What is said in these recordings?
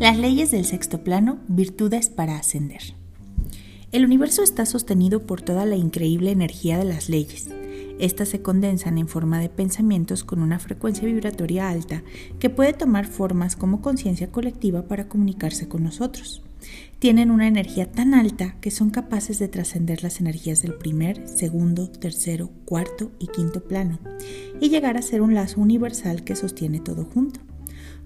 Las leyes del sexto plano, virtudes para ascender. El universo está sostenido por toda la increíble energía de las leyes. Estas se condensan en forma de pensamientos con una frecuencia vibratoria alta que puede tomar formas como conciencia colectiva para comunicarse con nosotros. Tienen una energía tan alta que son capaces de trascender las energías del primer, segundo, tercero, cuarto y quinto plano y llegar a ser un lazo universal que sostiene todo junto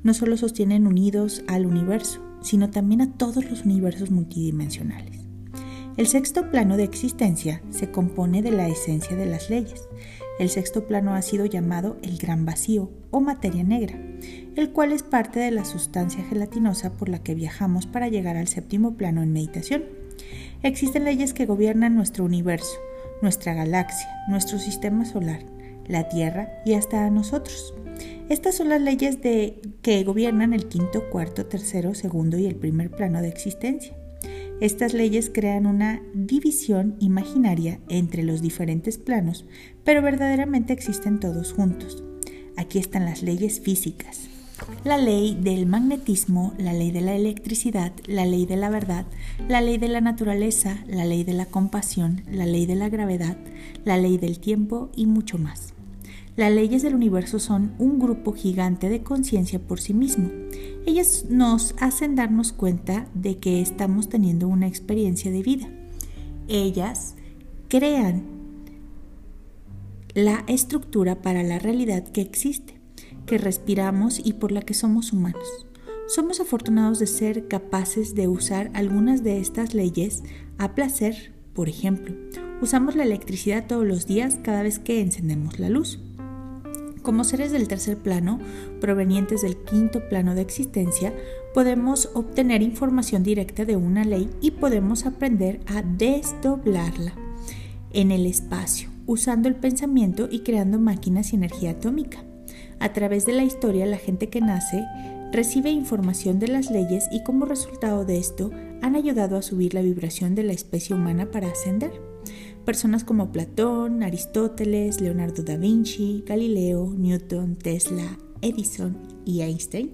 no solo sostienen unidos al universo, sino también a todos los universos multidimensionales. El sexto plano de existencia se compone de la esencia de las leyes. El sexto plano ha sido llamado el gran vacío o materia negra, el cual es parte de la sustancia gelatinosa por la que viajamos para llegar al séptimo plano en meditación. Existen leyes que gobiernan nuestro universo, nuestra galaxia, nuestro sistema solar, la Tierra y hasta a nosotros. Estas son las leyes de, que gobiernan el quinto, cuarto, tercero, segundo y el primer plano de existencia. Estas leyes crean una división imaginaria entre los diferentes planos, pero verdaderamente existen todos juntos. Aquí están las leyes físicas. La ley del magnetismo, la ley de la electricidad, la ley de la verdad, la ley de la naturaleza, la ley de la compasión, la ley de la gravedad, la ley del tiempo y mucho más. Las leyes del universo son un grupo gigante de conciencia por sí mismo. Ellas nos hacen darnos cuenta de que estamos teniendo una experiencia de vida. Ellas crean la estructura para la realidad que existe, que respiramos y por la que somos humanos. Somos afortunados de ser capaces de usar algunas de estas leyes a placer. Por ejemplo, usamos la electricidad todos los días cada vez que encendemos la luz. Como seres del tercer plano, provenientes del quinto plano de existencia, podemos obtener información directa de una ley y podemos aprender a desdoblarla en el espacio, usando el pensamiento y creando máquinas y energía atómica. A través de la historia, la gente que nace recibe información de las leyes y como resultado de esto han ayudado a subir la vibración de la especie humana para ascender. Personas como Platón, Aristóteles, Leonardo da Vinci, Galileo, Newton, Tesla, Edison y Einstein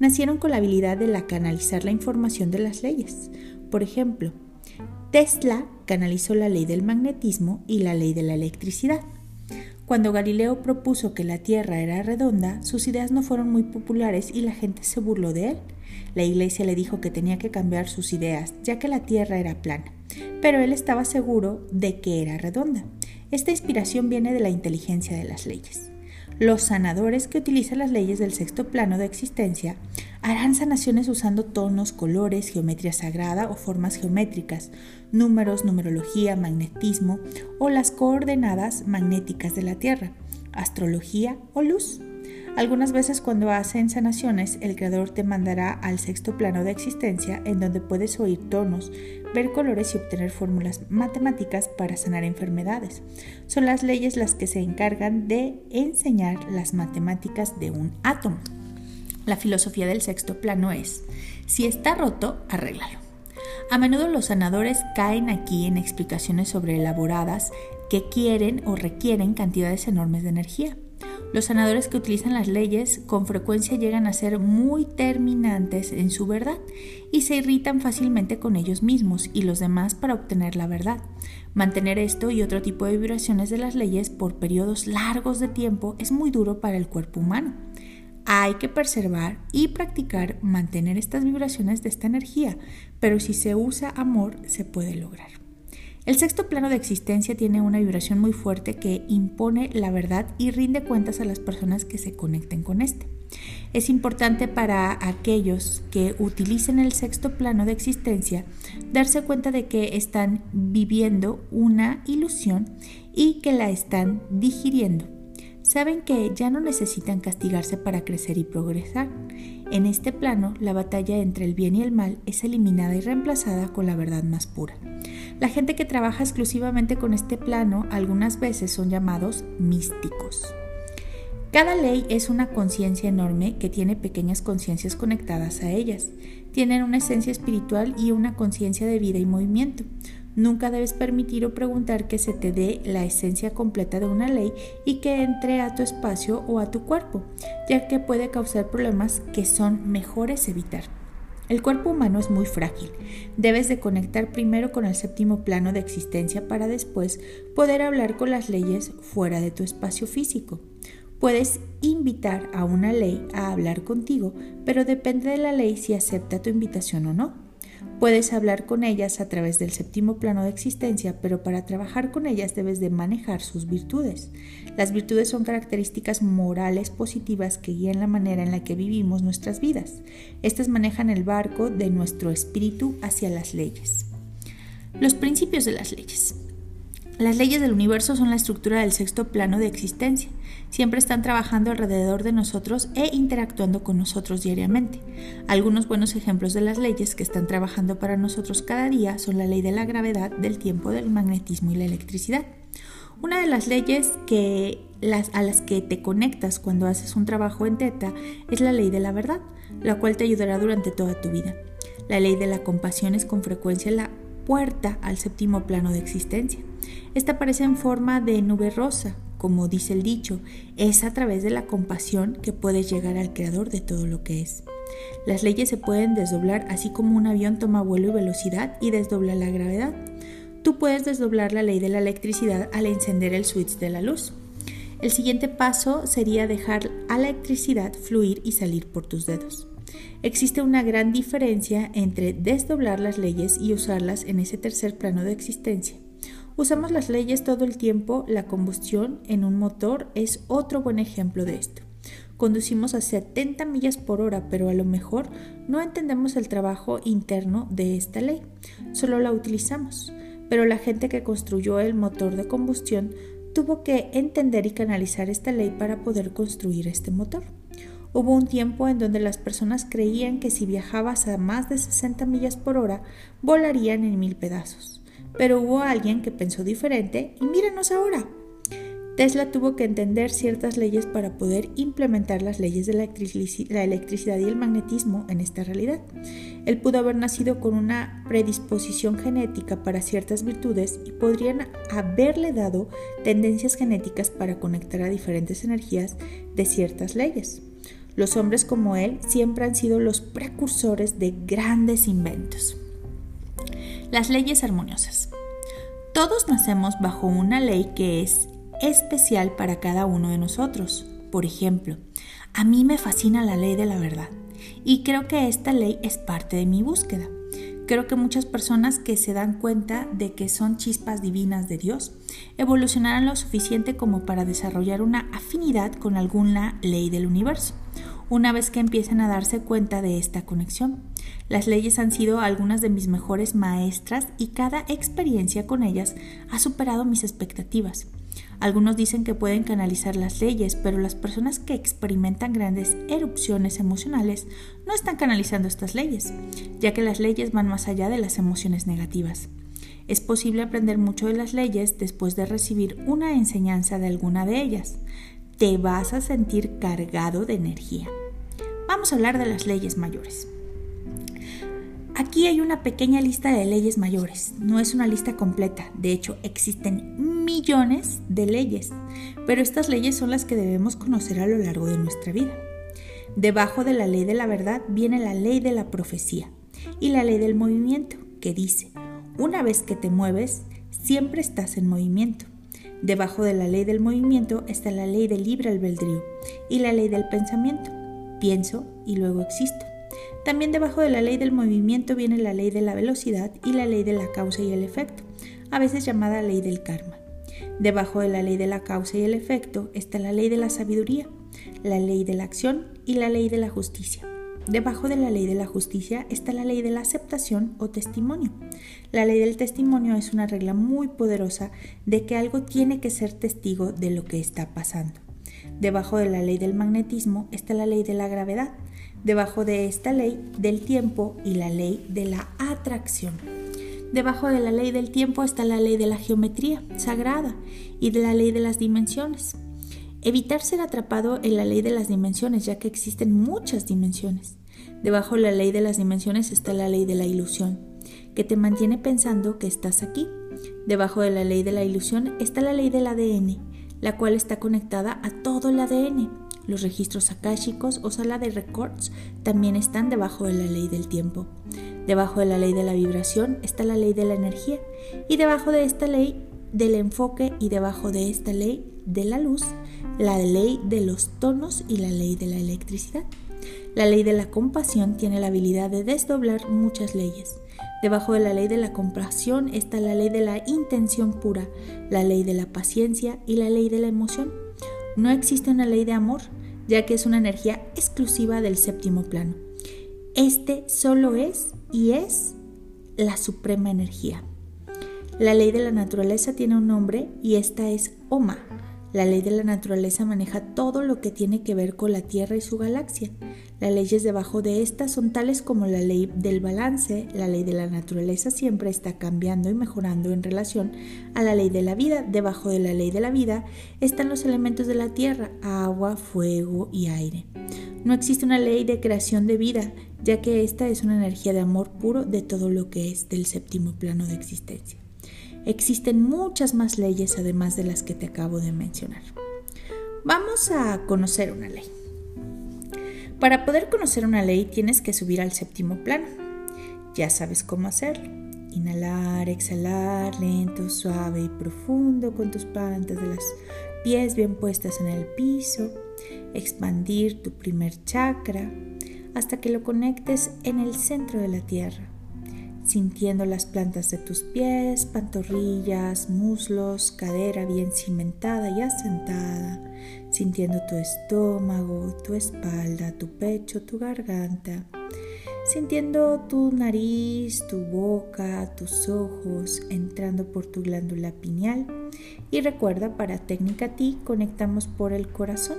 nacieron con la habilidad de canalizar la información de las leyes. Por ejemplo, Tesla canalizó la ley del magnetismo y la ley de la electricidad. Cuando Galileo propuso que la Tierra era redonda, sus ideas no fueron muy populares y la gente se burló de él. La iglesia le dijo que tenía que cambiar sus ideas, ya que la Tierra era plana pero él estaba seguro de que era redonda. Esta inspiración viene de la inteligencia de las leyes. Los sanadores que utilizan las leyes del sexto plano de existencia harán sanaciones usando tonos, colores, geometría sagrada o formas geométricas, números, numerología, magnetismo o las coordenadas magnéticas de la Tierra, astrología o luz. Algunas veces cuando hacen sanaciones, el creador te mandará al sexto plano de existencia en donde puedes oír tonos, ver colores y obtener fórmulas matemáticas para sanar enfermedades. Son las leyes las que se encargan de enseñar las matemáticas de un átomo. La filosofía del sexto plano es, si está roto, arréglalo. A menudo los sanadores caen aquí en explicaciones sobre elaboradas que quieren o requieren cantidades enormes de energía. Los sanadores que utilizan las leyes con frecuencia llegan a ser muy terminantes en su verdad y se irritan fácilmente con ellos mismos y los demás para obtener la verdad. Mantener esto y otro tipo de vibraciones de las leyes por periodos largos de tiempo es muy duro para el cuerpo humano. Hay que preservar y practicar mantener estas vibraciones de esta energía, pero si se usa amor se puede lograr. El sexto plano de existencia tiene una vibración muy fuerte que impone la verdad y rinde cuentas a las personas que se conecten con este. Es importante para aquellos que utilicen el sexto plano de existencia darse cuenta de que están viviendo una ilusión y que la están digiriendo. Saben que ya no necesitan castigarse para crecer y progresar. En este plano, la batalla entre el bien y el mal es eliminada y reemplazada con la verdad más pura. La gente que trabaja exclusivamente con este plano algunas veces son llamados místicos. Cada ley es una conciencia enorme que tiene pequeñas conciencias conectadas a ellas. Tienen una esencia espiritual y una conciencia de vida y movimiento. Nunca debes permitir o preguntar que se te dé la esencia completa de una ley y que entre a tu espacio o a tu cuerpo, ya que puede causar problemas que son mejores evitar. El cuerpo humano es muy frágil. Debes de conectar primero con el séptimo plano de existencia para después poder hablar con las leyes fuera de tu espacio físico. Puedes invitar a una ley a hablar contigo, pero depende de la ley si acepta tu invitación o no. Puedes hablar con ellas a través del séptimo plano de existencia, pero para trabajar con ellas debes de manejar sus virtudes. Las virtudes son características morales positivas que guían la manera en la que vivimos nuestras vidas. Estas manejan el barco de nuestro espíritu hacia las leyes. Los principios de las leyes. Las leyes del universo son la estructura del sexto plano de existencia. Siempre están trabajando alrededor de nosotros e interactuando con nosotros diariamente. Algunos buenos ejemplos de las leyes que están trabajando para nosotros cada día son la ley de la gravedad, del tiempo, del magnetismo y la electricidad. Una de las leyes que a las que te conectas cuando haces un trabajo en teta es la ley de la verdad, la cual te ayudará durante toda tu vida. La ley de la compasión es con frecuencia la puerta al séptimo plano de existencia. Esta aparece en forma de nube rosa, como dice el dicho, es a través de la compasión que puedes llegar al creador de todo lo que es. Las leyes se pueden desdoblar así como un avión toma vuelo y velocidad y desdobla la gravedad. Tú puedes desdoblar la ley de la electricidad al encender el switch de la luz. El siguiente paso sería dejar a la electricidad fluir y salir por tus dedos. Existe una gran diferencia entre desdoblar las leyes y usarlas en ese tercer plano de existencia. Usamos las leyes todo el tiempo, la combustión en un motor es otro buen ejemplo de esto. Conducimos a 70 millas por hora, pero a lo mejor no entendemos el trabajo interno de esta ley, solo la utilizamos. Pero la gente que construyó el motor de combustión tuvo que entender y canalizar esta ley para poder construir este motor. Hubo un tiempo en donde las personas creían que si viajabas a más de 60 millas por hora, volarían en mil pedazos. Pero hubo alguien que pensó diferente y míranos ahora. Tesla tuvo que entender ciertas leyes para poder implementar las leyes de la, electricidad y el magnetismo en esta realidad. Él pudo haber nacido con una predisposición genética para ciertas virtudes y podrían haberle dado tendencias genéticas para conectar a diferentes energías de ciertas leyes. Los hombres como él siempre han sido los precursores de grandes inventos. Las leyes armoniosas. Todos nacemos bajo una ley que es especial para cada uno de nosotros. Por ejemplo, a mí me fascina la ley de la verdad y creo que esta ley es parte de mi búsqueda. Creo que muchas personas que se dan cuenta de que son chispas divinas de Dios evolucionarán lo suficiente como para desarrollar una afinidad con alguna ley del universo una vez que empiecen a darse cuenta de esta conexión. Las leyes han sido algunas de mis mejores maestras y cada experiencia con ellas ha superado mis expectativas. Algunos dicen que pueden canalizar las leyes, pero las personas que experimentan grandes erupciones emocionales no están canalizando estas leyes, ya que las leyes van más allá de las emociones negativas. Es posible aprender mucho de las leyes después de recibir una enseñanza de alguna de ellas. Te vas a sentir cargado de energía. Vamos a hablar de las leyes mayores. Aquí hay una pequeña lista de leyes mayores, no es una lista completa, de hecho existen millones de leyes, pero estas leyes son las que debemos conocer a lo largo de nuestra vida. Debajo de la ley de la verdad viene la ley de la profecía y la ley del movimiento, que dice, una vez que te mueves, siempre estás en movimiento. Debajo de la ley del movimiento está la ley del libre albedrío y la ley del pensamiento pienso y luego existo. También debajo de la ley del movimiento viene la ley de la velocidad y la ley de la causa y el efecto, a veces llamada ley del karma. Debajo de la ley de la causa y el efecto está la ley de la sabiduría, la ley de la acción y la ley de la justicia. Debajo de la ley de la justicia está la ley de la aceptación o testimonio. La ley del testimonio es una regla muy poderosa de que algo tiene que ser testigo de lo que está pasando. Debajo de la ley del magnetismo está la ley de la gravedad. Debajo de esta ley del tiempo y la ley de la atracción. Debajo de la ley del tiempo está la ley de la geometría sagrada y de la ley de las dimensiones. Evitar ser atrapado en la ley de las dimensiones, ya que existen muchas dimensiones. Debajo de la ley de las dimensiones está la ley de la ilusión, que te mantiene pensando que estás aquí. Debajo de la ley de la ilusión está la ley del ADN, la cual está conectada a todo el ADN. Los registros akáshicos o sala de records también están debajo de la ley del tiempo. Debajo de la ley de la vibración está la ley de la energía y debajo de esta ley del enfoque y debajo de esta ley de la luz, la ley de los tonos y la ley de la electricidad. La ley de la compasión tiene la habilidad de desdoblar muchas leyes. Debajo de la ley de la compasión está la ley de la intención pura, la ley de la paciencia y la ley de la emoción. No existe una ley de amor, ya que es una energía exclusiva del séptimo plano. Este solo es y es la suprema energía. La ley de la naturaleza tiene un nombre y esta es Oma. La ley de la naturaleza maneja todo lo que tiene que ver con la Tierra y su galaxia. Las leyes debajo de esta son tales como la ley del balance, la ley de la naturaleza siempre está cambiando y mejorando en relación a la ley de la vida. Debajo de la ley de la vida están los elementos de la tierra, agua, fuego y aire. No existe una ley de creación de vida, ya que esta es una energía de amor puro de todo lo que es del séptimo plano de existencia. Existen muchas más leyes además de las que te acabo de mencionar. Vamos a conocer una ley. Para poder conocer una ley tienes que subir al séptimo plano. Ya sabes cómo hacerlo. Inhalar, exhalar, lento, suave y profundo con tus plantas de los pies bien puestas en el piso. Expandir tu primer chakra hasta que lo conectes en el centro de la tierra sintiendo las plantas de tus pies, pantorrillas, muslos, cadera bien cimentada y asentada, sintiendo tu estómago, tu espalda, tu pecho, tu garganta, sintiendo tu nariz, tu boca, tus ojos, entrando por tu glándula pineal. Y recuerda, para técnica ti, conectamos por el corazón.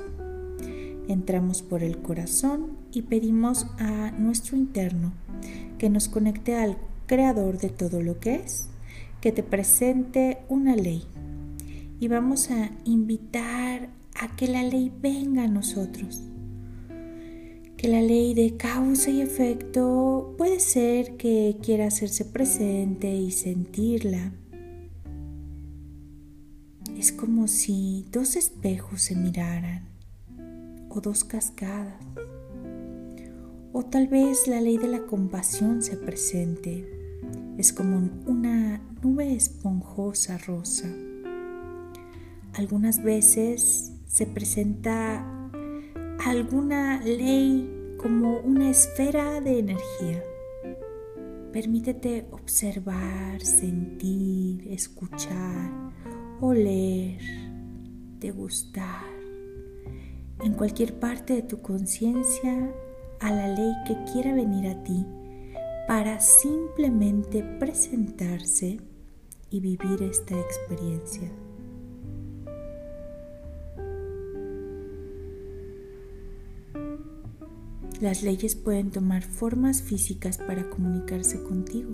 Entramos por el corazón y pedimos a nuestro interno que nos conecte al creador de todo lo que es, que te presente una ley. Y vamos a invitar a que la ley venga a nosotros. Que la ley de causa y efecto puede ser que quiera hacerse presente y sentirla. Es como si dos espejos se miraran o dos cascadas. O tal vez la ley de la compasión se presente es como una nube esponjosa rosa. Algunas veces se presenta alguna ley como una esfera de energía. Permítete observar, sentir, escuchar, oler, degustar en cualquier parte de tu conciencia a la ley que quiera venir a ti para simplemente presentarse y vivir esta experiencia. Las leyes pueden tomar formas físicas para comunicarse contigo.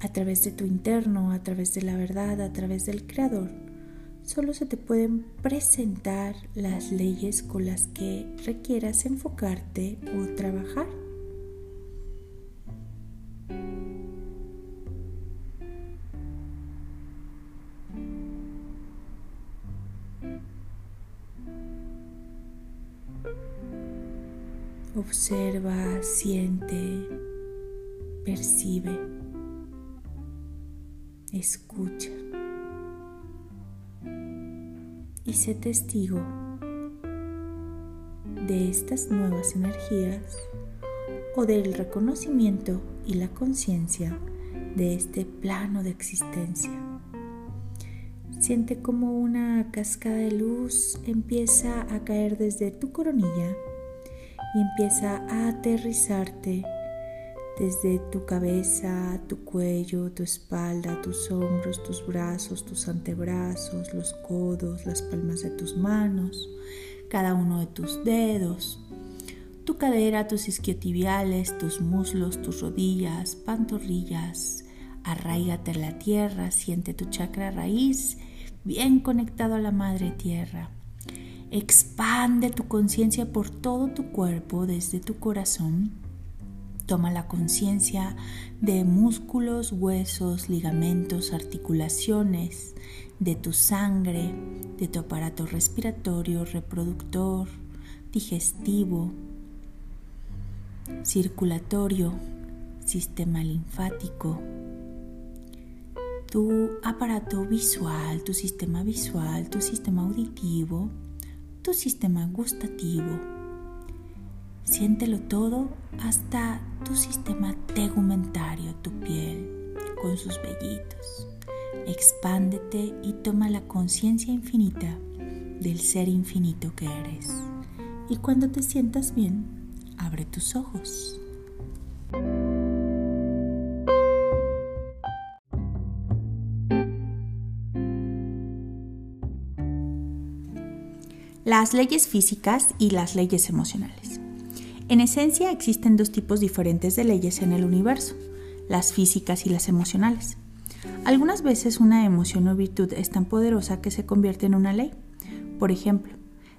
A través de tu interno, a través de la verdad, a través del Creador solo se te pueden presentar las leyes con las que requieras enfocarte o trabajar. Observa, siente, percibe, escucha y sé testigo de estas nuevas energías o del reconocimiento y la conciencia de este plano de existencia. Siente como una cascada de luz empieza a caer desde tu coronilla y empieza a aterrizarte desde tu cabeza, tu cuello, tu espalda, tus hombros, tus brazos, tus antebrazos, los codos, las palmas de tus manos, cada uno de tus dedos, tu cadera, tus isquiotibiales, tus muslos, tus rodillas, pantorrillas. Arraígate en la tierra, siente tu chakra raíz bien conectado a la madre tierra. Expande tu conciencia por todo tu cuerpo desde tu corazón Toma la conciencia de músculos, huesos, ligamentos, articulaciones, de tu sangre, de tu aparato respiratorio, reproductor, digestivo, circulatorio, sistema linfático, tu aparato visual, tu sistema visual, tu sistema auditivo, tu sistema gustativo. Siéntelo todo hasta tu sistema tegumentario, tu piel, con sus vellitos. Expándete y toma la conciencia infinita del ser infinito que eres. Y cuando te sientas bien, abre tus ojos. Las leyes físicas y las leyes emocionales. En esencia existen dos tipos diferentes de leyes en el universo, las físicas y las emocionales. Algunas veces una emoción o virtud es tan poderosa que se convierte en una ley. Por ejemplo,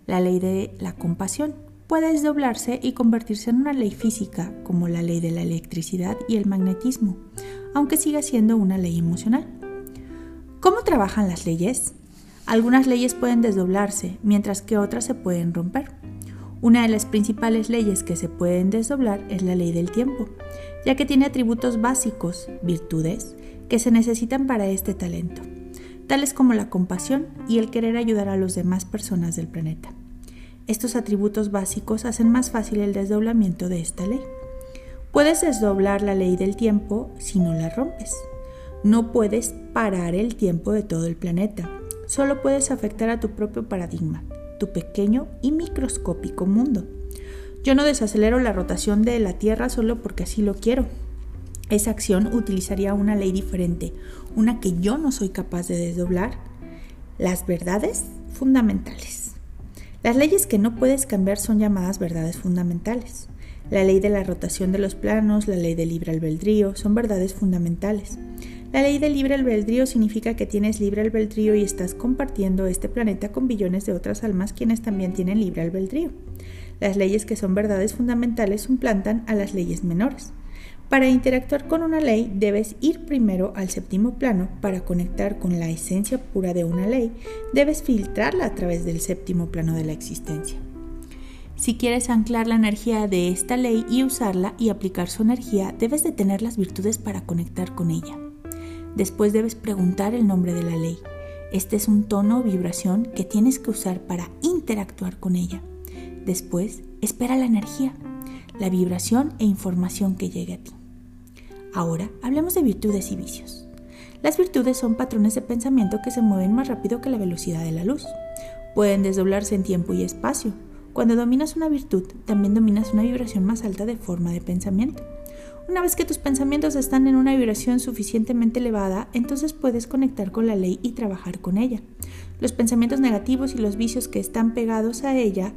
la ley de la compasión puede desdoblarse y convertirse en una ley física, como la ley de la electricidad y el magnetismo, aunque siga siendo una ley emocional. ¿Cómo trabajan las leyes? Algunas leyes pueden desdoblarse, mientras que otras se pueden romper. Una de las principales leyes que se pueden desdoblar es la ley del tiempo, ya que tiene atributos básicos, virtudes, que se necesitan para este talento, tales como la compasión y el querer ayudar a las demás personas del planeta. Estos atributos básicos hacen más fácil el desdoblamiento de esta ley. Puedes desdoblar la ley del tiempo si no la rompes. No puedes parar el tiempo de todo el planeta, solo puedes afectar a tu propio paradigma, tu pequeño y microscópico mundo. Yo no desacelero la rotación de la Tierra solo porque así lo quiero. Esa acción utilizaría una ley diferente, una que yo no soy capaz de desdoblar. Las verdades fundamentales. Las leyes que no puedes cambiar son llamadas verdades fundamentales. La ley de la rotación de los planos, la ley del libre albedrío, son verdades fundamentales. La ley del libre albedrío significa que tienes libre albedrío y estás compartiendo este planeta con billones de otras almas quienes también tienen libre albedrío. Las leyes que son verdades fundamentales suplantan a las leyes menores. Para interactuar con una ley debes ir primero al séptimo plano para conectar con la esencia pura de una ley, debes filtrarla a través del séptimo plano de la existencia. Si quieres anclar la energía de esta ley y usarla y aplicar su energía, debes de tener las virtudes para conectar con ella. Después debes preguntar el nombre de la ley. Este es un tono o vibración que tienes que usar para interactuar con ella. Después, espera la energía, la vibración e información que llegue a ti. Ahora, hablemos de virtudes y vicios. Las virtudes son patrones de pensamiento que se mueven más rápido que la velocidad de la luz. Pueden desdoblarse en tiempo y espacio. Cuando dominas una virtud, también dominas una vibración más alta de forma de pensamiento. Una vez que tus pensamientos están en una vibración suficientemente elevada, entonces puedes conectar con la ley y trabajar con ella. Los pensamientos negativos y los vicios que están pegados a ella,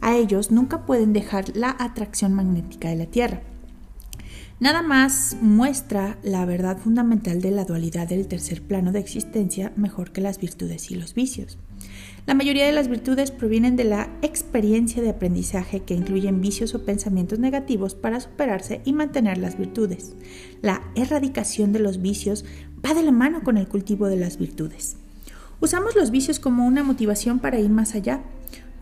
a ellos nunca pueden dejar la atracción magnética de la Tierra. Nada más muestra la verdad fundamental de la dualidad del tercer plano de existencia mejor que las virtudes y los vicios. La mayoría de las virtudes provienen de la experiencia de aprendizaje que incluyen vicios o pensamientos negativos para superarse y mantener las virtudes. La erradicación de los vicios va de la mano con el cultivo de las virtudes. Usamos los vicios como una motivación para ir más allá,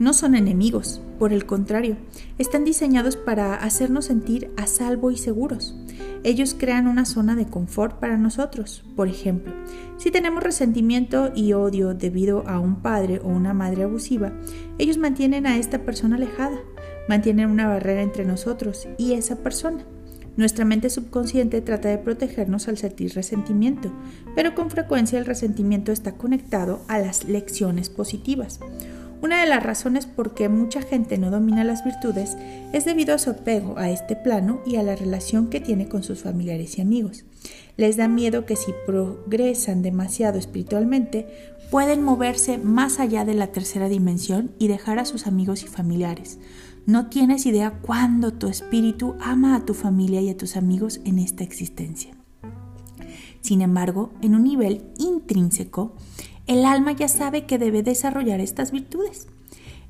no son enemigos, por el contrario, están diseñados para hacernos sentir a salvo y seguros. Ellos crean una zona de confort para nosotros. Por ejemplo, si tenemos resentimiento y odio debido a un padre o una madre abusiva, ellos mantienen a esta persona alejada, mantienen una barrera entre nosotros y esa persona. Nuestra mente subconsciente trata de protegernos al sentir resentimiento, pero con frecuencia el resentimiento está conectado a las lecciones positivas. Una de las razones por qué mucha gente no domina las virtudes es debido a su apego a este plano y a la relación que tiene con sus familiares y amigos. Les da miedo que si progresan demasiado espiritualmente, pueden moverse más allá de la tercera dimensión y dejar a sus amigos y familiares. No tienes idea cuándo tu espíritu ama a tu familia y a tus amigos en esta existencia. Sin embargo, en un nivel intrínseco, el alma ya sabe que debe desarrollar estas virtudes.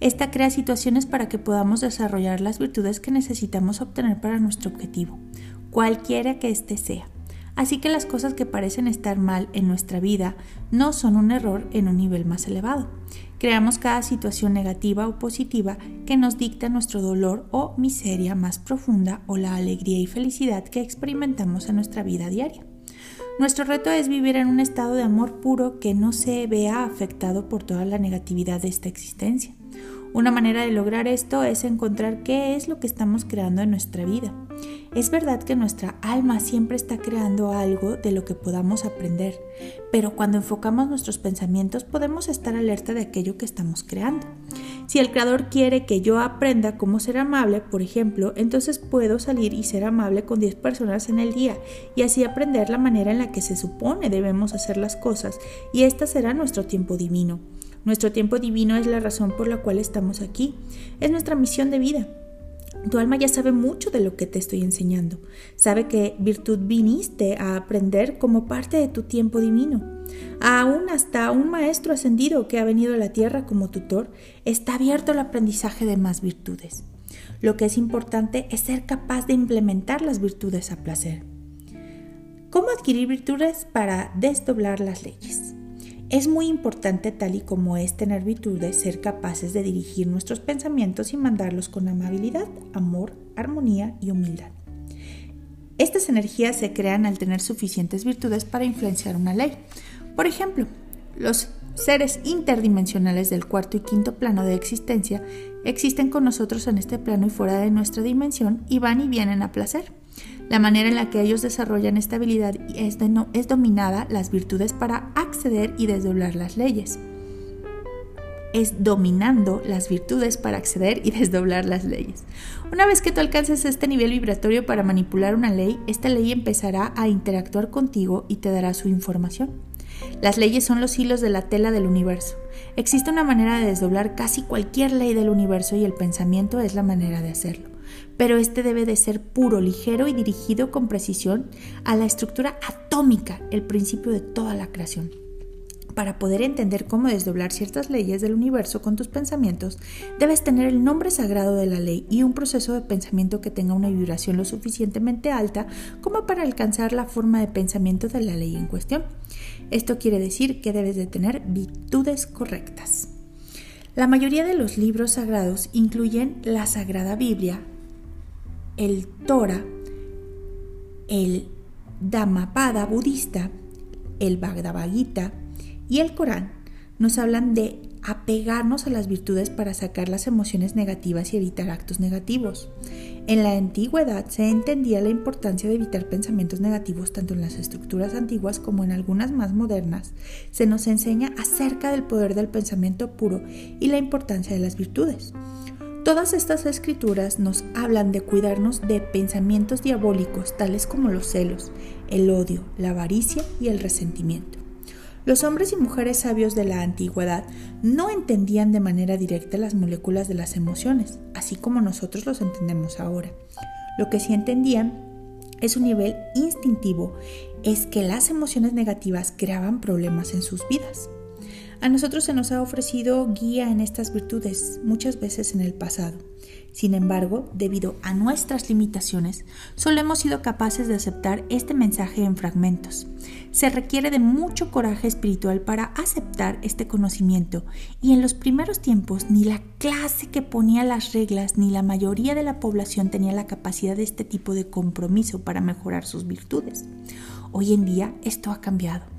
Esta crea situaciones para que podamos desarrollar las virtudes que necesitamos obtener para nuestro objetivo, cualquiera que éste sea. Así que las cosas que parecen estar mal en nuestra vida no son un error en un nivel más elevado. Creamos cada situación negativa o positiva que nos dicta nuestro dolor o miseria más profunda o la alegría y felicidad que experimentamos en nuestra vida diaria. Nuestro reto es vivir en un estado de amor puro que no se vea afectado por toda la negatividad de esta existencia. Una manera de lograr esto es encontrar qué es lo que estamos creando en nuestra vida. Es verdad que nuestra alma siempre está creando algo de lo que podamos aprender, pero cuando enfocamos nuestros pensamientos podemos estar alerta de aquello que estamos creando. Si el creador quiere que yo aprenda cómo ser amable, por ejemplo, entonces puedo salir y ser amable con 10 personas en el día y así aprender la manera en la que se supone debemos hacer las cosas y este será nuestro tiempo divino. Nuestro tiempo divino es la razón por la cual estamos aquí. Es nuestra misión de vida. Tu alma ya sabe mucho de lo que te estoy enseñando. Sabe que virtud viniste a aprender como parte de tu tiempo divino. Aún hasta un maestro ascendido que ha venido a la tierra como tutor está abierto al aprendizaje de más virtudes. Lo que es importante es ser capaz de implementar las virtudes a placer. ¿Cómo adquirir virtudes para desdoblar las leyes? Es muy importante, tal y como es tener virtudes, ser capaces de dirigir nuestros pensamientos y mandarlos con amabilidad, amor, armonía y humildad. Estas energías se crean al tener suficientes virtudes para influenciar una ley. Por ejemplo, los seres interdimensionales del cuarto y quinto plano de existencia existen con nosotros en este plano y fuera de nuestra dimensión y van y vienen a placer. La manera en la que ellos desarrollan esta habilidad es, es dominada las virtudes para acceder y desdoblar las leyes. Es dominando las virtudes para acceder y desdoblar las leyes. Una vez que tú alcances este nivel vibratorio para manipular una ley, esta ley empezará a interactuar contigo y te dará su información. Las leyes son los hilos de la tela del universo. Existe una manera de desdoblar casi cualquier ley del universo y el pensamiento es la manera de hacerlo pero este debe de ser puro, ligero y dirigido con precisión a la estructura atómica, el principio de toda la creación. Para poder entender cómo desdoblar ciertas leyes del universo con tus pensamientos, debes tener el nombre sagrado de la ley y un proceso de pensamiento que tenga una vibración lo suficientemente alta como para alcanzar la forma de pensamiento de la ley en cuestión. Esto quiere decir que debes de tener virtudes correctas. La mayoría de los libros sagrados incluyen la Sagrada Biblia, el Torah, el Dhammapada budista, el Bhagavad Gita y el Corán nos hablan de apegarnos a las virtudes para sacar las emociones negativas y evitar actos negativos. En la antigüedad se entendía la importancia de evitar pensamientos negativos tanto en las estructuras antiguas como en algunas más modernas. Se nos enseña acerca del poder del pensamiento puro y la importancia de las virtudes. Todas estas escrituras nos hablan de cuidarnos de pensamientos diabólicos tales como los celos, el odio, la avaricia y el resentimiento. Los hombres y mujeres sabios de la antigüedad no entendían de manera directa las moléculas de las emociones, así como nosotros los entendemos ahora. Lo que sí entendían es un nivel instintivo, es que las emociones negativas creaban problemas en sus vidas. A nosotros se nos ha ofrecido guía en estas virtudes muchas veces en el pasado. Sin embargo, debido a nuestras limitaciones, solo hemos sido capaces de aceptar este mensaje en fragmentos. Se requiere de mucho coraje espiritual para aceptar este conocimiento y en los primeros tiempos ni la clase que ponía las reglas ni la mayoría de la población tenía la capacidad de este tipo de compromiso para mejorar sus virtudes. Hoy en día esto ha cambiado.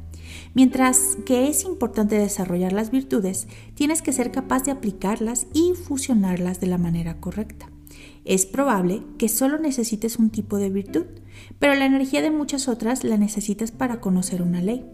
Mientras que es importante desarrollar las virtudes, tienes que ser capaz de aplicarlas y fusionarlas de la manera correcta. Es probable que solo necesites un tipo de virtud, pero la energía de muchas otras la necesitas para conocer una ley.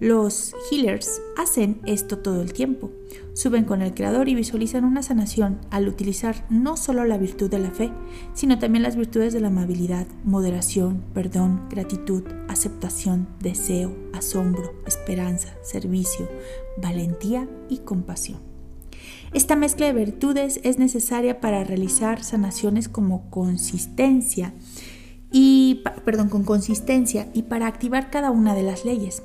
Los healers hacen esto todo el tiempo. Suben con el Creador y visualizan una sanación al utilizar no solo la virtud de la fe, sino también las virtudes de la amabilidad, moderación, perdón, gratitud, aceptación, deseo, asombro, esperanza, servicio, valentía y compasión. Esta mezcla de virtudes es necesaria para realizar sanaciones como consistencia y perdón, con consistencia y para activar cada una de las leyes.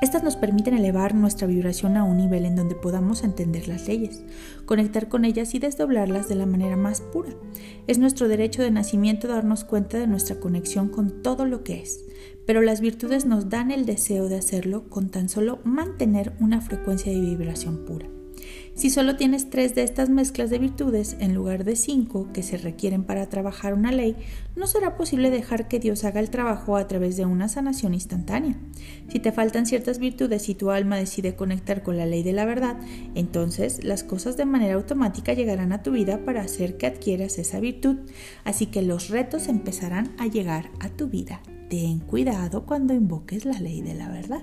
Estas nos permiten elevar nuestra vibración a un nivel en donde podamos entender las leyes, conectar con ellas y desdoblarlas de la manera más pura. Es nuestro derecho de nacimiento darnos cuenta de nuestra conexión con todo lo que es, pero las virtudes nos dan el deseo de hacerlo con tan solo mantener una frecuencia de vibración pura. Si solo tienes tres de estas mezclas de virtudes en lugar de cinco que se requieren para trabajar una ley, no será posible dejar que Dios haga el trabajo a través de una sanación instantánea. Si te faltan ciertas virtudes y tu alma decide conectar con la ley de la verdad, entonces las cosas de manera automática llegarán a tu vida para hacer que adquieras esa virtud. Así que los retos empezarán a llegar a tu vida. Ten cuidado cuando invoques la ley de la verdad.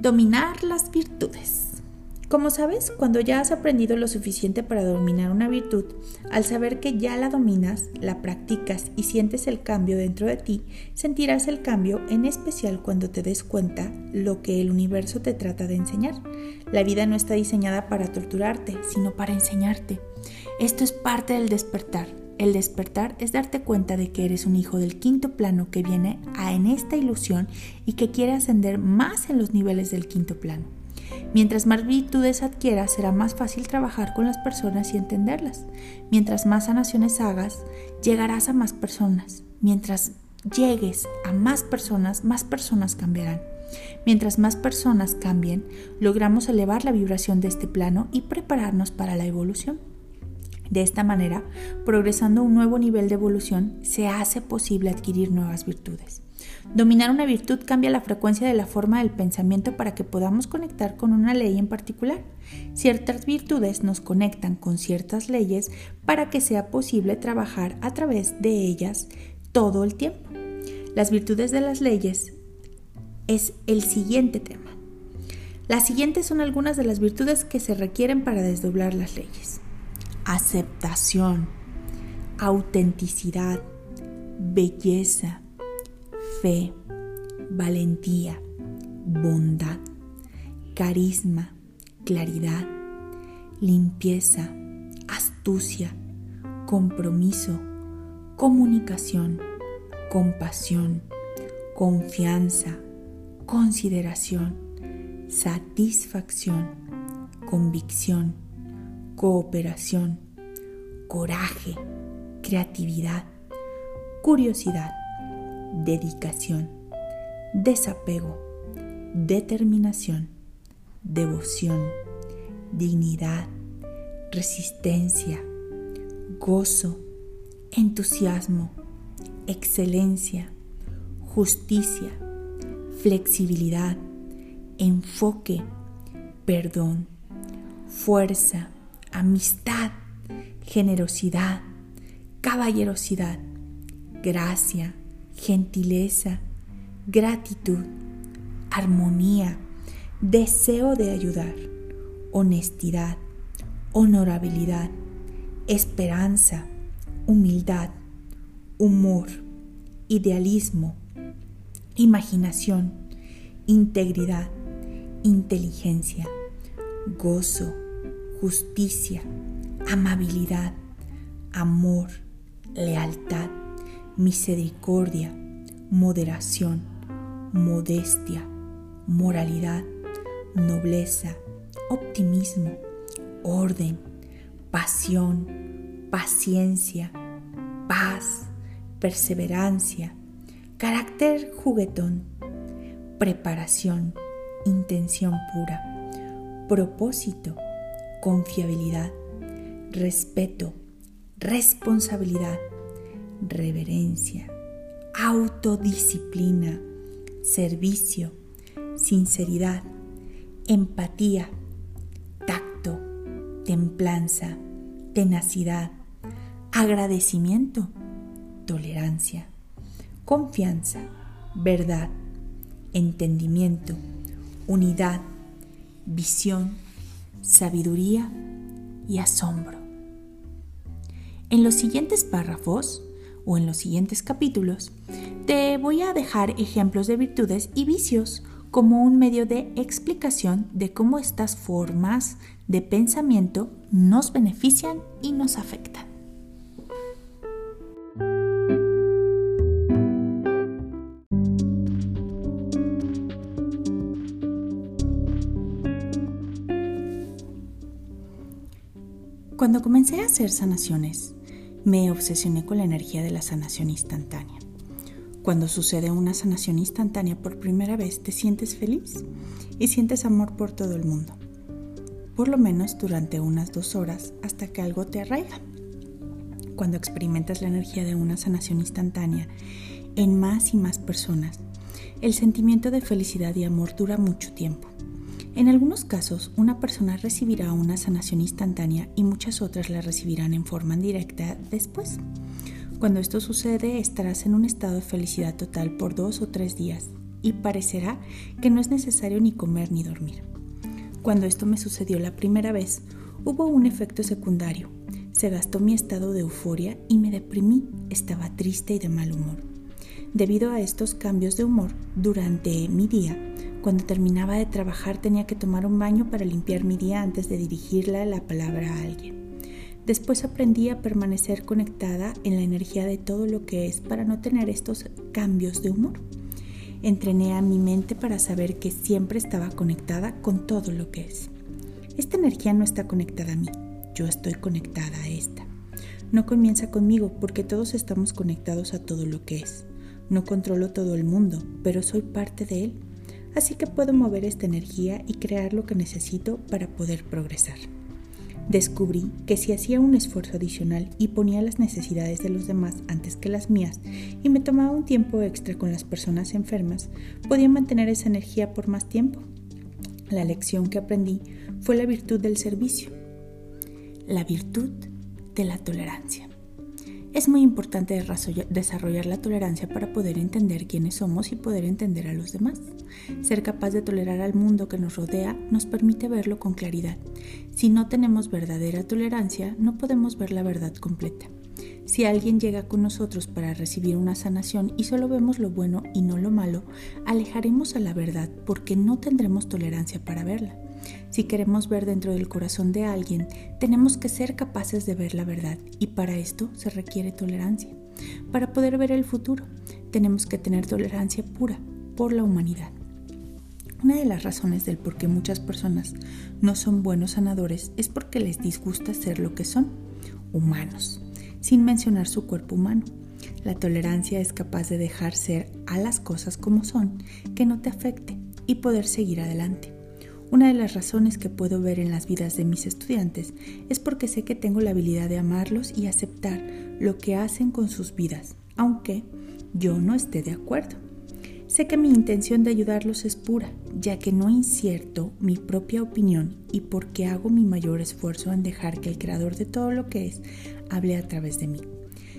Dominar las virtudes. Como sabes, cuando ya has aprendido lo suficiente para dominar una virtud, al saber que ya la dominas, la practicas y sientes el cambio dentro de ti, sentirás el cambio en especial cuando te des cuenta lo que el universo te trata de enseñar. La vida no está diseñada para torturarte, sino para enseñarte. Esto es parte del despertar. El despertar es darte cuenta de que eres un hijo del quinto plano que viene a en esta ilusión y que quiere ascender más en los niveles del quinto plano. Mientras más virtudes adquieras, será más fácil trabajar con las personas y entenderlas. Mientras más sanaciones hagas, llegarás a más personas. Mientras llegues a más personas, más personas cambiarán. Mientras más personas cambien, logramos elevar la vibración de este plano y prepararnos para la evolución. De esta manera, progresando a un nuevo nivel de evolución, se hace posible adquirir nuevas virtudes. Dominar una virtud cambia la frecuencia de la forma del pensamiento para que podamos conectar con una ley en particular. Ciertas virtudes nos conectan con ciertas leyes para que sea posible trabajar a través de ellas todo el tiempo. Las virtudes de las leyes es el siguiente tema. Las siguientes son algunas de las virtudes que se requieren para desdoblar las leyes. Aceptación, autenticidad, belleza, fe, valentía, bondad, carisma, claridad, limpieza, astucia, compromiso, comunicación, compasión, confianza, consideración, satisfacción, convicción, cooperación, coraje, creatividad, curiosidad dedicación, desapego, determinación, devoción, dignidad, resistencia, gozo, entusiasmo, excelencia, justicia, flexibilidad, enfoque, perdón, fuerza, amistad, generosidad, caballerosidad, gracia, gentileza, gratitud, armonía, deseo de ayudar, honestidad, honorabilidad, esperanza, humildad, humor, idealismo, imaginación, integridad, inteligencia, gozo, justicia, amabilidad, amor, lealtad, misericordia, moderación, modestia, moralidad, nobleza, optimismo, orden, pasión, paciencia, paz, perseverancia, carácter juguetón, preparación, intención pura, propósito, confiabilidad, respeto, responsabilidad, reverencia, autodisciplina, servicio, sinceridad, empatía, tacto, templanza, tenacidad, agradecimiento, tolerancia, confianza, verdad, entendimiento, unidad, visión, sabiduría y asombro. En los siguientes párrafos o en los siguientes capítulos, te voy a dejar ejemplos de virtudes y vicios como un medio de explicación de cómo estas formas de pensamiento nos benefician y nos afectan. Cuando comencé a hacer sanaciones, me obsesioné con la energía de la sanación instantánea. Cuando sucede una sanación instantánea por primera vez, te sientes feliz y sientes amor por todo el mundo. Por lo menos durante unas dos horas hasta que algo te arraiga. Cuando experimentas la energía de una sanación instantánea en más y más personas, el sentimiento de felicidad y amor dura mucho tiempo. En algunos casos, una persona recibirá una sanación instantánea y muchas otras la recibirán en forma indirecta después. Cuando esto sucede, estarás en un estado de felicidad total por dos o tres días y parecerá que no es necesario ni comer ni dormir. Cuando esto me sucedió la primera vez, hubo un efecto secundario. Se gastó mi estado de euforia y me deprimí, estaba triste y de mal humor. Debido a estos cambios de humor durante mi día, cuando terminaba de trabajar tenía que tomar un baño para limpiar mi día antes de dirigirle la palabra a alguien. Después aprendí a permanecer conectada en la energía de todo lo que es para no tener estos cambios de humor. Entrené a mi mente para saber que siempre estaba conectada con todo lo que es. Esta energía no está conectada a mí, yo estoy conectada a esta. No comienza conmigo porque todos estamos conectados a todo lo que es. No controlo todo el mundo, pero soy parte de él así que puedo mover esta energía y crear lo que necesito para poder progresar. Descubrí que si hacía un esfuerzo adicional y ponía las necesidades de los demás antes que las mías y me tomaba un tiempo extra con las personas enfermas, podía mantener esa energía por más tiempo. La lección que aprendí fue la virtud del servicio, la virtud de la tolerancia. Es muy importante desarrollar la tolerancia para poder entender quiénes somos y poder entender a los demás. Ser capaz de tolerar al mundo que nos rodea nos permite verlo con claridad. Si no tenemos verdadera tolerancia, no podemos ver la verdad completa. Si alguien llega con nosotros para recibir una sanación y solo vemos lo bueno y no lo malo, alejaremos a la verdad porque no tendremos tolerancia para verla. Si queremos ver dentro del corazón de alguien, tenemos que ser capaces de ver la verdad y para esto se requiere tolerancia. Para poder ver el futuro, tenemos que tener tolerancia pura por la humanidad. Una de las razones del por qué muchas personas no son buenos sanadores es porque les disgusta ser lo que son, humanos, sin mencionar su cuerpo humano. La tolerancia es capaz de dejar ser a las cosas como son, que no te afecte y poder seguir adelante. Una de las razones que puedo ver en las vidas de mis estudiantes es porque sé que tengo la habilidad de amarlos y aceptar lo que hacen con sus vidas, aunque yo no esté de acuerdo. Sé que mi intención de ayudarlos es pura, ya que no incierto mi propia opinión y porque hago mi mayor esfuerzo en dejar que el creador de todo lo que es hable a través de mí.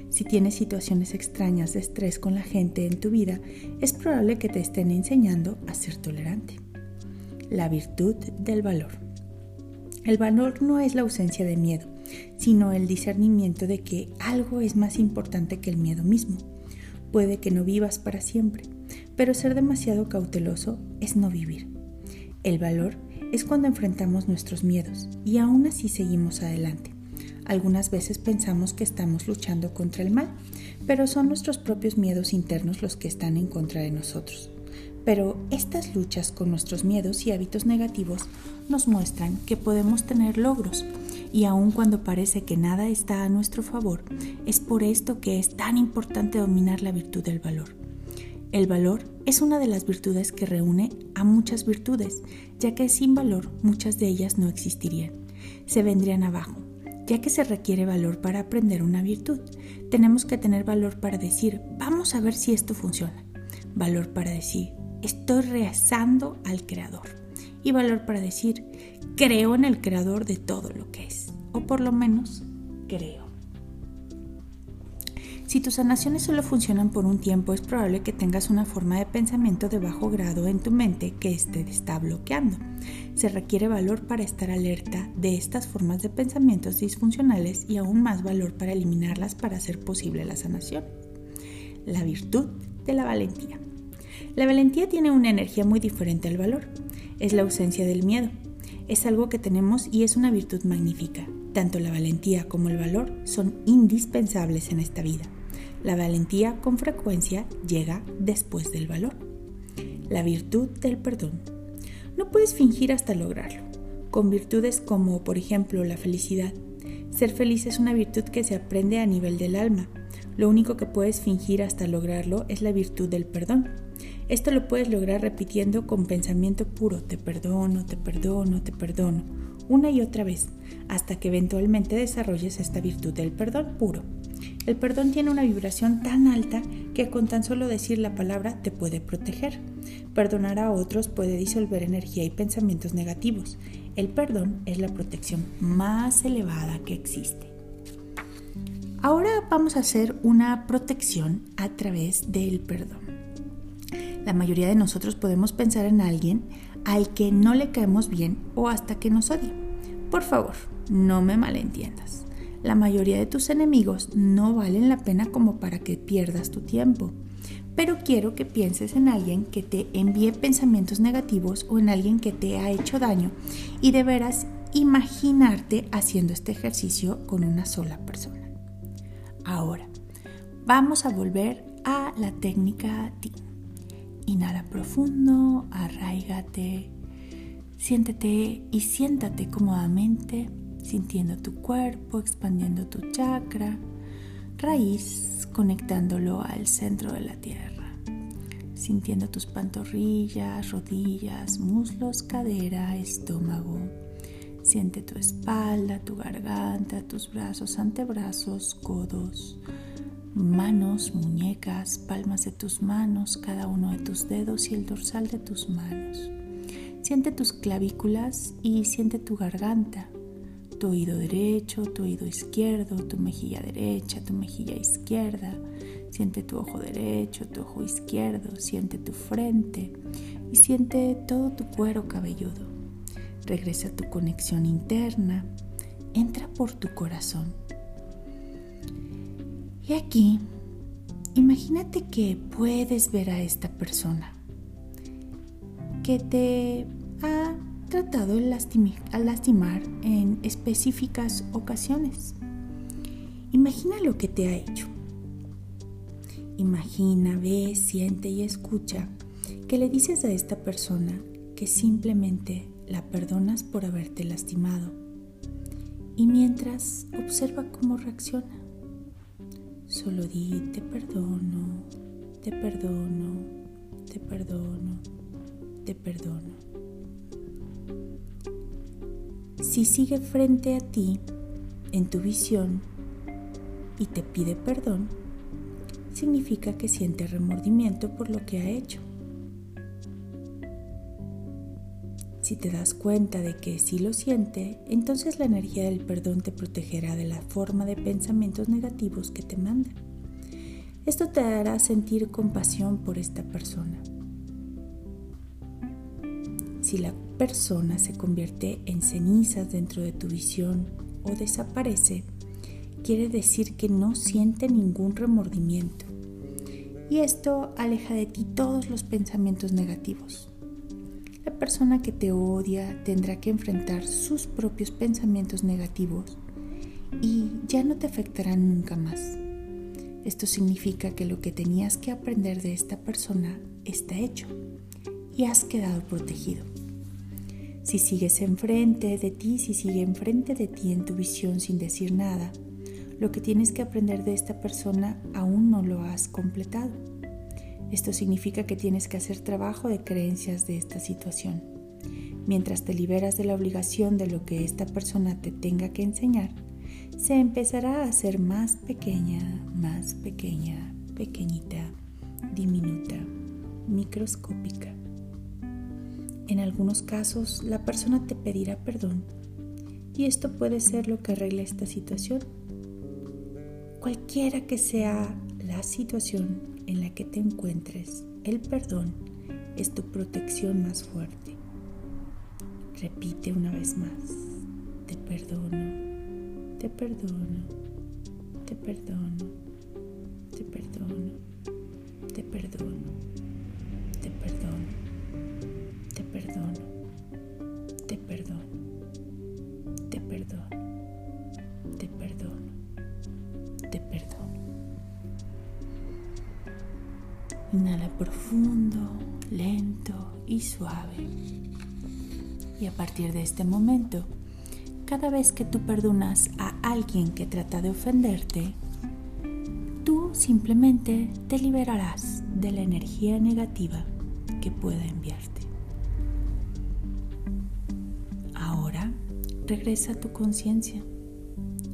Si tienes situaciones extrañas de estrés con la gente en tu vida, es probable que te estén enseñando a ser tolerante la virtud del valor. El valor no es la ausencia de miedo, sino el discernimiento de que algo es más importante que el miedo mismo. Puede que no vivas para siempre, pero ser demasiado cauteloso es no vivir. El valor es cuando enfrentamos nuestros miedos y aún así seguimos adelante. Algunas veces pensamos que estamos luchando contra el mal, pero son nuestros propios miedos internos los que están en contra de nosotros. Pero estas luchas con nuestros miedos y hábitos negativos nos muestran que podemos tener logros y aun cuando parece que nada está a nuestro favor, es por esto que es tan importante dominar la virtud del valor. El valor es una de las virtudes que reúne a muchas virtudes, ya que sin valor muchas de ellas no existirían. Se vendrían abajo, ya que se requiere valor para aprender una virtud. Tenemos que tener valor para decir, vamos a ver si esto funciona. Valor para decir, estoy rezando al Creador. Y valor para decir, creo en el Creador de todo lo que es. O por lo menos, creo. Si tus sanaciones solo funcionan por un tiempo, es probable que tengas una forma de pensamiento de bajo grado en tu mente que te está bloqueando. Se requiere valor para estar alerta de estas formas de pensamientos disfuncionales y aún más valor para eliminarlas para hacer posible la sanación. La virtud de la valentía. La valentía tiene una energía muy diferente al valor. Es la ausencia del miedo. Es algo que tenemos y es una virtud magnífica. Tanto la valentía como el valor son indispensables en esta vida. La valentía con frecuencia llega después del valor. La virtud del perdón. No puedes fingir hasta lograrlo. Con virtudes como, por ejemplo, la felicidad, Ser feliz es una virtud que se aprende a nivel del alma. Lo único que puedes fingir hasta lograrlo es la virtud del perdón. Esto lo puedes lograr repitiendo con pensamiento puro, te perdono, te perdono, te perdono, una y otra vez, hasta que eventualmente desarrolles esta virtud del perdón puro. El perdón tiene una vibración tan alta que con tan solo decir la palabra te puede proteger. Perdonar a otros puede disolver energía y pensamientos negativos. El perdón es la protección más elevada que existe. Ahora vamos a hacer una protección a través del perdón. La mayoría de nosotros podemos pensar en alguien al que no le caemos bien o hasta que nos odie. Por favor, no me malentiendas. La mayoría de tus enemigos no valen la pena como para que pierdas tu tiempo. Pero quiero que pienses en alguien que te envíe pensamientos negativos o en alguien que te ha hecho daño y deberás imaginarte haciendo este ejercicio con una sola persona. Ahora, vamos a volver a la técnica TIN. Inhala profundo, arraigate, siéntete y siéntate cómodamente, sintiendo tu cuerpo, expandiendo tu chakra, raíz, conectándolo al centro de la tierra, sintiendo tus pantorrillas, rodillas, muslos, cadera, estómago. Siente tu espalda, tu garganta, tus brazos, antebrazos, codos, manos, muñecas, palmas de tus manos, cada uno de tus dedos y el dorsal de tus manos. Siente tus clavículas y siente tu garganta, tu oído derecho, tu oído izquierdo, tu mejilla derecha, tu mejilla izquierda. Siente tu ojo derecho, tu ojo izquierdo, siente tu frente y siente todo tu cuero cabelludo. Regresa a tu conexión interna, entra por tu corazón y aquí, imagínate que puedes ver a esta persona que te ha tratado de lastimar en específicas ocasiones. Imagina lo que te ha hecho. Imagina, ve, siente y escucha que le dices a esta persona que simplemente la perdonas por haberte lastimado. Y mientras observa cómo reacciona. Solo di, te perdono, te perdono, te perdono, te perdono. Si sigue frente a ti, en tu visión, y te pide perdón, significa que siente remordimiento por lo que ha hecho. Si te das cuenta de que sí lo siente, entonces la energía del perdón te protegerá de la forma de pensamientos negativos que te manda. Esto te hará sentir compasión por esta persona. Si la persona se convierte en cenizas dentro de tu visión o desaparece, quiere decir que no siente ningún remordimiento. Y esto aleja de ti todos los pensamientos negativos. Persona que te odia tendrá que enfrentar sus propios pensamientos negativos y ya no te afectarán nunca más. Esto significa que lo que tenías que aprender de esta persona está hecho y has quedado protegido. Si sigues enfrente de ti, si sigue enfrente de ti en tu visión sin decir nada, lo que tienes que aprender de esta persona aún no lo has completado. Esto significa que tienes que hacer trabajo de creencias de esta situación. Mientras te liberas de la obligación de lo que esta persona te tenga que enseñar, se empezará a hacer más pequeña, más pequeña, pequeñita, diminuta, microscópica. En algunos casos, la persona te pedirá perdón y esto puede ser lo que arregle esta situación. Cualquiera que sea la situación en la que te encuentres, el perdón es tu protección más fuerte. Repite una vez más, te perdono, te perdono, te perdono, te perdono, te perdono, te perdono, te perdono, te perdono, te perdono, Inhala profundo, lento y suave. Y a partir de este momento, cada vez que tú perdonas a alguien que trata de ofenderte, tú simplemente te liberarás de la energía negativa que pueda enviarte. Ahora regresa a tu conciencia,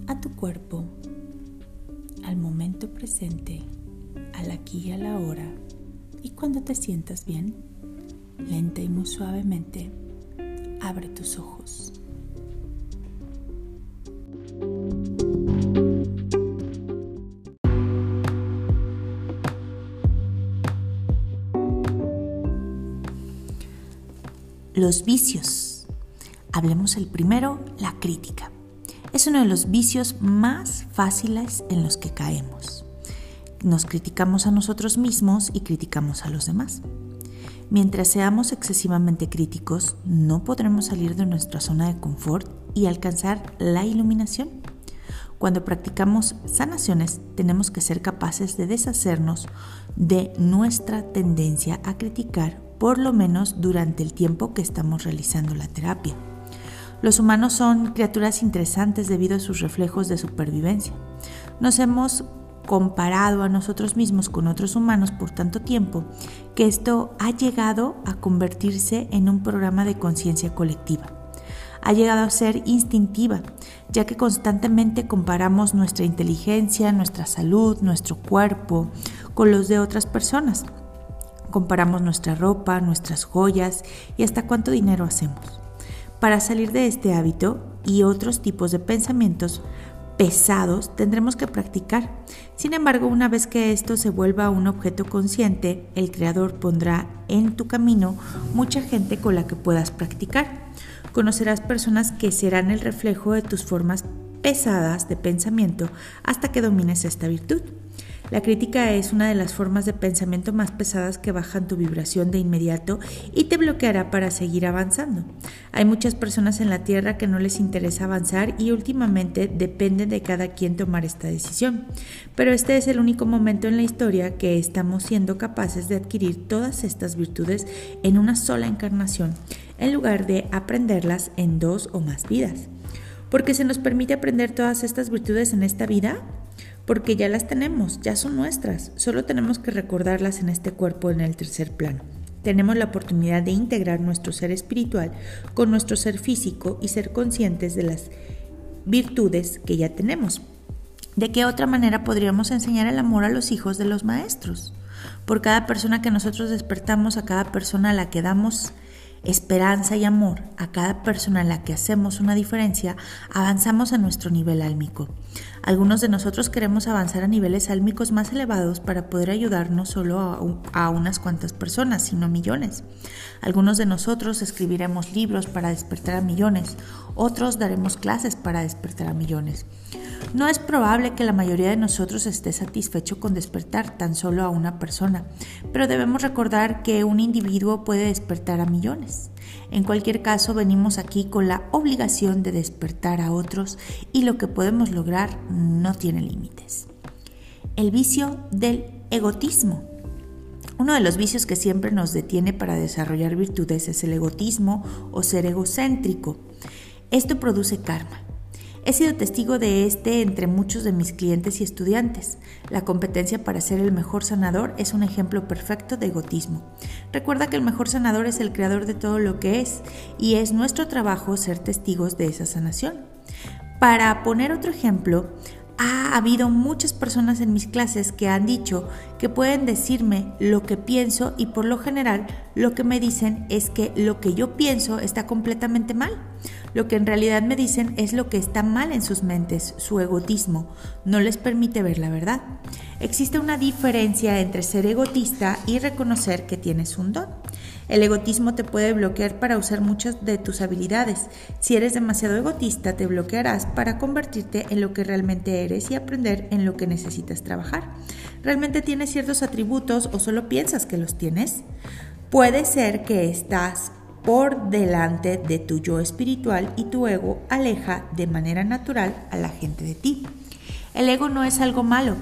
a tu cuerpo, al momento presente, al aquí y a la hora. Y cuando te sientas bien, lenta y muy suavemente, abre tus ojos. Los vicios. Hablemos el primero, la crítica. Es uno de los vicios más fáciles en los que caemos. Nos criticamos a nosotros mismos y criticamos a los demás. Mientras seamos excesivamente críticos, no podremos salir de nuestra zona de confort y alcanzar la iluminación. Cuando practicamos sanaciones, tenemos que ser capaces de deshacernos de nuestra tendencia a criticar, por lo menos durante el tiempo que estamos realizando la terapia. Los humanos son criaturas interesantes debido a sus reflejos de supervivencia. Nos hemos comparado a nosotros mismos con otros humanos por tanto tiempo que esto ha llegado a convertirse en un programa de conciencia colectiva. Ha llegado a ser instintiva, ya que constantemente comparamos nuestra inteligencia, nuestra salud, nuestro cuerpo con los de otras personas. Comparamos nuestra ropa, nuestras joyas y hasta cuánto dinero hacemos. Para salir de este hábito y otros tipos de pensamientos, pesados tendremos que practicar. Sin embargo, una vez que esto se vuelva un objeto consciente, el Creador pondrá en tu camino mucha gente con la que puedas practicar. Conocerás personas que serán el reflejo de tus formas pesadas de pensamiento hasta que domines esta virtud. La crítica es una de las formas de pensamiento más pesadas que bajan tu vibración de inmediato y te bloqueará para seguir avanzando. Hay muchas personas en la Tierra que no les interesa avanzar y últimamente depende de cada quien tomar esta decisión. Pero este es el único momento en la historia que estamos siendo capaces de adquirir todas estas virtudes en una sola encarnación, en lugar de aprenderlas en dos o más vidas. Porque se nos permite aprender todas estas virtudes en esta vida, porque ya las tenemos, ya son nuestras, solo tenemos que recordarlas en este cuerpo en el tercer plano. Tenemos la oportunidad de integrar nuestro ser espiritual con nuestro ser físico y ser conscientes de las virtudes que ya tenemos. ¿De qué otra manera podríamos enseñar el amor a los hijos de los maestros? Por cada persona que nosotros despertamos, a cada persona a la que damos esperanza y amor a cada persona en la que hacemos una diferencia, avanzamos a nuestro nivel álmico. Algunos de nosotros queremos avanzar a niveles álmicos más elevados para poder ayudar no solo a, unas cuantas personas, sino millones. Algunos de nosotros escribiremos libros para despertar a millones, otros daremos clases para despertar a millones. No es probable que la mayoría de nosotros esté satisfecho con despertar tan solo a una persona, pero debemos recordar que un individuo puede despertar a millones. En cualquier caso, venimos aquí con la obligación de despertar a otros y lo que podemos lograr no tiene límites. El vicio del egotismo. Uno de los vicios que siempre nos detiene para desarrollar virtudes es el egotismo o ser egocéntrico. Esto produce karma. He sido testigo de este entre muchos de mis clientes y estudiantes. La competencia para ser el mejor sanador es un ejemplo perfecto de egotismo. Recuerda que el mejor sanador es el creador de todo lo que es y es nuestro trabajo ser testigos de esa sanación. Para poner otro ejemplo, ha habido muchas personas en mis clases que han dicho que pueden decirme lo que pienso y por lo general lo que me dicen es que lo que yo pienso está completamente mal. Lo que en realidad me dicen es lo que está mal en sus mentes, su egotismo, no les permite ver la verdad. Existe una diferencia entre ser egotista y reconocer que tienes un don. El egotismo te puede bloquear para usar muchas de tus habilidades. Si eres demasiado egotista, te bloquearás para convertirte en lo que realmente eres y aprender en lo que necesitas trabajar. ¿Realmente tienes ciertos atributos o solo piensas que los tienes? Puede ser que estás por delante de tu yo espiritual y tu ego aleja de manera natural a la gente de ti. El ego no es algo malo.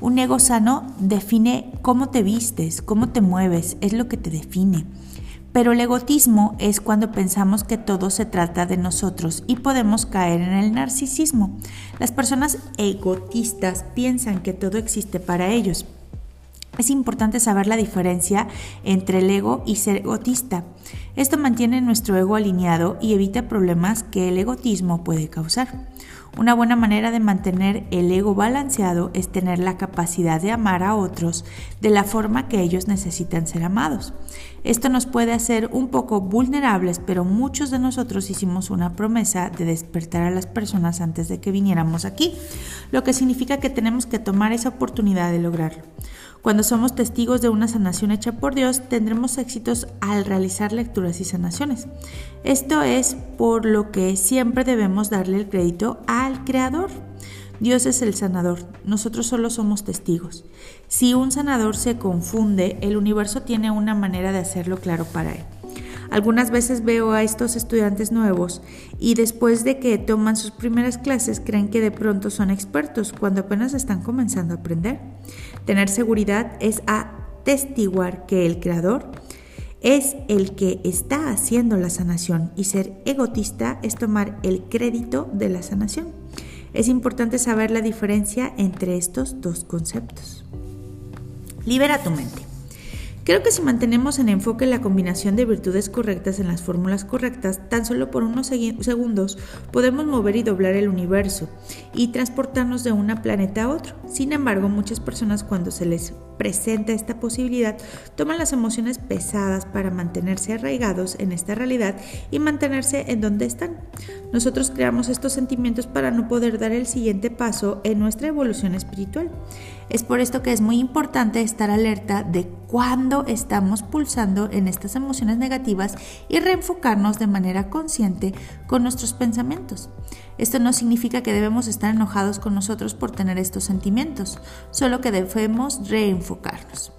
Un ego sano define cómo te vistes, cómo te mueves, es lo que te define. Pero el egotismo es cuando pensamos que todo se trata de nosotros y podemos caer en el narcisismo. Las personas egotistas piensan que todo existe para ellos. Es importante saber la diferencia entre el ego y ser egotista. Esto mantiene nuestro ego alineado y evita problemas que el egotismo puede causar. Una buena manera de mantener el ego balanceado es tener la capacidad de amar a otros de la forma que ellos necesitan ser amados. Esto nos puede hacer un poco vulnerables, pero muchos de nosotros hicimos una promesa de despertar a las personas antes de que viniéramos aquí, lo que significa que tenemos que tomar esa oportunidad de lograrlo. Cuando somos testigos de una sanación hecha por Dios, tendremos éxitos al realizar lecturas y sanaciones. Esto es por lo que siempre debemos darle el crédito al Creador. Dios es el sanador, nosotros solo somos testigos. Si un sanador se confunde, el universo tiene una manera de hacerlo claro para él. Algunas veces veo a estos estudiantes nuevos y después de que toman sus primeras clases creen que de pronto son expertos cuando apenas están comenzando a aprender. Tener seguridad es atestiguar que el creador es el que está haciendo la sanación y ser egotista es tomar el crédito de la sanación. Es importante saber la diferencia entre estos dos conceptos. Libera tu mente. Creo que si mantenemos en enfoque la combinación de virtudes correctas en las fórmulas correctas, tan solo por unos segundos podemos mover y doblar el universo y transportarnos de un planeta a otro. Sin embargo, muchas personas cuando se les presenta esta posibilidad toman las emociones pesadas para mantenerse arraigados en esta realidad y mantenerse en donde están. Nosotros creamos estos sentimientos para no poder dar el siguiente paso en nuestra evolución espiritual. Es por esto que es muy importante estar alerta de cuándo estamos pulsando en estas emociones negativas y reenfocarnos de manera consciente con nuestros pensamientos. Esto no significa que debemos estar enojados con nosotros por tener estos sentimientos, solo que debemos reenfocarnos.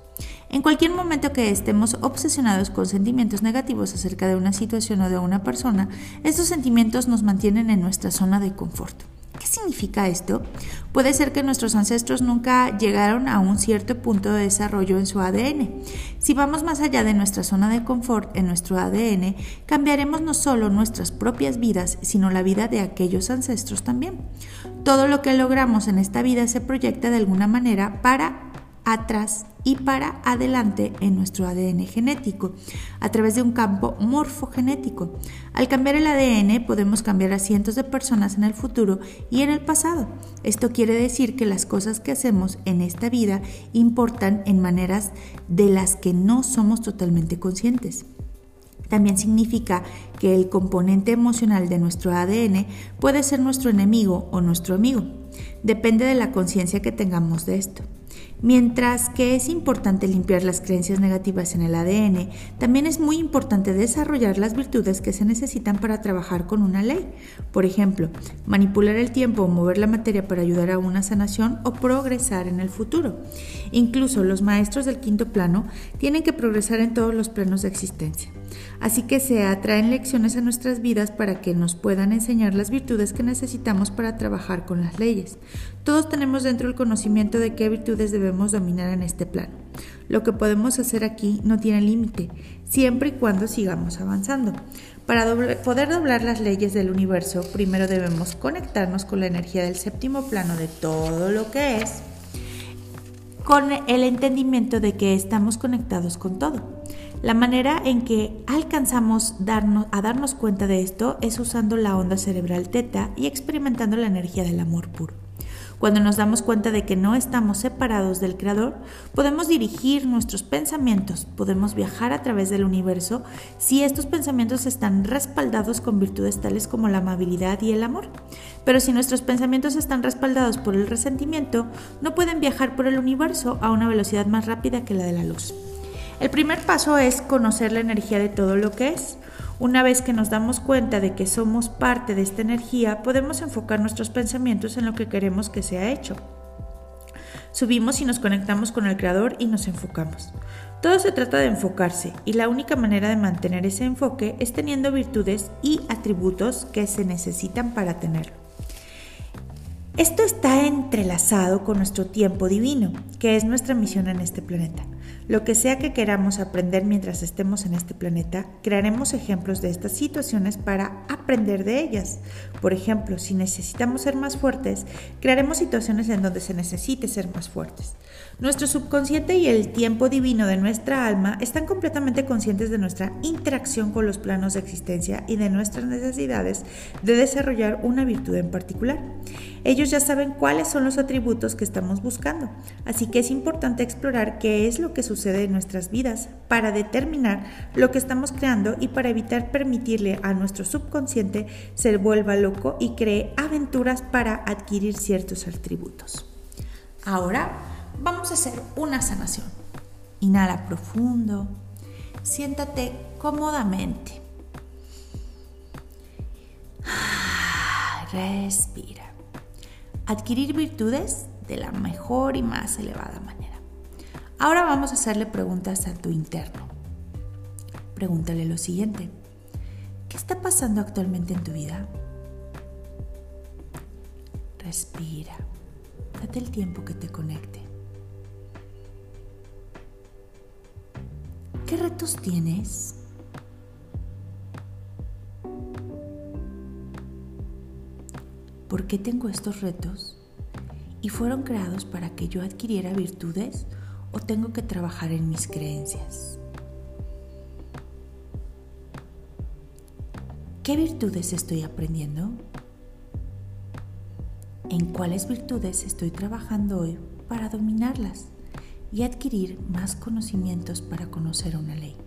En cualquier momento que estemos obsesionados con sentimientos negativos acerca de una situación o de una persona, estos sentimientos nos mantienen en nuestra zona de confort. ¿Qué significa esto? Puede ser que nuestros ancestros nunca llegaron a un cierto punto de desarrollo en su ADN. Si vamos más allá de nuestra zona de confort en nuestro ADN, cambiaremos no solo nuestras propias vidas, sino la vida de aquellos ancestros también. Todo lo que logramos en esta vida se proyecta de alguna manera para atrás y para adelante en nuestro ADN genético a través de un campo morfogenético. Al cambiar el ADN podemos cambiar a cientos de personas en el futuro y en el pasado. Esto quiere decir que las cosas que hacemos en esta vida importan en maneras de las que no somos totalmente conscientes. También significa que el componente emocional de nuestro ADN puede ser nuestro enemigo o nuestro amigo. Depende de la conciencia que tengamos de esto. Mientras que es importante limpiar las creencias negativas en el ADN, también es muy importante desarrollar las virtudes que se necesitan para trabajar con una ley. Por ejemplo, manipular el tiempo o mover la materia para ayudar a una sanación o progresar en el futuro. Incluso los maestros del quinto plano tienen que progresar en todos los planos de existencia. Así que se atraen lecciones a nuestras vidas para que nos puedan enseñar las virtudes que necesitamos para trabajar con las leyes. Todos tenemos dentro el conocimiento de qué virtudes debemos dominar en este plano. Lo que podemos hacer aquí no tiene límite, siempre y cuando sigamos avanzando. Para poder doblar las leyes del universo, primero debemos conectarnos con la energía del séptimo plano de todo lo que es, con el entendimiento de que estamos conectados con todo. La manera en que alcanzamos a darnos cuenta de esto es usando la onda cerebral teta y experimentando la energía del amor puro. Cuando nos damos cuenta de que no estamos separados del Creador, podemos dirigir nuestros pensamientos, podemos viajar a través del universo si estos pensamientos están respaldados con virtudes tales como la amabilidad y el amor. Pero si nuestros pensamientos están respaldados por el resentimiento, no pueden viajar por el universo a una velocidad más rápida que la de la luz. El primer paso es conocer la energía de todo lo que es. Una vez que nos damos cuenta de que somos parte de esta energía, podemos enfocar nuestros pensamientos en lo que queremos que sea hecho. Subimos y nos conectamos con el Creador y nos enfocamos. Todo se trata de enfocarse y la única manera de mantener ese enfoque es teniendo virtudes y atributos que se necesitan para tenerlo. Esto está entrelazado con nuestro tiempo divino, que es nuestra misión en este planeta. Lo que sea que queramos aprender mientras estemos en este planeta, crearemos ejemplos de estas situaciones para aprender de ellas. Por ejemplo, si necesitamos ser más fuertes, crearemos situaciones en donde se necesite ser más fuertes. Nuestro subconsciente y el tiempo divino de nuestra alma están completamente conscientes de nuestra interacción con los planos de existencia y de nuestras necesidades de desarrollar una virtud en particular. Ellos ya saben cuáles son los atributos que estamos buscando, así que es importante explorar qué es lo que sucede en nuestras vidas para determinar lo que estamos creando y para evitar permitirle a nuestro subconsciente se vuelva loco y cree aventuras para adquirir ciertos atributos. Ahora, vamos a hacer una sanación. Inhala profundo, siéntate cómodamente. Respira. Adquirir virtudes de la mejor y más elevada manera. Ahora vamos a hacerle preguntas a tu interno. Pregúntale lo siguiente. ¿Qué está pasando actualmente en tu vida? Respira. Date el tiempo que te conecte. ¿Qué retos tienes? ¿Por qué tengo estos retos? ¿Y fueron creados para que yo adquiriera virtudes o tengo que trabajar en mis creencias? ¿Qué virtudes estoy aprendiendo? ¿En cuáles virtudes estoy trabajando hoy para dominarlas? Y adquirir más conocimientos para conocer una ley.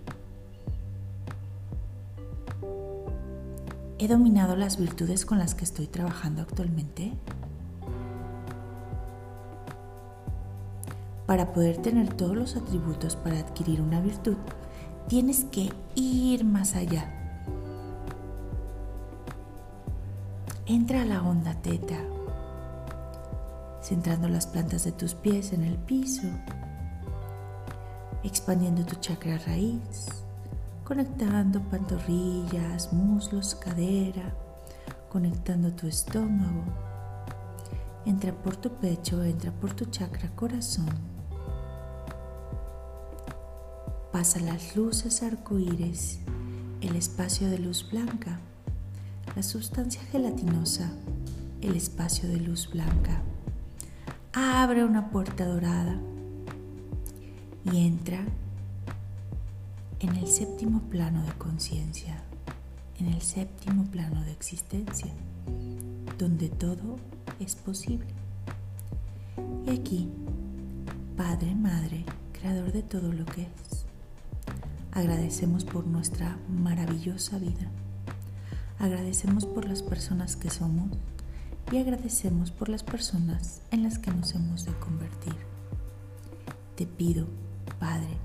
¿He dominado las virtudes con las que estoy trabajando actualmente? Para poder tener todos los atributos para adquirir una virtud, tienes que ir más allá. Entra a la onda teta, centrando las plantas de tus pies en el piso expandiendo tu chakra raíz, conectando pantorrillas, muslos, cadera, conectando tu estómago. Entra por tu pecho, entra por tu chakra corazón. Pasa las luces arcoíris, el espacio de luz blanca, la sustancia gelatinosa, el espacio de luz blanca. Abre una puerta dorada y entra en el séptimo plano de conciencia, en el séptimo plano de existencia, donde todo es posible. Y aquí, Padre, Madre, Creador de todo lo que es, agradecemos por nuestra maravillosa vida, agradecemos por las personas que somos y agradecemos por las personas en las que nos hemos de convertir. Te pido Padre,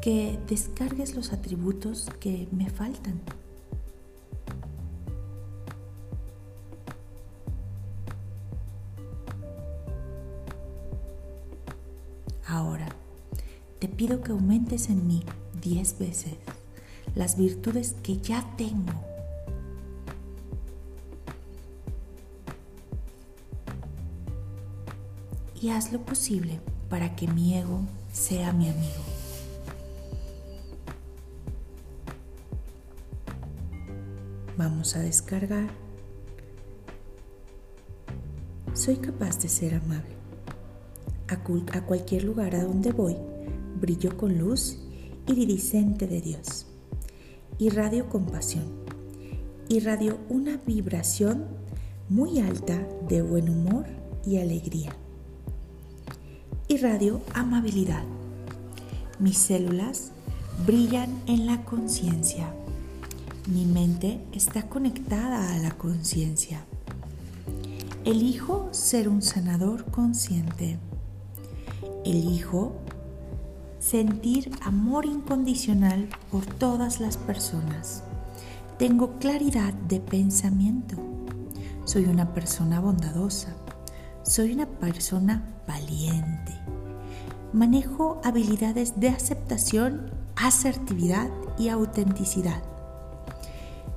que descargues los atributos que me faltan. Ahora, te pido que aumentes en mí diez veces las virtudes que ya tengo. Y haz lo posible para que mi ego sea mi amigo. Vamos a descargar. Soy capaz de ser amable. A, cualquier lugar a donde voy, brillo con luz iridiscente de Dios. Irradio compasión. Irradio una vibración muy alta de buen humor y alegría irradio amabilidad. Mis células brillan en la conciencia. Mi mente está conectada a la conciencia. Elijo ser un sanador consciente. Elijo sentir amor incondicional por todas las personas. Tengo claridad de pensamiento. Soy una persona bondadosa. Soy una persona valiente. Manejo habilidades de aceptación, asertividad y autenticidad.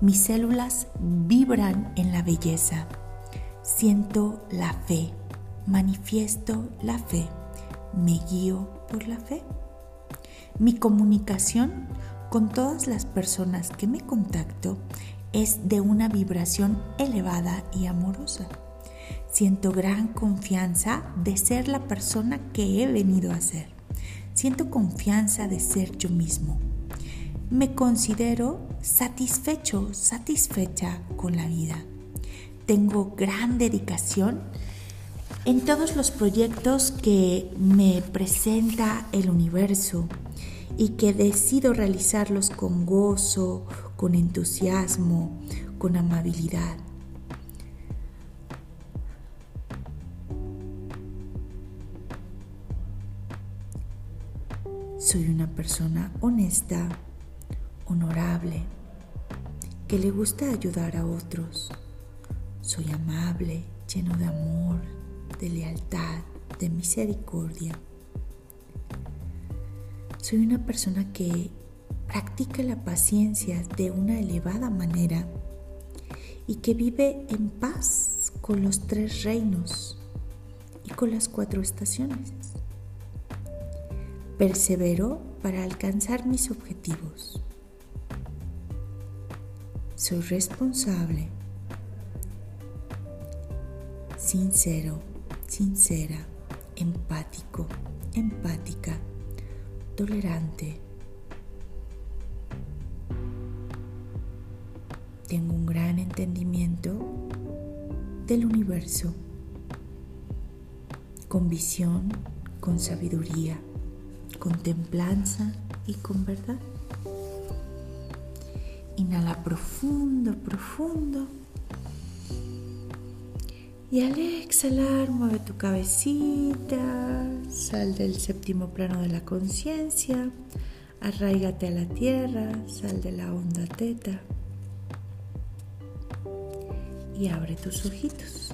Mis células vibran en la belleza. Siento la fe. Manifiesto la fe. Me guío por la fe. Mi comunicación con todas las personas que me contacto es de una vibración elevada y amorosa. Siento gran confianza de ser la persona que he venido a ser. Siento confianza de ser yo mismo. Me considero satisfecho, satisfecha con la vida. Tengo gran dedicación en todos los proyectos que me presenta el universo y que decido realizarlos con gozo, con entusiasmo, con amabilidad. Soy una persona honesta, honorable, que le gusta ayudar a otros. Soy amable, lleno de amor, de lealtad, de misericordia. Soy una persona que practica la paciencia de una elevada manera y que vive en paz con los tres reinos y con las cuatro estaciones. Persevero para alcanzar mis objetivos. Soy responsable, sincero, sincera, empático, empática, tolerante. Tengo un gran entendimiento del universo, con visión, con sabiduría con templanza y con verdad. Inhala profundo, profundo. Y al exhalar, mueve tu cabecita, sal del séptimo plano de la conciencia, arraigate a la tierra, sal de la onda teta y abre tus ojitos.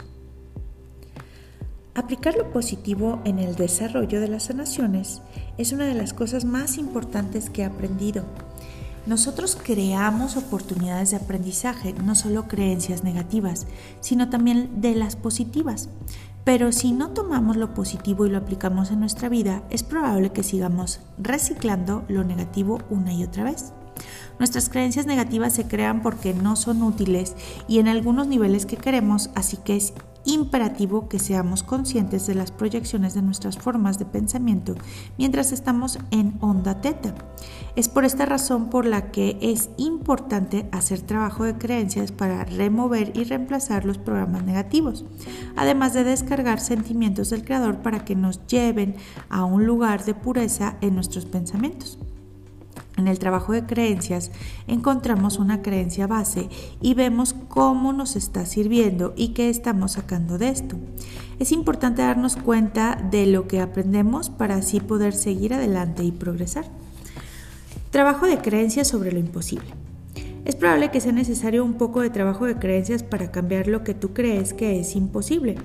Aplicar lo positivo en el desarrollo de las sanaciones es una de las cosas más importantes que he aprendido. Nosotros creamos oportunidades de aprendizaje, no solo creencias negativas, sino también de las positivas. Pero si no tomamos lo positivo y lo aplicamos en nuestra vida, es probable que sigamos reciclando lo negativo una y otra vez. Nuestras creencias negativas se crean porque no son útiles y en algunos niveles que queremos, así que es imperativo que seamos conscientes de las proyecciones de nuestras formas de pensamiento mientras estamos en onda teta. Es por esta razón por la que es importante hacer trabajo de creencias para remover y reemplazar los programas negativos, además de descargar sentimientos del Creador para que nos lleven a un lugar de pureza en nuestros pensamientos. En el trabajo de creencias encontramos una creencia base y vemos cómo nos está sirviendo y qué estamos sacando de esto. Es importante darnos cuenta de lo que aprendemos para así poder seguir adelante y progresar. Trabajo de creencias sobre lo imposible. Es probable que sea necesario un poco de trabajo de creencias para cambiar lo que tú crees que es imposible.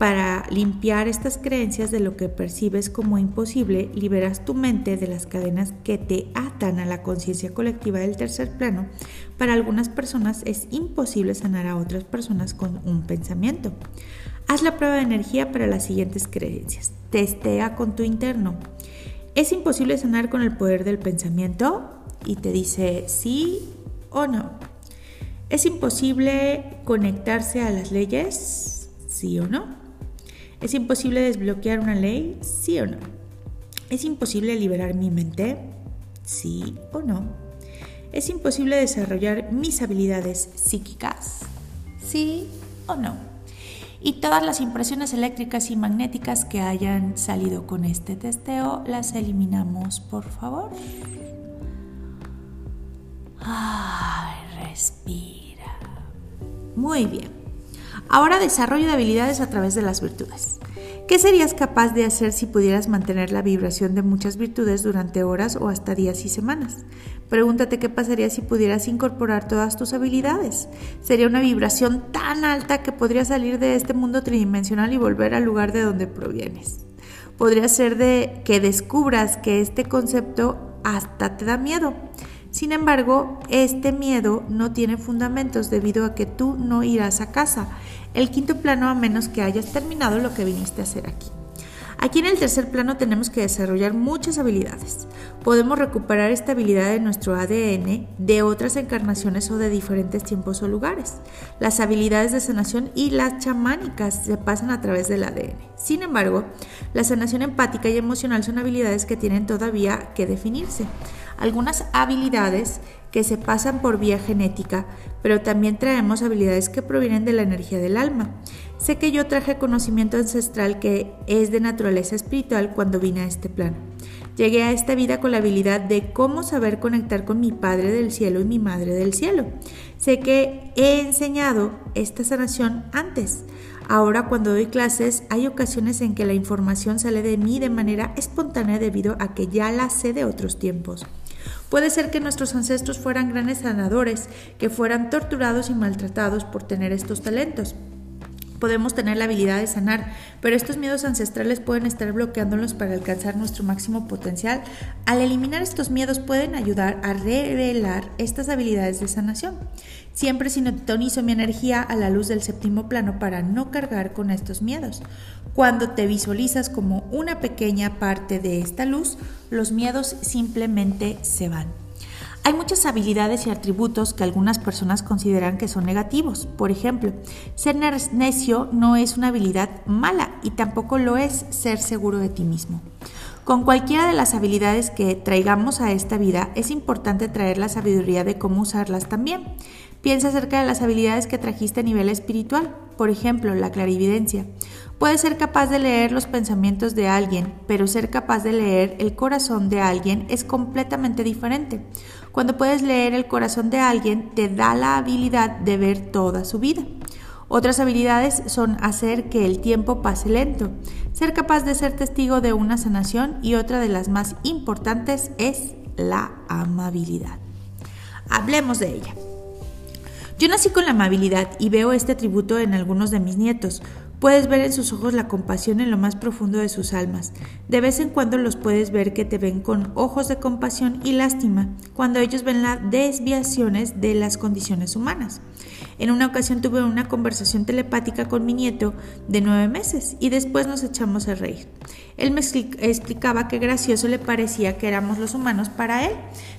Para limpiar estas creencias de lo que percibes como imposible, liberas tu mente de las cadenas que te atan a la conciencia colectiva del tercer plano. Para algunas personas es imposible sanar a otras personas con un pensamiento. Haz la prueba de energía para las siguientes creencias. Testea con tu interno. ¿Es imposible sanar con el poder del pensamiento? Y te dice sí o no. ¿Es imposible conectarse a las leyes? ¿Sí o no? ¿Es imposible desbloquear una ley? ¿Sí o no? ¿Es imposible liberar mi mente? ¿Sí o no? ¿Es imposible desarrollar mis habilidades psíquicas? ¿Sí o no? Y todas las impresiones eléctricas y magnéticas que hayan salido con este testeo las eliminamos, por favor. Ay, respira. Muy bien. Ahora desarrollo de habilidades a través de las virtudes. ¿Qué serías capaz de hacer si pudieras mantener la vibración de muchas virtudes durante horas o hasta días y semanas? Pregúntate qué pasaría si pudieras incorporar todas tus habilidades. Sería una vibración tan alta que podrías salir de este mundo tridimensional y volver al lugar de donde provienes. Podría ser de que descubras que este concepto hasta te da miedo sin embargo, este miedo no tiene fundamentos debido a que tú no irás a casa, el quinto plano a menos que hayas terminado lo que viniste a hacer aquí. Aquí en el tercer plano tenemos que desarrollar muchas habilidades. Podemos recuperar esta habilidad de nuestro ADN de otras encarnaciones o de diferentes tiempos o lugares. Las habilidades de sanación y las chamánicas se pasan a través del ADN. Sin embargo, la sanación empática y emocional son habilidades que tienen todavía que definirse. Algunas habilidades que se pasan por vía genética, pero también traemos habilidades que provienen de la energía del alma. Sé que yo traje conocimiento ancestral que es de naturaleza espiritual cuando vine a este plano. Llegué a esta vida con la habilidad de cómo saber conectar con mi Padre del Cielo y mi Madre del Cielo. Sé que he enseñado esta sanación antes. Ahora cuando doy clases hay ocasiones en que la información sale de mí de manera espontánea debido a que ya la sé de otros tiempos. Puede ser que nuestros ancestros fueran grandes sanadores, que fueran torturados y maltratados por tener estos talentos. Podemos tener la habilidad de sanar, pero estos miedos ancestrales pueden estar bloqueándolos para alcanzar nuestro máximo potencial. Al eliminar estos miedos pueden ayudar a revelar estas habilidades de sanación. Siempre sintonizo mi energía a la luz del séptimo plano para no cargar con estos miedos. Cuando te visualizas como una pequeña parte de esta luz, los miedos simplemente se van. Hay muchas habilidades y atributos que algunas personas consideran que son negativos. Por ejemplo, ser necio no es una habilidad mala y tampoco lo es ser seguro de ti mismo. Con cualquiera de las habilidades que traigamos a esta vida, es importante traer la sabiduría de cómo usarlas también. Piensa acerca de las habilidades que trajiste a nivel espiritual, por ejemplo, la clarividencia. Puedes ser capaz de leer los pensamientos de alguien, pero ser capaz de leer el corazón de alguien es completamente diferente. Cuando puedes leer el corazón de alguien, te da la habilidad de ver toda su vida. Otras habilidades son hacer que el tiempo pase lento, ser capaz de ser testigo de una sanación y otra de las más importantes es la amabilidad. Hablemos de ella. Yo nací con la amabilidad y veo este atributo en algunos de mis nietos. Puedes ver en sus ojos la compasión en lo más profundo de sus almas. De vez en cuando los puedes ver que te ven con ojos de compasión y lástima cuando ellos ven las desviaciones de las condiciones humanas. En una ocasión tuve una conversación telepática con mi nieto de nueve meses y después nos echamos a reír. Él me explicaba que gracioso le parecía que éramos los humanos para él.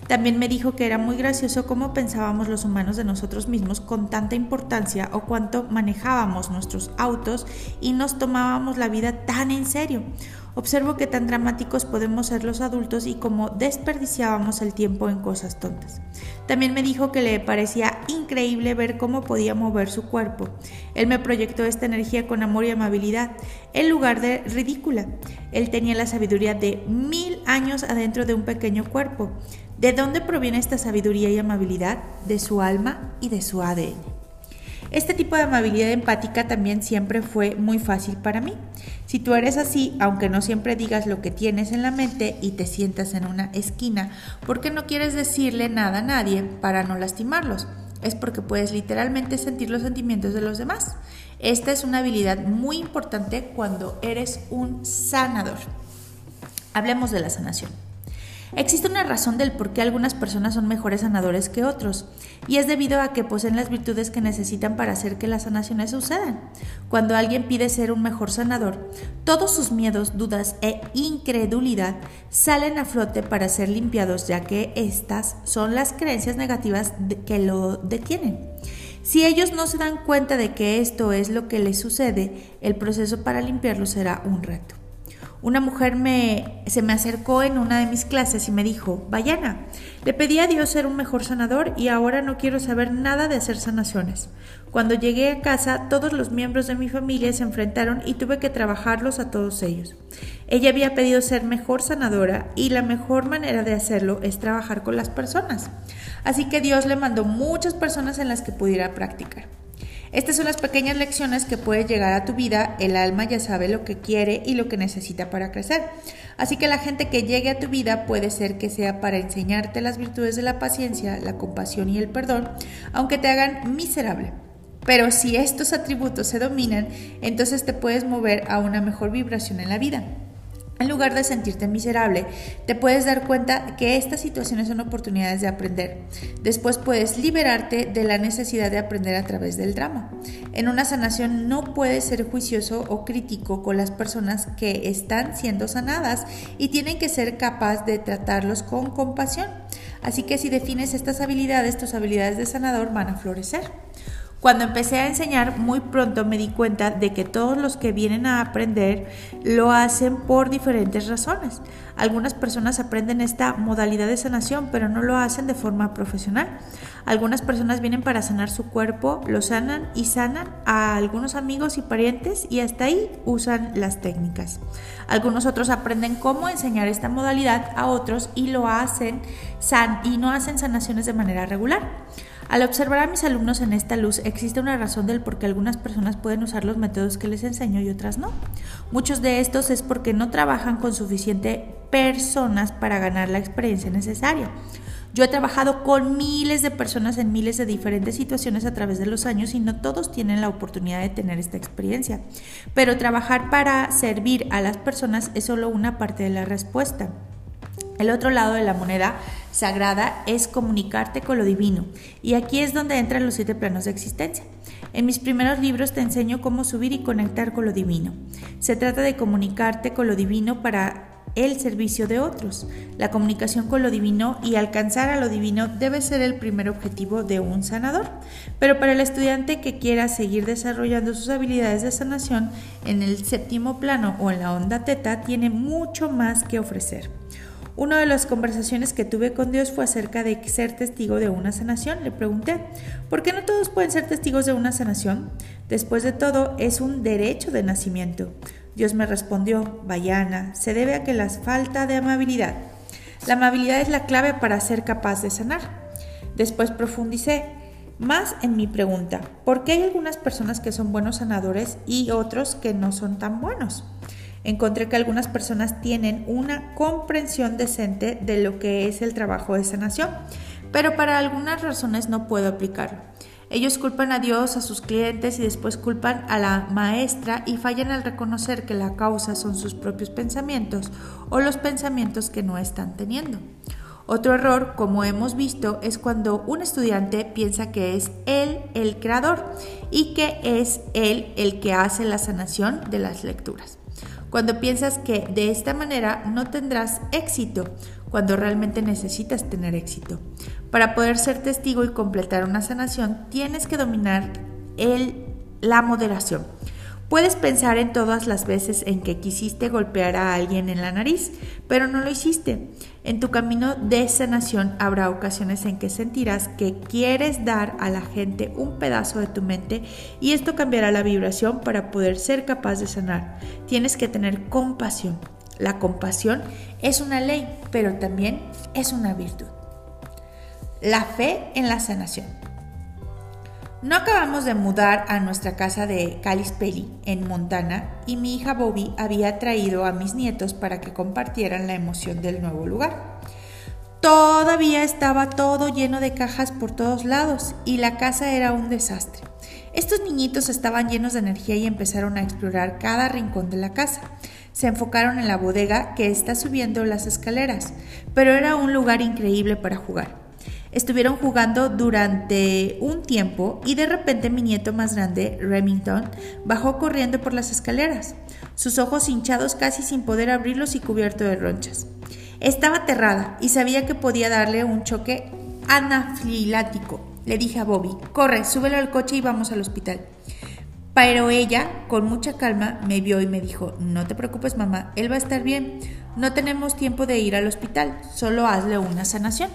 También me dijo que era muy gracioso cómo pensábamos los humanos de nosotros mismos con tanta importancia o cuánto manejábamos nuestros autos y nos tomábamos la vida tan en serio. Observo que tan dramáticos podemos ser los adultos y cómo desperdiciábamos el tiempo en cosas tontas. También me dijo que le parecía increíble ver cómo podía mover su cuerpo. Él me proyectó esta energía con amor y amabilidad, en lugar de ridícula. Él tenía la sabiduría de mil años adentro de un pequeño cuerpo. ¿De dónde proviene esta sabiduría y amabilidad? De su alma y de su ADN. Este tipo de amabilidad empática también siempre fue muy fácil para mí. Si tú eres así, aunque no siempre digas lo que tienes en la mente y te sientas en una esquina, porque no quieres decirle nada a nadie para no lastimarlos, es porque puedes literalmente sentir los sentimientos de los demás. Esta es una habilidad muy importante cuando eres un sanador. Hablemos de la sanación. Existe una razón del por qué algunas personas son mejores sanadores que otros, y es debido a que poseen las virtudes que necesitan para hacer que las sanaciones sucedan. Cuando alguien pide ser un mejor sanador, todos sus miedos, dudas e incredulidad salen a flote para ser limpiados, ya que estas son las creencias negativas que lo detienen. Si ellos no se dan cuenta de que esto es lo que les sucede, el proceso para limpiarlo será un reto. Una mujer me, se me acercó en una de mis clases y me dijo, Vayana, le pedí a Dios ser un mejor sanador y ahora no quiero saber nada de hacer sanaciones. Cuando llegué a casa, todos los miembros de mi familia se enfrentaron y tuve que trabajarlos a todos ellos. Ella había pedido ser mejor sanadora y la mejor manera de hacerlo es trabajar con las personas. Así que Dios le mandó muchas personas en las que pudiera practicar. Estas son las pequeñas lecciones que puede llegar a tu vida. El alma ya sabe lo que quiere y lo que necesita para crecer. Así que la gente que llegue a tu vida puede ser que sea para enseñarte las virtudes de la paciencia, la compasión y el perdón, aunque te hagan miserable. Pero si estos atributos se dominan, entonces te puedes mover a una mejor vibración en la vida. En lugar de sentirte miserable, te puedes dar cuenta que estas situaciones son oportunidades de aprender. Después puedes liberarte de la necesidad de aprender a través del drama. En una sanación no puedes ser juicioso o crítico con las personas que están siendo sanadas y tienen que ser capaz de tratarlos con compasión. Así que si defines estas habilidades, tus habilidades de sanador van a florecer. Cuando empecé a enseñar, muy pronto me di cuenta de que todos los que vienen a aprender lo hacen por diferentes razones. Algunas personas aprenden esta modalidad de sanación, pero no lo hacen de forma profesional. Algunas personas vienen para sanar su cuerpo, lo sanan y sanan a algunos amigos y parientes y hasta ahí usan las técnicas. Algunos otros aprenden cómo enseñar esta modalidad a otros y lo hacen san y no hacen sanaciones de manera regular. Al observar a mis alumnos en esta luz, existe una razón del por qué algunas personas pueden usar los métodos que les enseño y otras no. Muchos de estos es porque no trabajan con suficiente personas para ganar la experiencia necesaria. Yo he trabajado con miles de personas en miles de diferentes situaciones a través de los años y no todos tienen la oportunidad de tener esta experiencia. Pero trabajar para servir a las personas es solo una parte de la respuesta. El otro lado de la moneda sagrada es comunicarte con lo divino. Y aquí es donde entran los siete planos de existencia. En mis primeros libros te enseño cómo subir y conectar con lo divino. Se trata de comunicarte con lo divino para el servicio de otros. La comunicación con lo divino y alcanzar a lo divino debe ser el primer objetivo de un sanador. Pero para el estudiante que quiera seguir desarrollando sus habilidades de sanación en el séptimo plano o en la onda teta, tiene mucho más que ofrecer. Una de las conversaciones que tuve con Dios fue acerca de ser testigo de una sanación. Le pregunté, ¿por qué no todos pueden ser testigos de una sanación? Después de todo, es un derecho de nacimiento. Dios me respondió, Vayana, se debe a que la falta de amabilidad. La amabilidad es la clave para ser capaz de sanar. Después profundicé más en mi pregunta, ¿por qué hay algunas personas que son buenos sanadores y otros que no son tan buenos? Encontré que algunas personas tienen una comprensión decente de lo que es el trabajo de sanación, pero para algunas razones no puedo aplicarlo. Ellos culpan a Dios, a sus clientes y después culpan a la maestra y fallan al reconocer que la causa son sus propios pensamientos o los pensamientos que no están teniendo. Otro error, como hemos visto, es cuando un estudiante piensa que es él el creador y que es él el que hace la sanación de las lecturas cuando piensas que de esta manera no tendrás éxito, cuando realmente necesitas tener éxito. Para poder ser testigo y completar una sanación, tienes que dominar el, la moderación. Puedes pensar en todas las veces en que quisiste golpear a alguien en la nariz, pero no lo hiciste. En tu camino de sanación habrá ocasiones en que sentirás que quieres dar a la gente un pedazo de tu mente y esto cambiará la vibración para poder ser capaz de sanar. Tienes que tener compasión. La compasión es una ley, pero también es una virtud. La fe en la sanación. No acabamos de mudar a nuestra casa de Kalispell, en Montana, y mi hija Bobby había traído a mis nietos para que compartieran la emoción del nuevo lugar. Todavía estaba todo lleno de cajas por todos lados y la casa era un desastre. Estos niñitos estaban llenos de energía y empezaron a explorar cada rincón de la casa. Se enfocaron en la bodega que está subiendo las escaleras, pero era un lugar increíble para jugar. Estuvieron jugando durante un tiempo y de repente mi nieto más grande, Remington, bajó corriendo por las escaleras, sus ojos hinchados casi sin poder abrirlos y cubierto de ronchas. Estaba aterrada y sabía que podía darle un choque anafilático. Le dije a Bobby, corre, súbelo al coche y vamos al hospital. Pero ella, con mucha calma, me vio y me dijo, no te preocupes mamá, él va a estar bien. No tenemos tiempo de ir al hospital, solo hazle una sanación.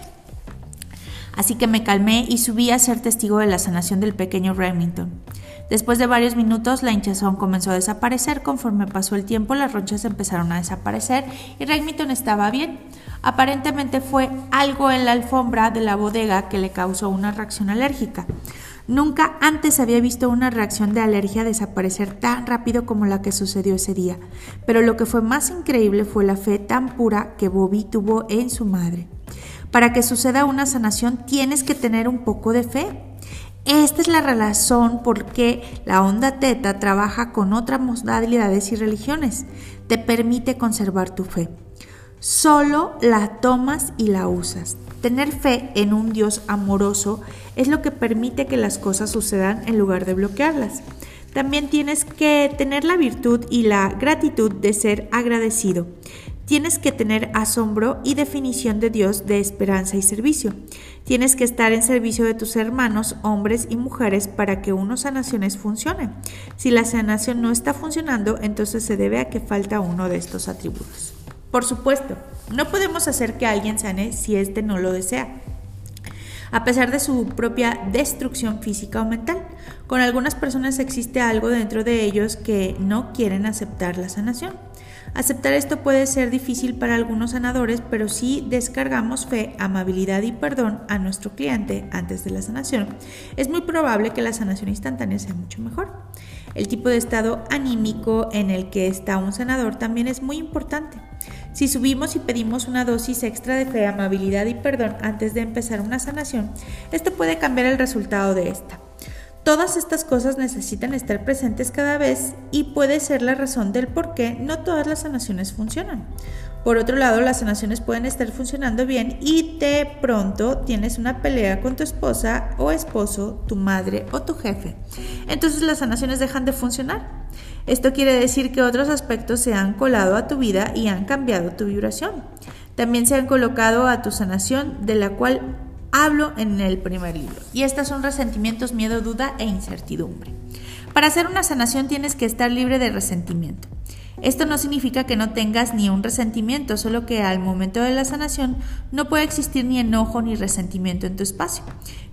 Así que me calmé y subí a ser testigo de la sanación del pequeño Remington. Después de varios minutos, la hinchazón comenzó a desaparecer. Conforme pasó el tiempo, las ronchas empezaron a desaparecer y Remington estaba bien. Aparentemente fue algo en la alfombra de la bodega que le causó una reacción alérgica. Nunca antes había visto una reacción de alergia desaparecer tan rápido como la que sucedió ese día, pero lo que fue más increíble fue la fe tan pura que Bobby tuvo en su madre. Para que suceda una sanación tienes que tener un poco de fe. Esta es la razón por qué la onda teta trabaja con otras modalidades y religiones. Te permite conservar tu fe. Solo la tomas y la usas. Tener fe en un Dios amoroso es lo que permite que las cosas sucedan en lugar de bloquearlas. También tienes que tener la virtud y la gratitud de ser agradecido. Tienes que tener asombro y definición de Dios de esperanza y servicio. Tienes que estar en servicio de tus hermanos, hombres y mujeres, para que una sanación funcione. Si la sanación no está funcionando, entonces se debe a que falta uno de estos atributos. Por supuesto, no podemos hacer que alguien sane si éste no lo desea a pesar de su propia destrucción física o mental. Con algunas personas existe algo dentro de ellos que no quieren aceptar la sanación. Aceptar esto puede ser difícil para algunos sanadores, pero si descargamos fe, amabilidad y perdón a nuestro cliente antes de la sanación, es muy probable que la sanación instantánea sea mucho mejor. El tipo de estado anímico en el que está un sanador también es muy importante. Si subimos y pedimos una dosis extra de fe, amabilidad y perdón antes de empezar una sanación, esto puede cambiar el resultado de esta. Todas estas cosas necesitan estar presentes cada vez y puede ser la razón del por qué no todas las sanaciones funcionan. Por otro lado, las sanaciones pueden estar funcionando bien y de pronto tienes una pelea con tu esposa o esposo, tu madre o tu jefe. Entonces las sanaciones dejan de funcionar. Esto quiere decir que otros aspectos se han colado a tu vida y han cambiado tu vibración. También se han colocado a tu sanación de la cual hablo en el primer libro. Y estas son resentimientos, miedo, duda e incertidumbre. Para hacer una sanación tienes que estar libre de resentimiento. Esto no significa que no tengas ni un resentimiento, solo que al momento de la sanación no puede existir ni enojo ni resentimiento en tu espacio.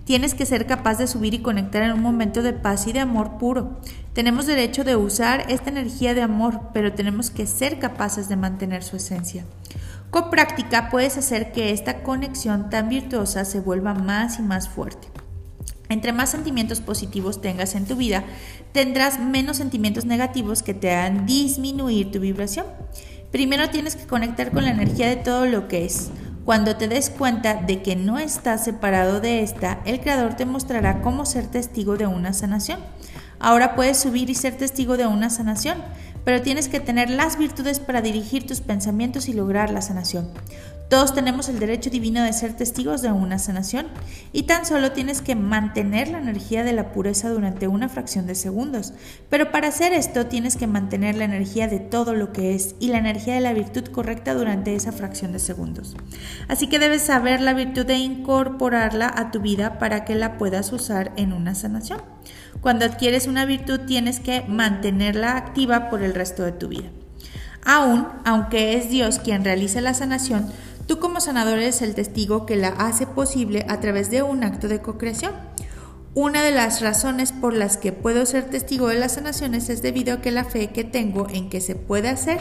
Tienes que ser capaz de subir y conectar en un momento de paz y de amor puro. Tenemos derecho de usar esta energía de amor, pero tenemos que ser capaces de mantener su esencia. Con práctica puedes hacer que esta conexión tan virtuosa se vuelva más y más fuerte. Entre más sentimientos positivos tengas en tu vida, tendrás menos sentimientos negativos que te hagan disminuir tu vibración. Primero tienes que conectar con la energía de todo lo que es. Cuando te des cuenta de que no estás separado de esta, el Creador te mostrará cómo ser testigo de una sanación. Ahora puedes subir y ser testigo de una sanación pero tienes que tener las virtudes para dirigir tus pensamientos y lograr la sanación. Todos tenemos el derecho divino de ser testigos de una sanación y tan solo tienes que mantener la energía de la pureza durante una fracción de segundos. Pero para hacer esto tienes que mantener la energía de todo lo que es y la energía de la virtud correcta durante esa fracción de segundos. Así que debes saber la virtud de incorporarla a tu vida para que la puedas usar en una sanación. Cuando adquieres una virtud tienes que mantenerla activa por el resto de tu vida. Aún, aunque es Dios quien realiza la sanación, tú como sanador eres el testigo que la hace posible a través de un acto de co-creación. Una de las razones por las que puedo ser testigo de las sanaciones es debido a que la fe que tengo en que se puede hacer,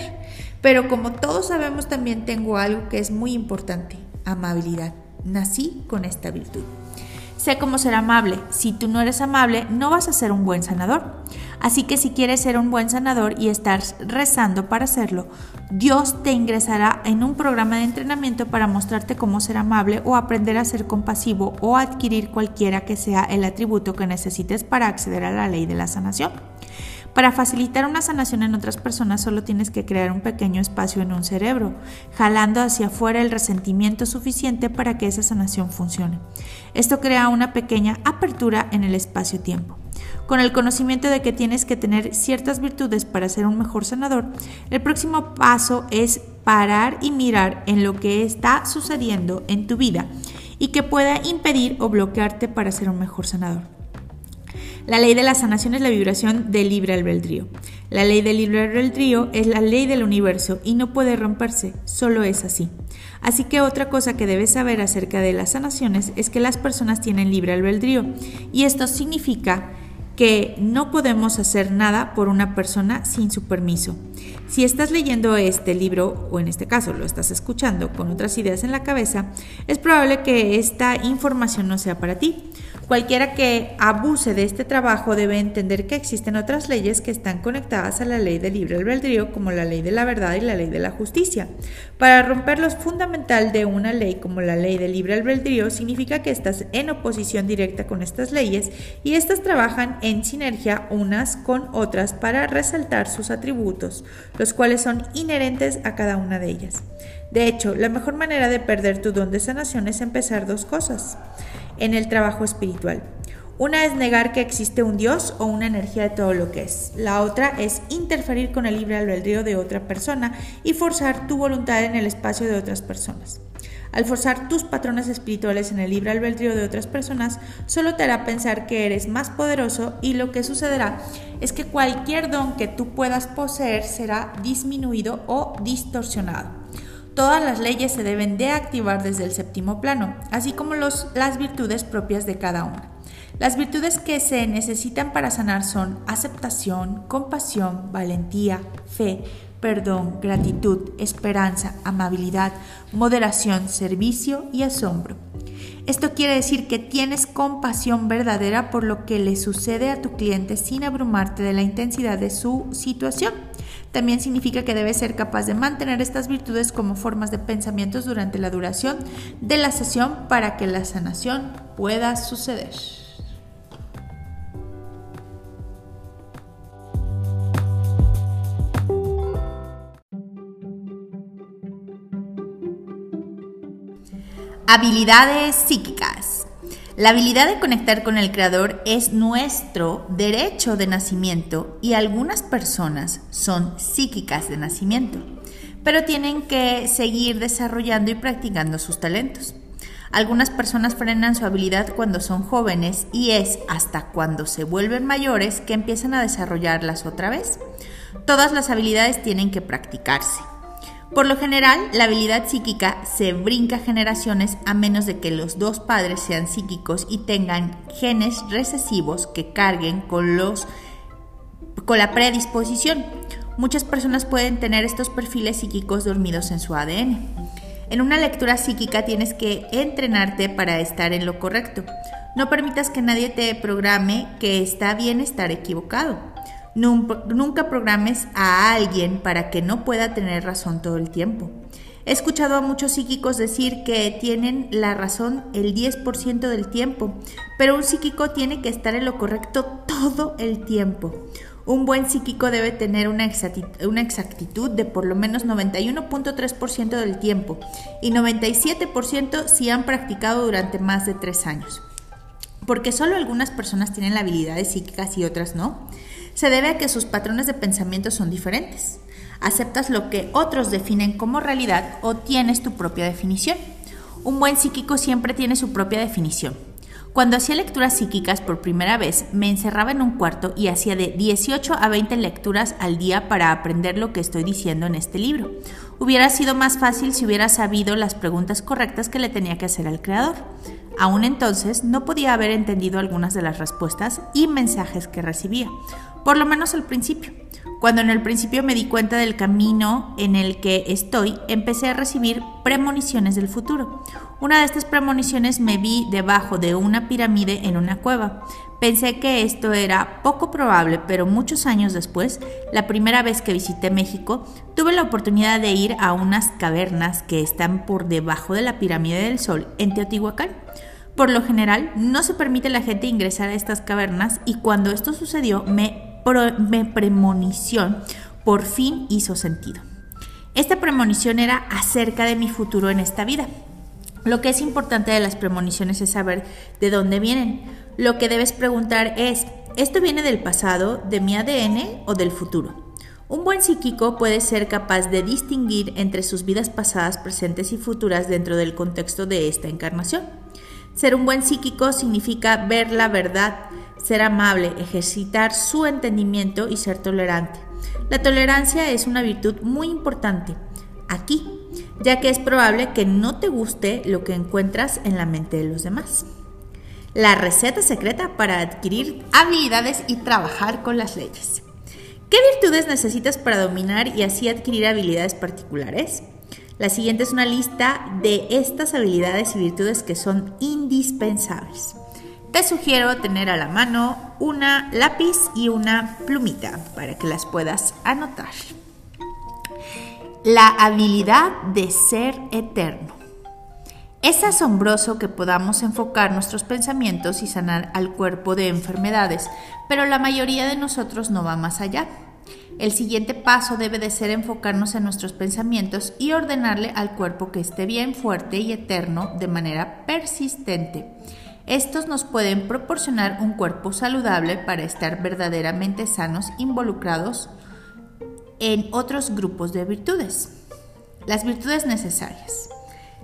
pero como todos sabemos también tengo algo que es muy importante, amabilidad. Nací con esta virtud. Sé cómo ser amable. Si tú no eres amable, no vas a ser un buen sanador. Así que si quieres ser un buen sanador y estás rezando para hacerlo, Dios te ingresará en un programa de entrenamiento para mostrarte cómo ser amable o aprender a ser compasivo o adquirir cualquiera que sea el atributo que necesites para acceder a la ley de la sanación. Para facilitar una sanación en otras personas solo tienes que crear un pequeño espacio en un cerebro, jalando hacia afuera el resentimiento suficiente para que esa sanación funcione. Esto crea una pequeña apertura en el espacio-tiempo. Con el conocimiento de que tienes que tener ciertas virtudes para ser un mejor sanador, el próximo paso es parar y mirar en lo que está sucediendo en tu vida y que pueda impedir o bloquearte para ser un mejor sanador. La ley de la sanación es la vibración del libre albedrío. La ley del libre albedrío es la ley del universo y no puede romperse, solo es así. Así que otra cosa que debes saber acerca de las sanaciones es que las personas tienen libre albedrío y esto significa que no podemos hacer nada por una persona sin su permiso. Si estás leyendo este libro, o en este caso lo estás escuchando con otras ideas en la cabeza, es probable que esta información no sea para ti. Cualquiera que abuse de este trabajo debe entender que existen otras leyes que están conectadas a la ley del libre albedrío, como la ley de la verdad y la ley de la justicia. Para romper lo fundamental de una ley como la ley del libre albedrío significa que estás en oposición directa con estas leyes y estas trabajan en sinergia unas con otras para resaltar sus atributos, los cuales son inherentes a cada una de ellas. De hecho, la mejor manera de perder tu don de sanación es empezar dos cosas en el trabajo espiritual. Una es negar que existe un Dios o una energía de todo lo que es. La otra es interferir con el libre albedrío de otra persona y forzar tu voluntad en el espacio de otras personas. Al forzar tus patrones espirituales en el libre albedrío de otras personas, solo te hará pensar que eres más poderoso y lo que sucederá es que cualquier don que tú puedas poseer será disminuido o distorsionado. Todas las leyes se deben de activar desde el séptimo plano, así como los, las virtudes propias de cada una. Las virtudes que se necesitan para sanar son aceptación, compasión, valentía, fe, perdón, gratitud, esperanza, amabilidad, moderación, servicio y asombro. Esto quiere decir que tienes compasión verdadera por lo que le sucede a tu cliente sin abrumarte de la intensidad de su situación. También significa que debes ser capaz de mantener estas virtudes como formas de pensamientos durante la duración de la sesión para que la sanación pueda suceder. Habilidades psíquicas. La habilidad de conectar con el Creador es nuestro derecho de nacimiento y algunas personas son psíquicas de nacimiento, pero tienen que seguir desarrollando y practicando sus talentos. Algunas personas frenan su habilidad cuando son jóvenes y es hasta cuando se vuelven mayores que empiezan a desarrollarlas otra vez. Todas las habilidades tienen que practicarse. Por lo general, la habilidad psíquica se brinca generaciones a menos de que los dos padres sean psíquicos y tengan genes recesivos que carguen con, los, con la predisposición. Muchas personas pueden tener estos perfiles psíquicos dormidos en su ADN. En una lectura psíquica tienes que entrenarte para estar en lo correcto. No permitas que nadie te programe que está bien estar equivocado. Nunca programes a alguien para que no pueda tener razón todo el tiempo. He escuchado a muchos psíquicos decir que tienen la razón el 10% del tiempo, pero un psíquico tiene que estar en lo correcto todo el tiempo. Un buen psíquico debe tener una exactitud, de por lo menos 91.3% del tiempo y 97% si han practicado durante más de 3 años. Porque solo algunas personas tienen la habilidades psíquicas y otras no se debe a que sus patrones de pensamiento son diferentes. Aceptas lo que otros definen como realidad o tienes tu propia definición. Un buen psíquico siempre tiene su propia definición. Cuando hacía lecturas psíquicas por primera vez, me encerraba en un cuarto y hacía de 18 a 20 lecturas al día para aprender lo que estoy diciendo en este libro. Hubiera sido más fácil si hubiera sabido las preguntas correctas que le tenía que hacer al creador. Aún entonces no podía haber entendido algunas de las respuestas y mensajes que recibía, por lo menos al principio. Cuando en el principio me di cuenta del camino en el que estoy, empecé a recibir premoniciones del futuro. Una de estas premoniciones me vi debajo de una pirámide en una cueva. Pensé que esto era poco probable, pero muchos años después, la primera vez que visité México, tuve la oportunidad de ir a unas cavernas que están por debajo de la pirámide del Sol en Teotihuacán. Por lo general, no se permite a la gente ingresar a estas cavernas y cuando esto sucedió me mi premonición por fin hizo sentido. Esta premonición era acerca de mi futuro en esta vida. Lo que es importante de las premoniciones es saber de dónde vienen. Lo que debes preguntar es, ¿esto viene del pasado, de mi ADN o del futuro? Un buen psíquico puede ser capaz de distinguir entre sus vidas pasadas, presentes y futuras dentro del contexto de esta encarnación. Ser un buen psíquico significa ver la verdad ser amable, ejercitar su entendimiento y ser tolerante. La tolerancia es una virtud muy importante aquí, ya que es probable que no te guste lo que encuentras en la mente de los demás. La receta secreta para adquirir habilidades y trabajar con las leyes. ¿Qué virtudes necesitas para dominar y así adquirir habilidades particulares? La siguiente es una lista de estas habilidades y virtudes que son indispensables. Te sugiero tener a la mano una lápiz y una plumita para que las puedas anotar. La habilidad de ser eterno. Es asombroso que podamos enfocar nuestros pensamientos y sanar al cuerpo de enfermedades, pero la mayoría de nosotros no va más allá. El siguiente paso debe de ser enfocarnos en nuestros pensamientos y ordenarle al cuerpo que esté bien, fuerte y eterno de manera persistente. Estos nos pueden proporcionar un cuerpo saludable para estar verdaderamente sanos involucrados en otros grupos de virtudes. Las virtudes necesarias.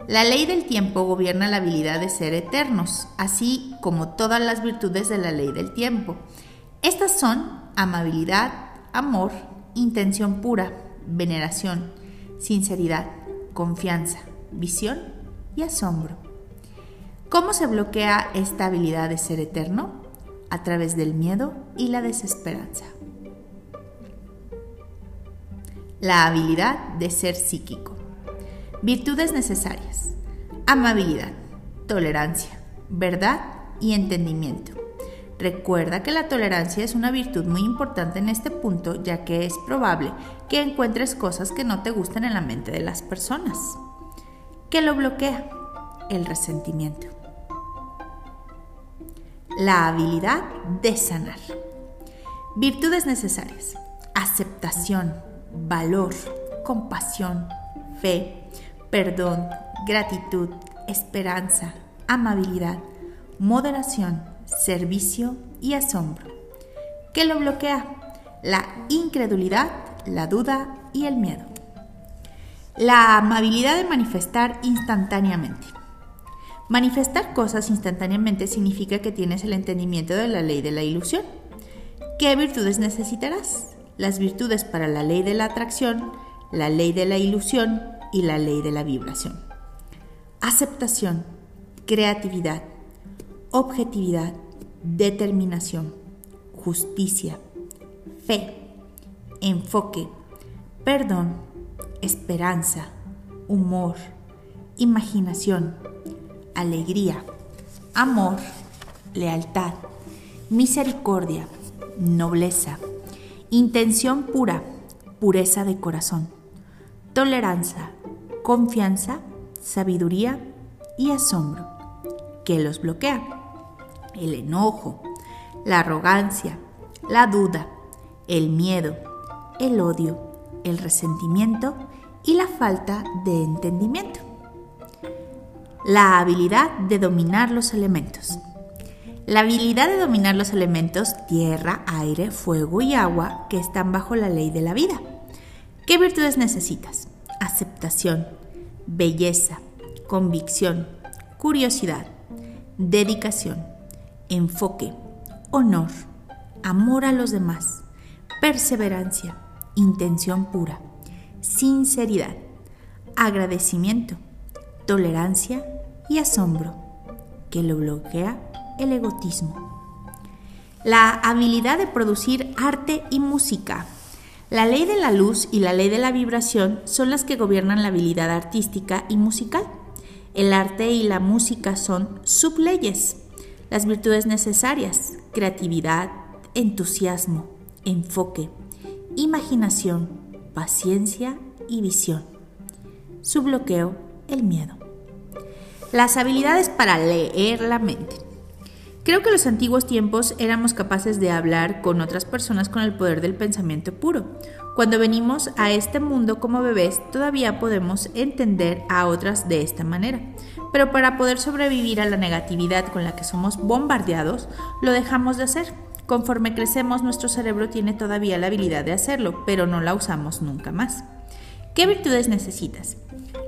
La ley del tiempo gobierna la habilidad de ser eternos, así como todas las virtudes de la ley del tiempo. Estas son amabilidad, amor, intención pura, veneración, sinceridad, confianza, visión y asombro. ¿Cómo se bloquea esta habilidad de ser eterno? A través del miedo y la desesperanza. La habilidad de ser psíquico. Virtudes necesarias. Amabilidad, tolerancia, verdad y entendimiento. Recuerda que la tolerancia es una virtud muy importante en este punto ya que es probable que encuentres cosas que no te gustan en la mente de las personas. ¿Qué lo bloquea? El resentimiento. La habilidad de sanar. Virtudes necesarias. Aceptación, valor, compasión, fe, perdón, gratitud, esperanza, amabilidad, moderación, servicio y asombro. ¿Qué lo bloquea? La incredulidad, la duda y el miedo. La amabilidad de manifestar instantáneamente. Manifestar cosas instantáneamente significa que tienes el entendimiento de la ley de la ilusión. ¿Qué virtudes necesitarás? Las virtudes para la ley de la atracción, la ley de la ilusión y la ley de la vibración. Aceptación, creatividad, objetividad, determinación, justicia, fe, enfoque, perdón, esperanza, humor, imaginación, alegría, amor, lealtad, misericordia, nobleza, intención pura, pureza de corazón, tolerancia, confianza, sabiduría y asombro, que los bloquea el enojo, la arrogancia, la duda, el miedo, el odio, el resentimiento y la falta de entendimiento. La habilidad de dominar los elementos. La habilidad de dominar los elementos tierra, aire, fuego y agua que están bajo la ley de la vida. ¿Qué virtudes necesitas? Aceptación, belleza, convicción, curiosidad, dedicación, enfoque, honor, amor a los demás, perseverancia, intención pura, sinceridad, agradecimiento, tolerancia y asombro, que lo bloquea el egotismo. La habilidad de producir arte y música. La ley de la luz y la ley de la vibración son las que gobiernan la habilidad artística y musical. El arte y la música son subleyes las virtudes necesarias, creatividad, entusiasmo, enfoque, imaginación, paciencia y visión. Su bloqueo, el miedo. Las habilidades para leer la mente. Creo que en los antiguos tiempos éramos capaces de hablar con otras personas con el poder del pensamiento puro. Cuando venimos a este mundo como bebés, todavía podemos entender a otras de esta manera. Pero para poder sobrevivir a la negatividad con la que somos bombardeados, lo dejamos de hacer. Conforme crecemos, nuestro cerebro tiene todavía la habilidad de hacerlo, pero no la usamos nunca más. ¿Qué virtudes necesitas?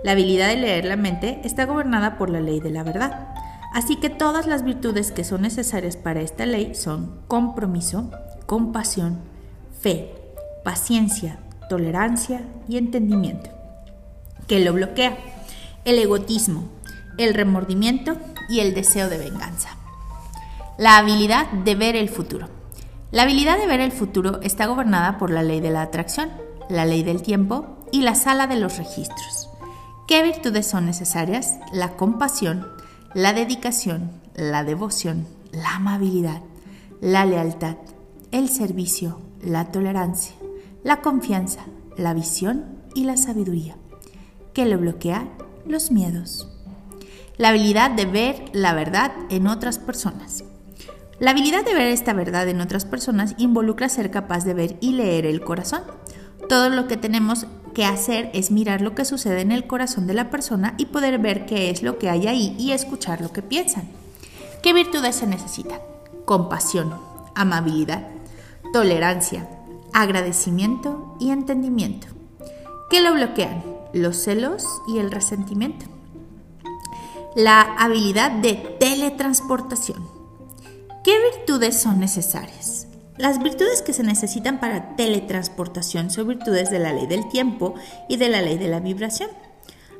La habilidad de leer la mente está gobernada por la ley de la verdad. Así que todas las virtudes que son necesarias para esta ley son compromiso, compasión, fe, paciencia, tolerancia y entendimiento. ¿Qué lo bloquea? El egotismo, el remordimiento y el deseo de venganza. La habilidad de ver el futuro. La habilidad de ver el futuro está gobernada por la ley de la atracción, la ley del tiempo y la sala de los registros. ¿Qué virtudes son necesarias? La compasión, la dedicación, la devoción, la amabilidad, la lealtad, el servicio, la tolerancia, la confianza, la visión y la sabiduría. ¿Qué lo bloquea? Los miedos. La habilidad de ver la verdad en otras personas. La habilidad de ver esta verdad en otras personas involucra ser capaz de ver y leer el corazón. Todo lo que tenemos que hacer es mirar lo que sucede en el corazón de la persona y poder ver qué es lo que hay ahí y escuchar lo que piensan. ¿Qué virtudes se necesitan? Compasión, amabilidad, tolerancia, agradecimiento y entendimiento. ¿Qué lo bloquean? Los celos y el resentimiento. La habilidad de teletransportación. ¿Qué virtudes son necesarias? Las virtudes que se necesitan para teletransportación son virtudes de la ley del tiempo y de la ley de la vibración.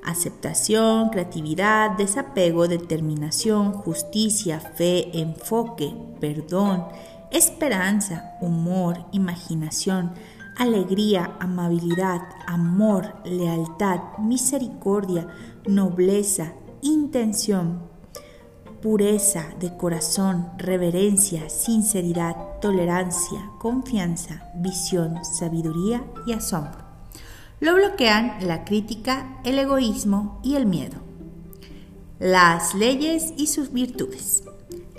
Aceptación, creatividad, desapego, determinación, justicia, fe, enfoque, perdón, esperanza, humor, imaginación, alegría, amabilidad, amor, lealtad, misericordia, nobleza, intención, pureza de corazón, reverencia, sinceridad, tolerancia, confianza, visión, sabiduría y asombro. Lo bloquean la crítica, el egoísmo y el miedo. Las leyes y sus virtudes.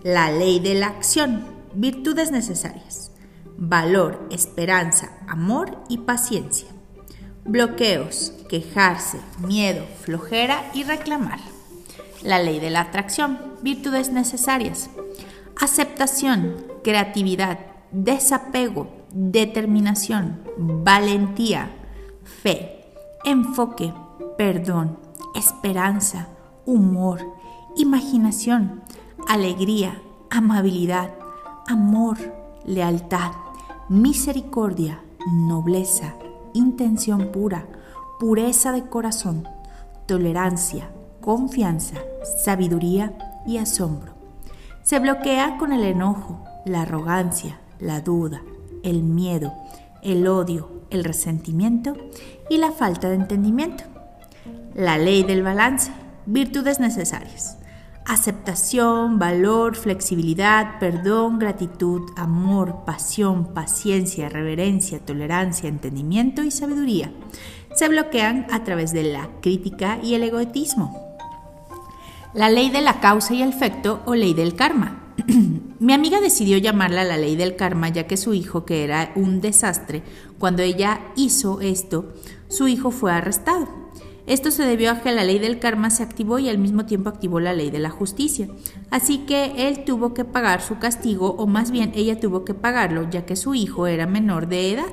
La ley de la acción, virtudes necesarias. Valor, esperanza, amor y paciencia. Bloqueos, quejarse, miedo, flojera y reclamar la ley de la atracción, virtudes necesarias, aceptación, creatividad, desapego, determinación, valentía, fe, enfoque, perdón, esperanza, humor, imaginación, alegría, amabilidad, amor, lealtad, misericordia, nobleza, intención pura, pureza de corazón, tolerancia, confianza, sabiduría y asombro. Se bloquea con el enojo, la arrogancia, la duda, el miedo, el odio, el resentimiento y la falta de entendimiento. La ley del balance, virtudes necesarias. Aceptación, valor, flexibilidad, perdón, gratitud, amor, pasión, paciencia, reverencia, tolerancia, entendimiento y sabiduría. Se bloquean a través de la crítica y el egoísmo. La ley de la causa y el efecto o ley del karma. Mi amiga decidió llamarla la ley del karma ya que su hijo, que era un desastre, cuando ella hizo esto, su hijo fue arrestado. Esto se debió a que la ley del karma se activó y al mismo tiempo activó la ley de la justicia. Así que él tuvo que pagar su castigo o más bien ella tuvo que pagarlo ya que su hijo era menor de edad.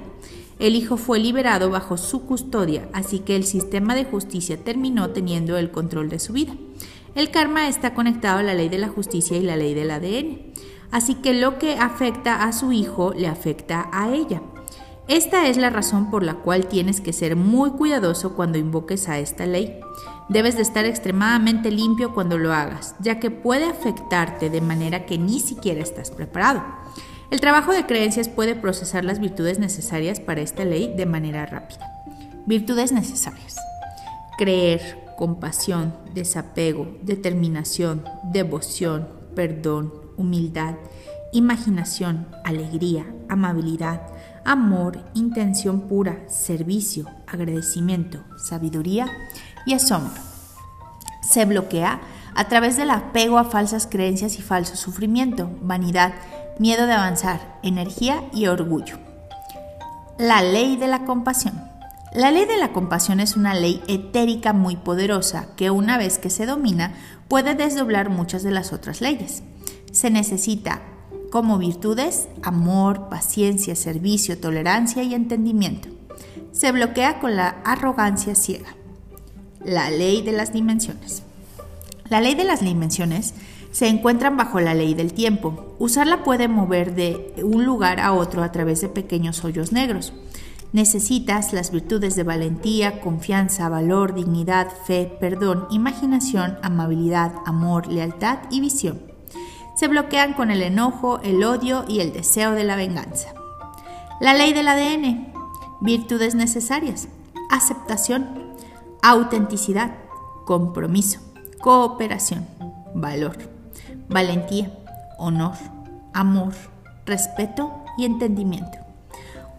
El hijo fue liberado bajo su custodia, así que el sistema de justicia terminó teniendo el control de su vida. El karma está conectado a la ley de la justicia y la ley del ADN. Así que lo que afecta a su hijo le afecta a ella. Esta es la razón por la cual tienes que ser muy cuidadoso cuando invoques a esta ley. Debes de estar extremadamente limpio cuando lo hagas, ya que puede afectarte de manera que ni siquiera estás preparado. El trabajo de creencias puede procesar las virtudes necesarias para esta ley de manera rápida. Virtudes necesarias. Creer, compasión, desapego, determinación, devoción, perdón, humildad, imaginación, alegría, amabilidad, amor, intención pura, servicio, agradecimiento, sabiduría y asombro. Se bloquea a través del apego a falsas creencias y falso sufrimiento, vanidad, miedo de avanzar, energía y orgullo. La ley de la compasión. La ley de la compasión es una ley etérica muy poderosa que una vez que se domina puede desdoblar muchas de las otras leyes. Se necesita como virtudes amor, paciencia, servicio, tolerancia y entendimiento. Se bloquea con la arrogancia ciega. La ley de las dimensiones. La ley de las dimensiones se encuentran bajo la ley del tiempo. Usarla puede mover de un lugar a otro a través de pequeños hoyos negros. Necesitas las virtudes de valentía, confianza, valor, dignidad, fe, perdón, imaginación, amabilidad, amor, lealtad y visión. Se bloquean con el enojo, el odio y el deseo de la venganza. La ley del ADN. Virtudes necesarias. Aceptación, autenticidad, compromiso, cooperación, valor, valentía, honor, amor, respeto y entendimiento.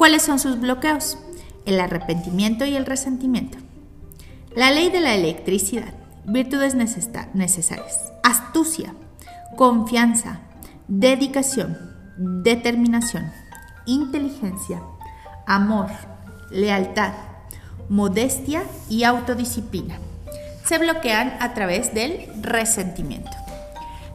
¿Cuáles son sus bloqueos? El arrepentimiento y el resentimiento. La ley de la electricidad. Virtudes necesarias. Astucia, confianza, dedicación, determinación, inteligencia, amor, lealtad, modestia y autodisciplina. Se bloquean a través del resentimiento.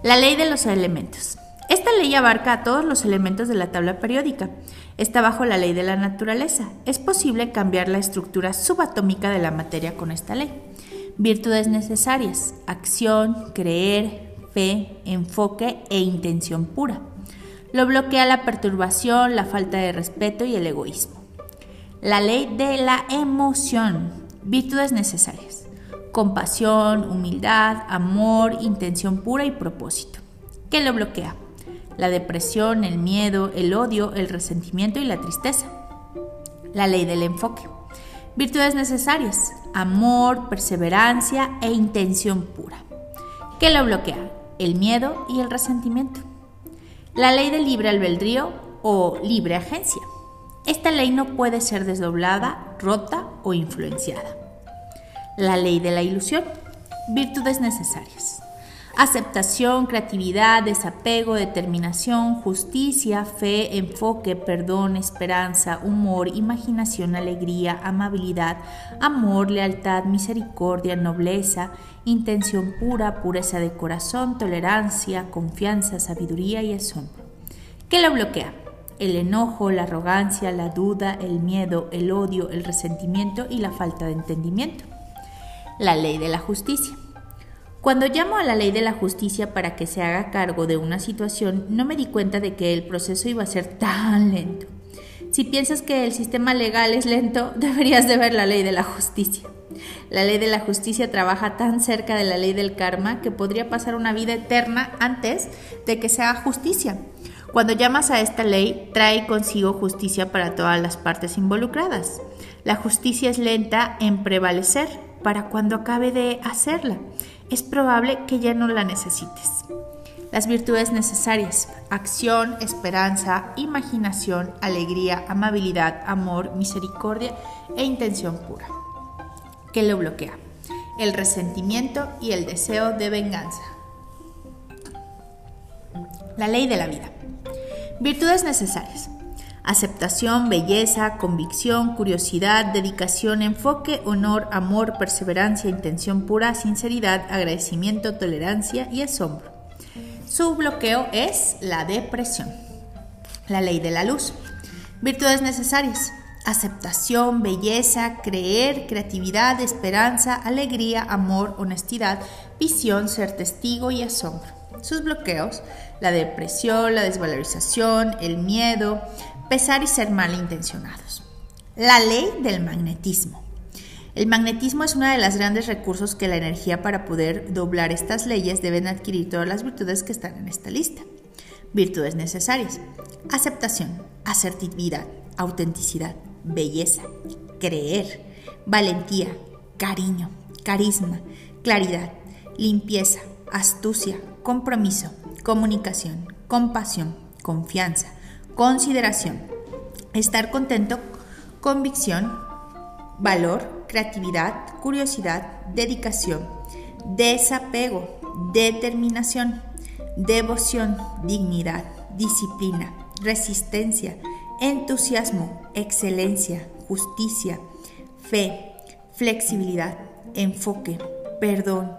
La ley de los elementos. Esta ley abarca a todos los elementos de la tabla periódica. Está bajo la ley de la naturaleza. Es posible cambiar la estructura subatómica de la materia con esta ley. Virtudes necesarias. Acción, creer, fe, enfoque e intención pura. Lo bloquea la perturbación, la falta de respeto y el egoísmo. La ley de la emoción. Virtudes necesarias. Compasión, humildad, amor, intención pura y propósito. ¿Qué lo bloquea? La depresión, el miedo, el odio, el resentimiento y la tristeza. La ley del enfoque. Virtudes necesarias, amor, perseverancia e intención pura. ¿Qué lo bloquea? El miedo y el resentimiento. La ley del libre albedrío o libre agencia. Esta ley no puede ser desdoblada, rota o influenciada. La ley de la ilusión. Virtudes necesarias aceptación, creatividad, desapego, determinación, justicia, fe, enfoque, perdón, esperanza, humor, imaginación, alegría, amabilidad, amor, lealtad, misericordia, nobleza, intención pura, pureza de corazón, tolerancia, confianza, sabiduría y asombro. ¿Qué lo bloquea? El enojo, la arrogancia, la duda, el miedo, el odio, el resentimiento y la falta de entendimiento. La ley de la justicia. Cuando llamo a la ley de la justicia para que se haga cargo de una situación, no me di cuenta de que el proceso iba a ser tan lento. Si piensas que el sistema legal es lento, deberías de ver la ley de la justicia. La ley de la justicia trabaja tan cerca de la ley del karma que podría pasar una vida eterna antes de que se haga justicia. Cuando llamas a esta ley, trae consigo justicia para todas las partes involucradas. La justicia es lenta en prevalecer para cuando acabe de hacerla es probable que ya no la necesites. Las virtudes necesarias, acción, esperanza, imaginación, alegría, amabilidad, amor, misericordia e intención pura. ¿Qué lo bloquea? El resentimiento y el deseo de venganza. La ley de la vida. Virtudes necesarias aceptación, belleza, convicción, curiosidad, dedicación, enfoque, honor, amor, perseverancia, intención pura, sinceridad, agradecimiento, tolerancia y asombro. Su bloqueo es la depresión. La ley de la luz. Virtudes necesarias. Aceptación, belleza, creer, creatividad, esperanza, alegría, amor, honestidad, visión, ser testigo y asombro. Sus bloqueos, la depresión, la desvalorización, el miedo, pesar y ser malintencionados. La ley del magnetismo. El magnetismo es uno de los grandes recursos que la energía para poder doblar estas leyes deben adquirir todas las virtudes que están en esta lista. Virtudes necesarias. Aceptación, asertividad, autenticidad, belleza, creer, valentía, cariño, carisma, claridad, limpieza, astucia, compromiso, comunicación, compasión, confianza, consideración, estar contento, convicción, valor, creatividad, curiosidad, dedicación, desapego, determinación, devoción, dignidad, disciplina, resistencia, entusiasmo, excelencia, justicia, fe, flexibilidad, enfoque, perdón,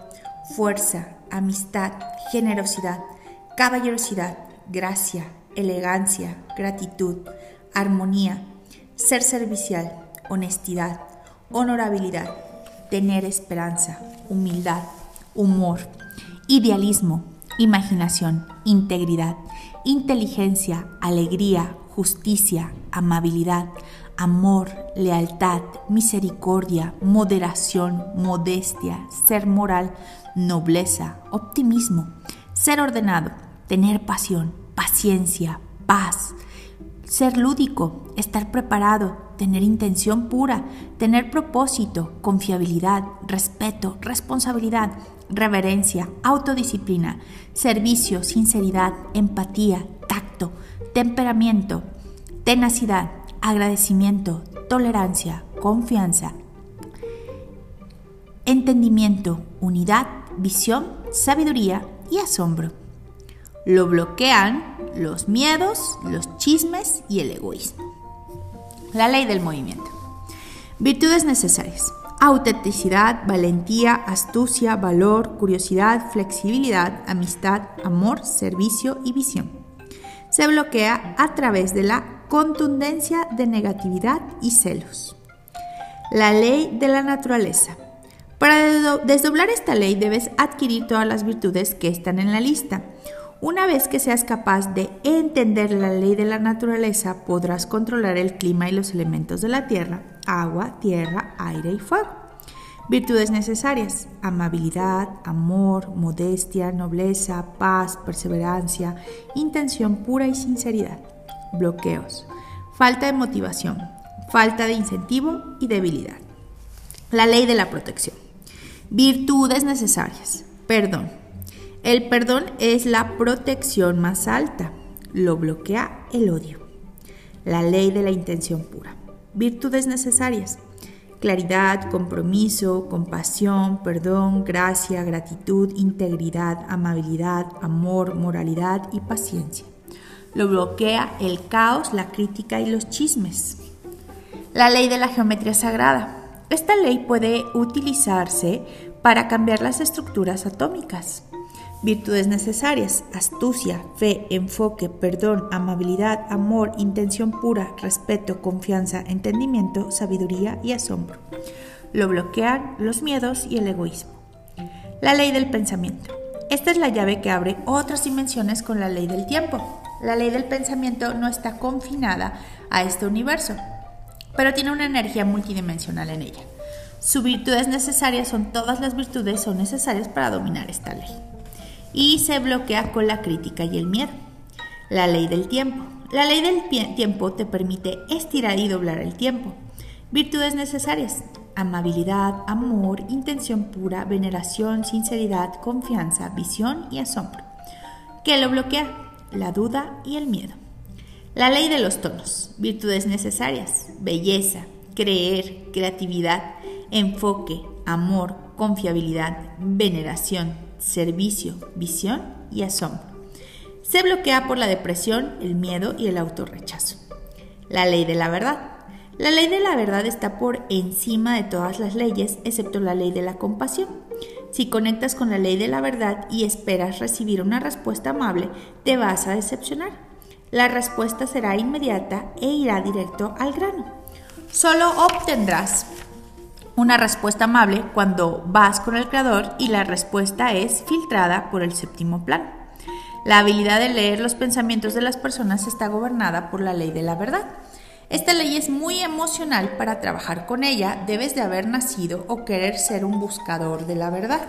fuerza, amistad, generosidad, caballerosidad, gracia, elegancia, gratitud, armonía, ser servicial, honestidad, honorabilidad, tener esperanza, humildad, humor, idealismo, imaginación, integridad, inteligencia, alegría, justicia, amabilidad, amor, lealtad, misericordia, moderación, modestia, ser moral, nobleza, optimismo, ser ordenado, tener pasión, paciencia, paz, ser lúdico, estar preparado, tener intención pura, tener propósito, confiabilidad, respeto, responsabilidad, reverencia, autodisciplina, servicio, sinceridad, empatía, tacto, temperamento, tenacidad, agradecimiento, tolerancia, confianza, entendimiento, unidad, visión, sabiduría y asombro. Lo bloquean los miedos, los chismes y el egoísmo. La ley del movimiento. Virtudes necesarias. Autenticidad, valentía, astucia, valor, curiosidad, flexibilidad, amistad, amor, servicio y visión. Se bloquea a través de la contundencia de negatividad y celos. La ley de la naturaleza. Para desdoblar esta ley debes adquirir todas las virtudes que están en la lista. Una vez que seas capaz de entender la ley de la naturaleza, podrás controlar el clima y los elementos de la tierra, agua, tierra, aire y fuego. Virtudes necesarias. Amabilidad, amor, modestia, nobleza, paz, perseverancia, intención pura y sinceridad. Bloqueos. Falta de motivación, falta de incentivo y debilidad. La ley de la protección. Virtudes necesarias. Perdón. El perdón es la protección más alta. Lo bloquea el odio. La ley de la intención pura. Virtudes necesarias. Claridad, compromiso, compasión, perdón, gracia, gratitud, integridad, amabilidad, amor, moralidad y paciencia. Lo bloquea el caos, la crítica y los chismes. La ley de la geometría sagrada. Esta ley puede utilizarse para cambiar las estructuras atómicas. Virtudes necesarias, astucia, fe, enfoque, perdón, amabilidad, amor, intención pura, respeto, confianza, entendimiento, sabiduría y asombro. Lo bloquean los miedos y el egoísmo. La ley del pensamiento. Esta es la llave que abre otras dimensiones con la ley del tiempo. La ley del pensamiento no está confinada a este universo, pero tiene una energía multidimensional en ella. Sus virtudes necesarias son todas las virtudes son necesarias para dominar esta ley. Y se bloquea con la crítica y el miedo. La ley del tiempo. La ley del tiempo te permite estirar y doblar el tiempo. Virtudes necesarias. Amabilidad, amor, intención pura, veneración, sinceridad, confianza, visión y asombro. ¿Qué lo bloquea? La duda y el miedo. La ley de los tonos, virtudes necesarias, belleza, creer, creatividad, enfoque, amor, confiabilidad, veneración, servicio, visión y asombro. Se bloquea por la depresión, el miedo y el autorrechazo. La ley de la verdad. La ley de la verdad está por encima de todas las leyes, excepto la ley de la compasión. Si conectas con la ley de la verdad y esperas recibir una respuesta amable, te vas a decepcionar la respuesta será inmediata e irá directo al grano. Solo obtendrás una respuesta amable cuando vas con el creador y la respuesta es filtrada por el séptimo plano. La habilidad de leer los pensamientos de las personas está gobernada por la ley de la verdad. Esta ley es muy emocional para trabajar con ella, debes de haber nacido o querer ser un buscador de la verdad.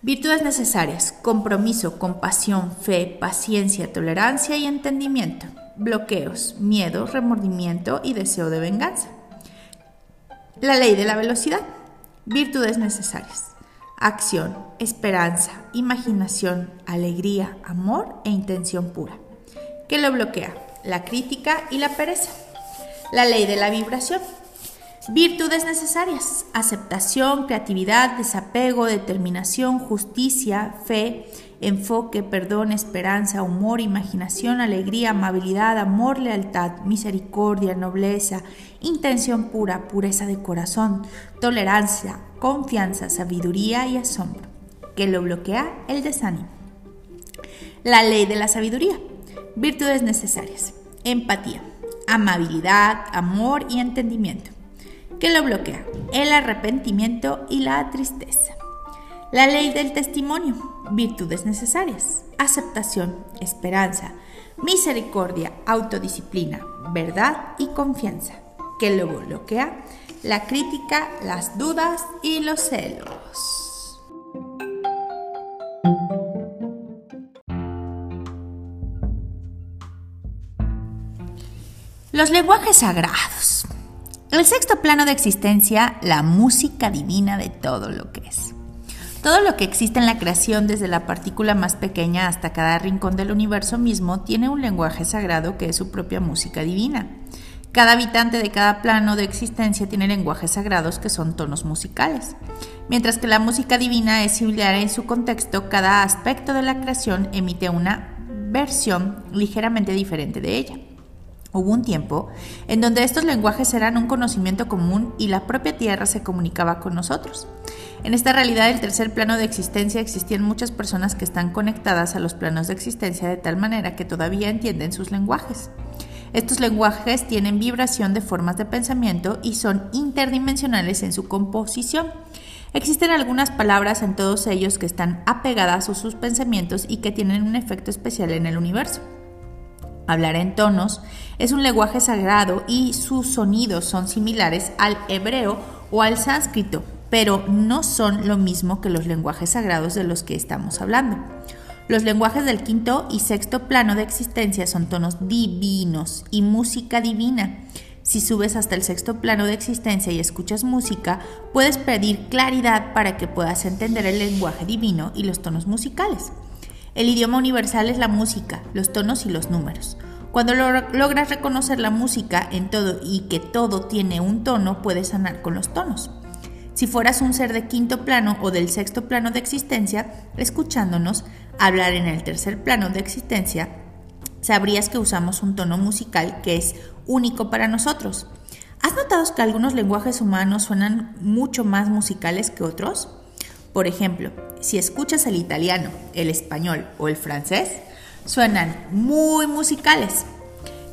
Virtudes necesarias, compromiso, compasión, fe, paciencia, tolerancia y entendimiento. Bloqueos, miedo, remordimiento y deseo de venganza. La ley de la velocidad. Virtudes necesarias. Acción, esperanza, imaginación, alegría, amor e intención pura. ¿Qué lo bloquea? La crítica y la pereza. La ley de la vibración Virtudes necesarias, aceptación, creatividad, desapego, determinación, justicia, fe, enfoque, perdón, esperanza, humor, imaginación, alegría, amabilidad, amor, lealtad, misericordia, nobleza, intención pura, pureza de corazón, tolerancia, confianza, sabiduría y asombro, que lo bloquea el desánimo. La ley de la sabiduría. Virtudes necesarias. Empatía, amabilidad, amor y entendimiento ¿Qué lo bloquea? El arrepentimiento y la tristeza. La ley del testimonio, virtudes necesarias, aceptación, esperanza, misericordia, autodisciplina, verdad y confianza. ¿Qué lo bloquea? La crítica, las dudas y los celos. Los lenguajes sagrados. El sexto plano de existencia, la música divina de todo lo que es. Todo lo que existe en la creación, desde la partícula más pequeña hasta cada rincón del universo mismo, tiene un lenguaje sagrado que es su propia música divina. Cada habitante de cada plano de existencia tiene lenguajes sagrados que son tonos musicales. Mientras que la música divina es similar en su contexto, cada aspecto de la creación emite una versión ligeramente diferente de ella. Hubo un tiempo en donde estos lenguajes eran un conocimiento común y la propia Tierra se comunicaba con nosotros. En esta realidad del tercer plano de existencia existían muchas personas que están conectadas a los planos de existencia de tal manera que todavía entienden sus lenguajes. Estos lenguajes tienen vibración de formas de pensamiento y son interdimensionales en su composición. Existen algunas palabras en todos ellos que están apegadas a sus pensamientos y que tienen un efecto especial en el universo. Hablar en tonos es un lenguaje sagrado y sus sonidos son similares al hebreo o al sánscrito, pero no son lo mismo que los lenguajes sagrados de los que estamos hablando. Los lenguajes del quinto y sexto plano de existencia son tonos divinos y música divina. Si subes hasta el sexto plano de existencia y escuchas música, puedes pedir claridad para que puedas entender el lenguaje divino y los tonos musicales. El idioma universal es la música, los tonos y los números. Cuando logras reconocer la música en todo y que todo tiene un tono, puedes sanar con los tonos. Si fueras un ser de quinto plano o del sexto plano de existencia, escuchándonos hablar en el tercer plano de existencia, sabrías que usamos un tono musical que es único para nosotros. ¿Has notado que algunos lenguajes humanos suenan mucho más musicales que otros? Por ejemplo, si escuchas el italiano, el español o el francés, suenan muy musicales.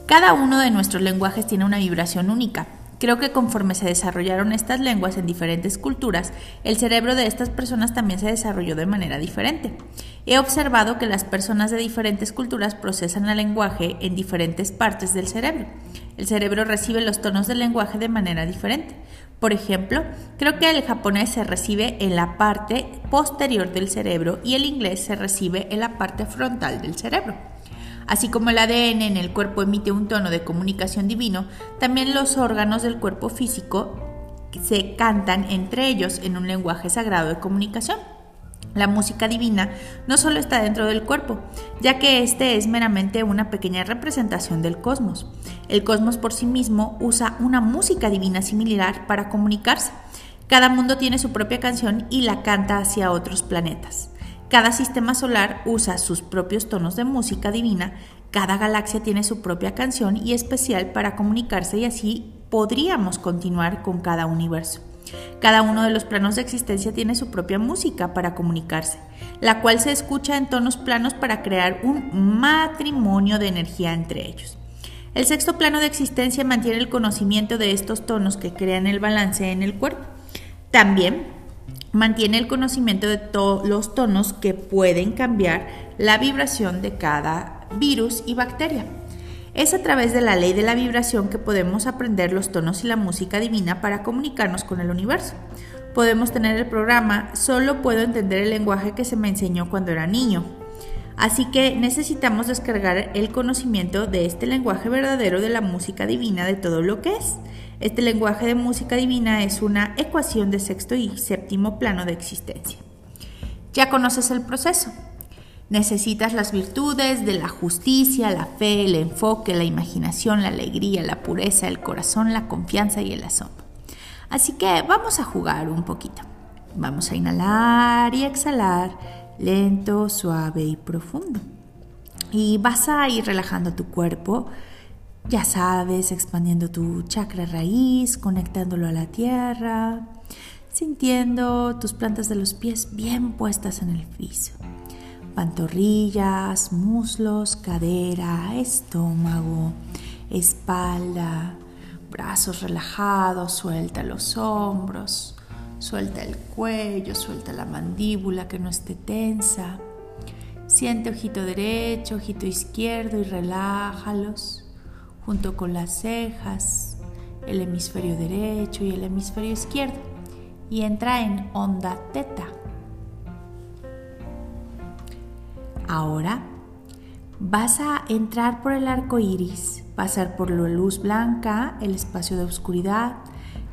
Cada uno de nuestros lenguajes tiene una vibración única, Creo que conforme se desarrollaron estas lenguas en diferentes culturas, el cerebro de estas personas también se desarrolló de manera diferente. He observado que las personas de diferentes culturas procesan el lenguaje en diferentes partes del cerebro. El cerebro recibe los tonos del lenguaje de manera diferente. Por ejemplo, creo que el japonés se recibe en la parte posterior del cerebro y el inglés se recibe en la parte frontal del cerebro. Así como el ADN en el cuerpo emite un tono de comunicación divino, también los órganos del cuerpo físico se cantan entre ellos en un lenguaje sagrado de comunicación. La música divina no solo está dentro del cuerpo, ya que este es meramente una pequeña representación del cosmos. El cosmos por sí mismo usa una música divina similar para comunicarse. Cada mundo tiene su propia canción y la canta hacia otros planetas. Cada sistema solar usa sus propios tonos de música divina, cada galaxia tiene su propia canción y especial para comunicarse y así podríamos continuar con cada universo. Cada uno de los planos de existencia tiene su propia música para comunicarse, la cual se escucha en tonos planos para crear un matrimonio de energía entre ellos. El sexto plano de existencia mantiene el conocimiento de estos tonos que crean el balance en el cuerpo. También mantiene el conocimiento de todos los tonos que pueden cambiar la vibración de cada virus y bacteria. Es a través de la ley de la vibración que podemos aprender los tonos y la música divina para comunicarnos con el universo. Podemos tener el programa, solo puedo entender el lenguaje que se me enseñó cuando era niño. Así que necesitamos descargar el conocimiento de este lenguaje verdadero de la música divina de todo lo que es. Este lenguaje de música divina es una ecuación de sexto y séptimo plano de existencia. Ya conoces el proceso. Necesitas las virtudes de la justicia, la fe, el enfoque, la imaginación, la alegría, la pureza, el corazón, la confianza y el asombro. Así que vamos a jugar un poquito. Vamos a inhalar y exhalar lento, suave y profundo. Y vas a ir relajando tu cuerpo ya sabes, expandiendo tu chakra raíz, conectándolo a la tierra, sintiendo tus plantas de los pies bien puestas en el piso. Pantorrillas, muslos, cadera, estómago, espalda, brazos relajados, suelta los hombros, suelta el cuello, suelta la mandíbula que no esté tensa. Siente ojito derecho, ojito izquierdo y relájalos junto con las cejas, el hemisferio derecho y el hemisferio izquierdo y entra en onda teta. Ahora vas a entrar por el arco iris, pasar por la luz blanca, el espacio de oscuridad,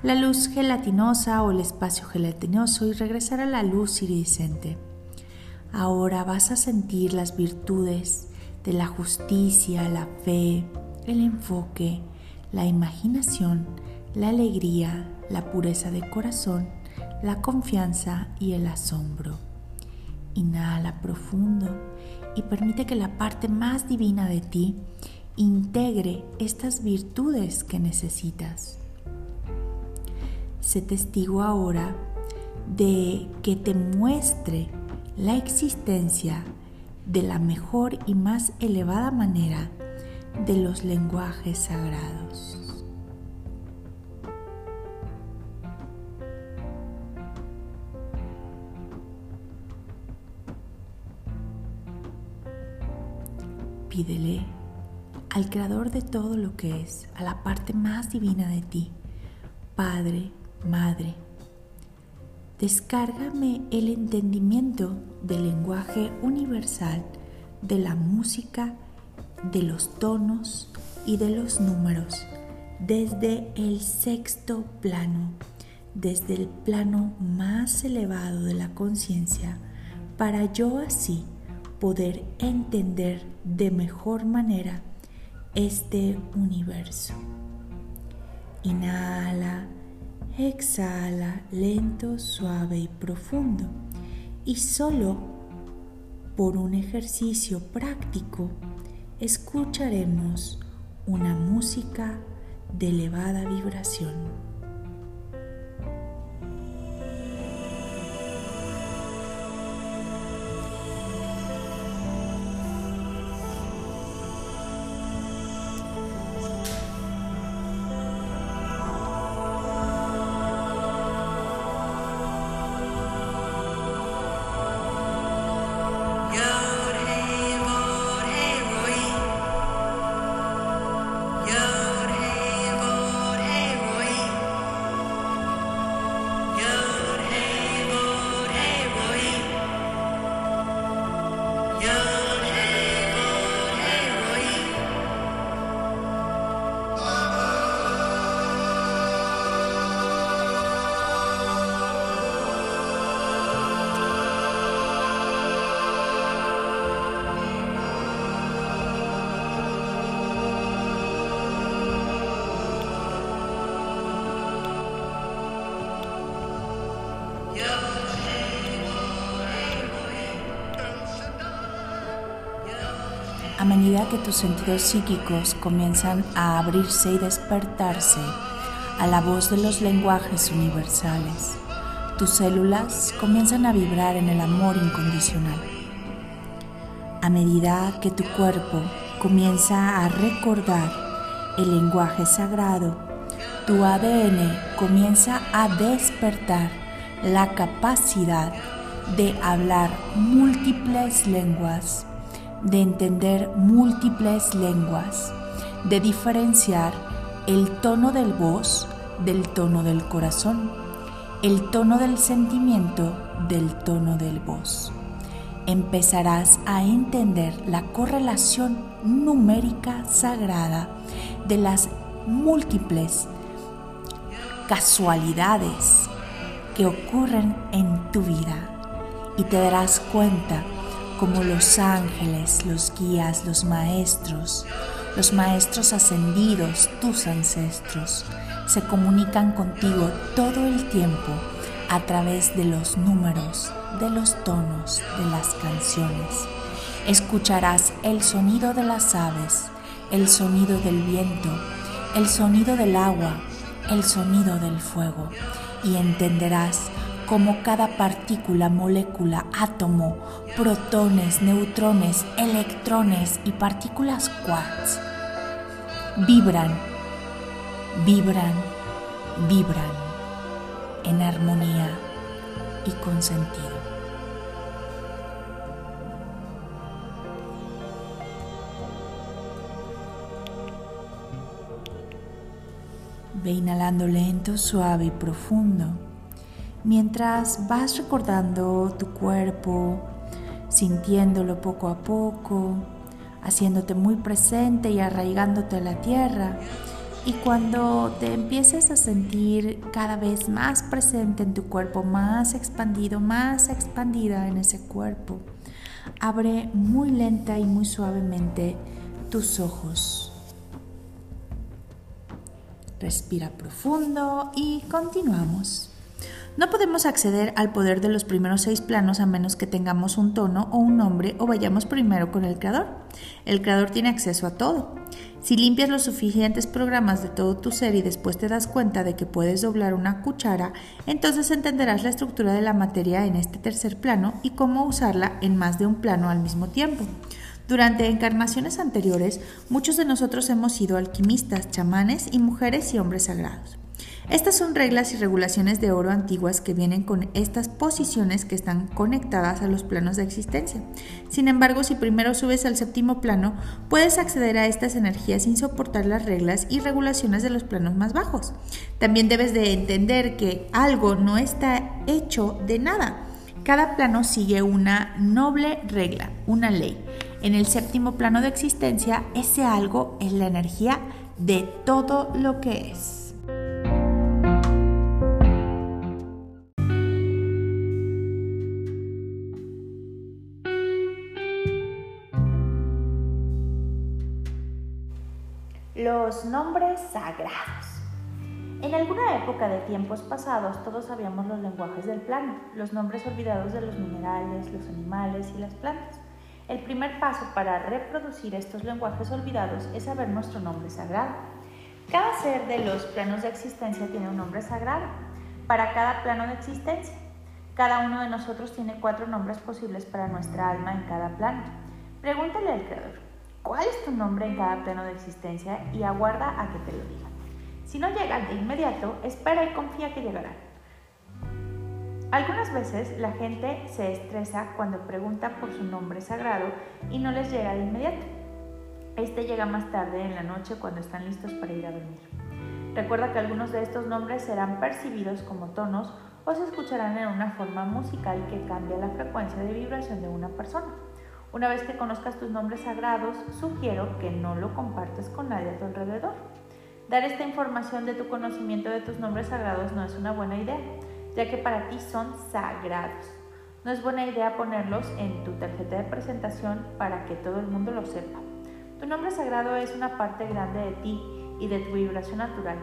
la luz gelatinosa o el espacio gelatinoso y regresar a la luz iridiscente. Ahora vas a sentir las virtudes de la justicia, la fe, el enfoque, la imaginación, la alegría, la pureza de corazón, la confianza y el asombro. Inhala profundo y permite que la parte más divina de ti integre estas virtudes que necesitas. Sé testigo ahora de que te muestre la existencia de la mejor y más elevada manera de los lenguajes sagrados. Pídele al creador de todo lo que es, a la parte más divina de ti, Padre, Madre. Descárgame el entendimiento del lenguaje universal, de la música, de los tonos y de los números, desde el sexto plano, desde el plano más elevado de la conciencia, para yo así poder entender de mejor manera este universo. Inhala, exhala lento, suave y profundo. Y solo por un ejercicio práctico escucharemos una música de elevada vibración. Que tus sentidos psíquicos comienzan a abrirse y despertarse a la voz de los lenguajes universales, tus células comienzan a vibrar en el amor incondicional. A medida que tu cuerpo comienza a recordar el lenguaje sagrado, tu ADN comienza a despertar la capacidad de hablar múltiples lenguas de entender múltiples lenguas, de diferenciar el tono del voz del tono del corazón, el tono del sentimiento del tono del voz. Empezarás a entender la correlación numérica sagrada de las múltiples casualidades que ocurren en tu vida y te darás cuenta como los ángeles, los guías, los maestros, los maestros ascendidos, tus ancestros, se comunican contigo todo el tiempo a través de los números, de los tonos, de las canciones. Escucharás el sonido de las aves, el sonido del viento, el sonido del agua, el sonido del fuego y entenderás como cada partícula, molécula, átomo, protones, neutrones, electrones y partículas quarks vibran, vibran, vibran en armonía y con sentido. Ve inhalando lento, suave y profundo mientras vas recordando tu cuerpo, sintiéndolo poco a poco, haciéndote muy presente y arraigándote a la tierra Y cuando te empieces a sentir cada vez más presente en tu cuerpo, más expandido, más expandida en ese cuerpo, abre muy lenta y muy suavemente tus ojos. Respira profundo y continuamos. No podemos acceder al poder de los primeros seis planos a menos que tengamos un tono o un nombre o vayamos primero con el creador. El creador tiene acceso a todo. Si limpias los suficientes programas de todo tu ser y después te das cuenta de que puedes doblar una cuchara, entonces entenderás la estructura de la materia en este tercer plano y cómo usarla en más de un plano al mismo tiempo. Durante encarnaciones anteriores, muchos de nosotros hemos sido alquimistas, chamanes y mujeres y hombres sagrados. Estas son reglas y regulaciones de oro antiguas que vienen con estas posiciones que están conectadas a los planos de existencia. Sin embargo, si primero subes al séptimo plano, puedes acceder a estas energías sin soportar las reglas y regulaciones de los planos más bajos. También debes de entender que algo no está hecho de nada. Cada plano sigue una noble regla, una ley. En el séptimo plano de existencia, ese algo es la energía de todo lo que es. Los nombres sagrados. En alguna época de tiempos pasados todos sabíamos los lenguajes del plano, los nombres olvidados de los minerales, los animales y las plantas. El primer paso para reproducir estos lenguajes olvidados es saber nuestro nombre sagrado. Cada ser de los planos de existencia tiene un nombre sagrado para cada plano de existencia. Cada uno de nosotros tiene cuatro nombres posibles para nuestra alma en cada plano. Pregúntale al Creador, cuál es tu nombre en cada plano de existencia y aguarda a que te lo diga. Si no llega de inmediato, espera y confía que llegará. Algunas veces la gente se estresa cuando pregunta por su nombre sagrado y no les llega de inmediato. Este llega más tarde en la noche cuando están listos para ir a dormir. Recuerda que algunos de estos nombres serán percibidos como tonos o se escucharán en una forma musical que cambia la frecuencia de vibración de una persona. Una vez que conozcas tus nombres sagrados, sugiero que no lo compartas con nadie a tu alrededor. Dar esta información de tu conocimiento de tus nombres sagrados no es una buena idea, ya que para ti son sagrados. No es buena idea ponerlos en tu tarjeta de presentación para que todo el mundo lo sepa. Tu nombre sagrado es una parte grande de ti y de tu vibración natural.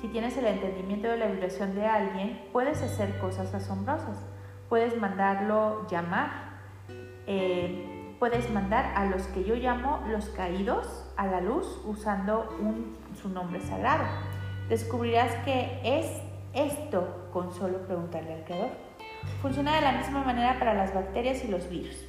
Si tienes el entendimiento de la vibración de alguien, puedes hacer cosas asombrosas. Puedes mandarlo llamar. Eh, puedes mandar a los que yo llamo los caídos a la luz usando su nombre sagrado. Descubrirás que es esto con solo preguntarle al creador. Funciona de la misma manera para las bacterias y los virus.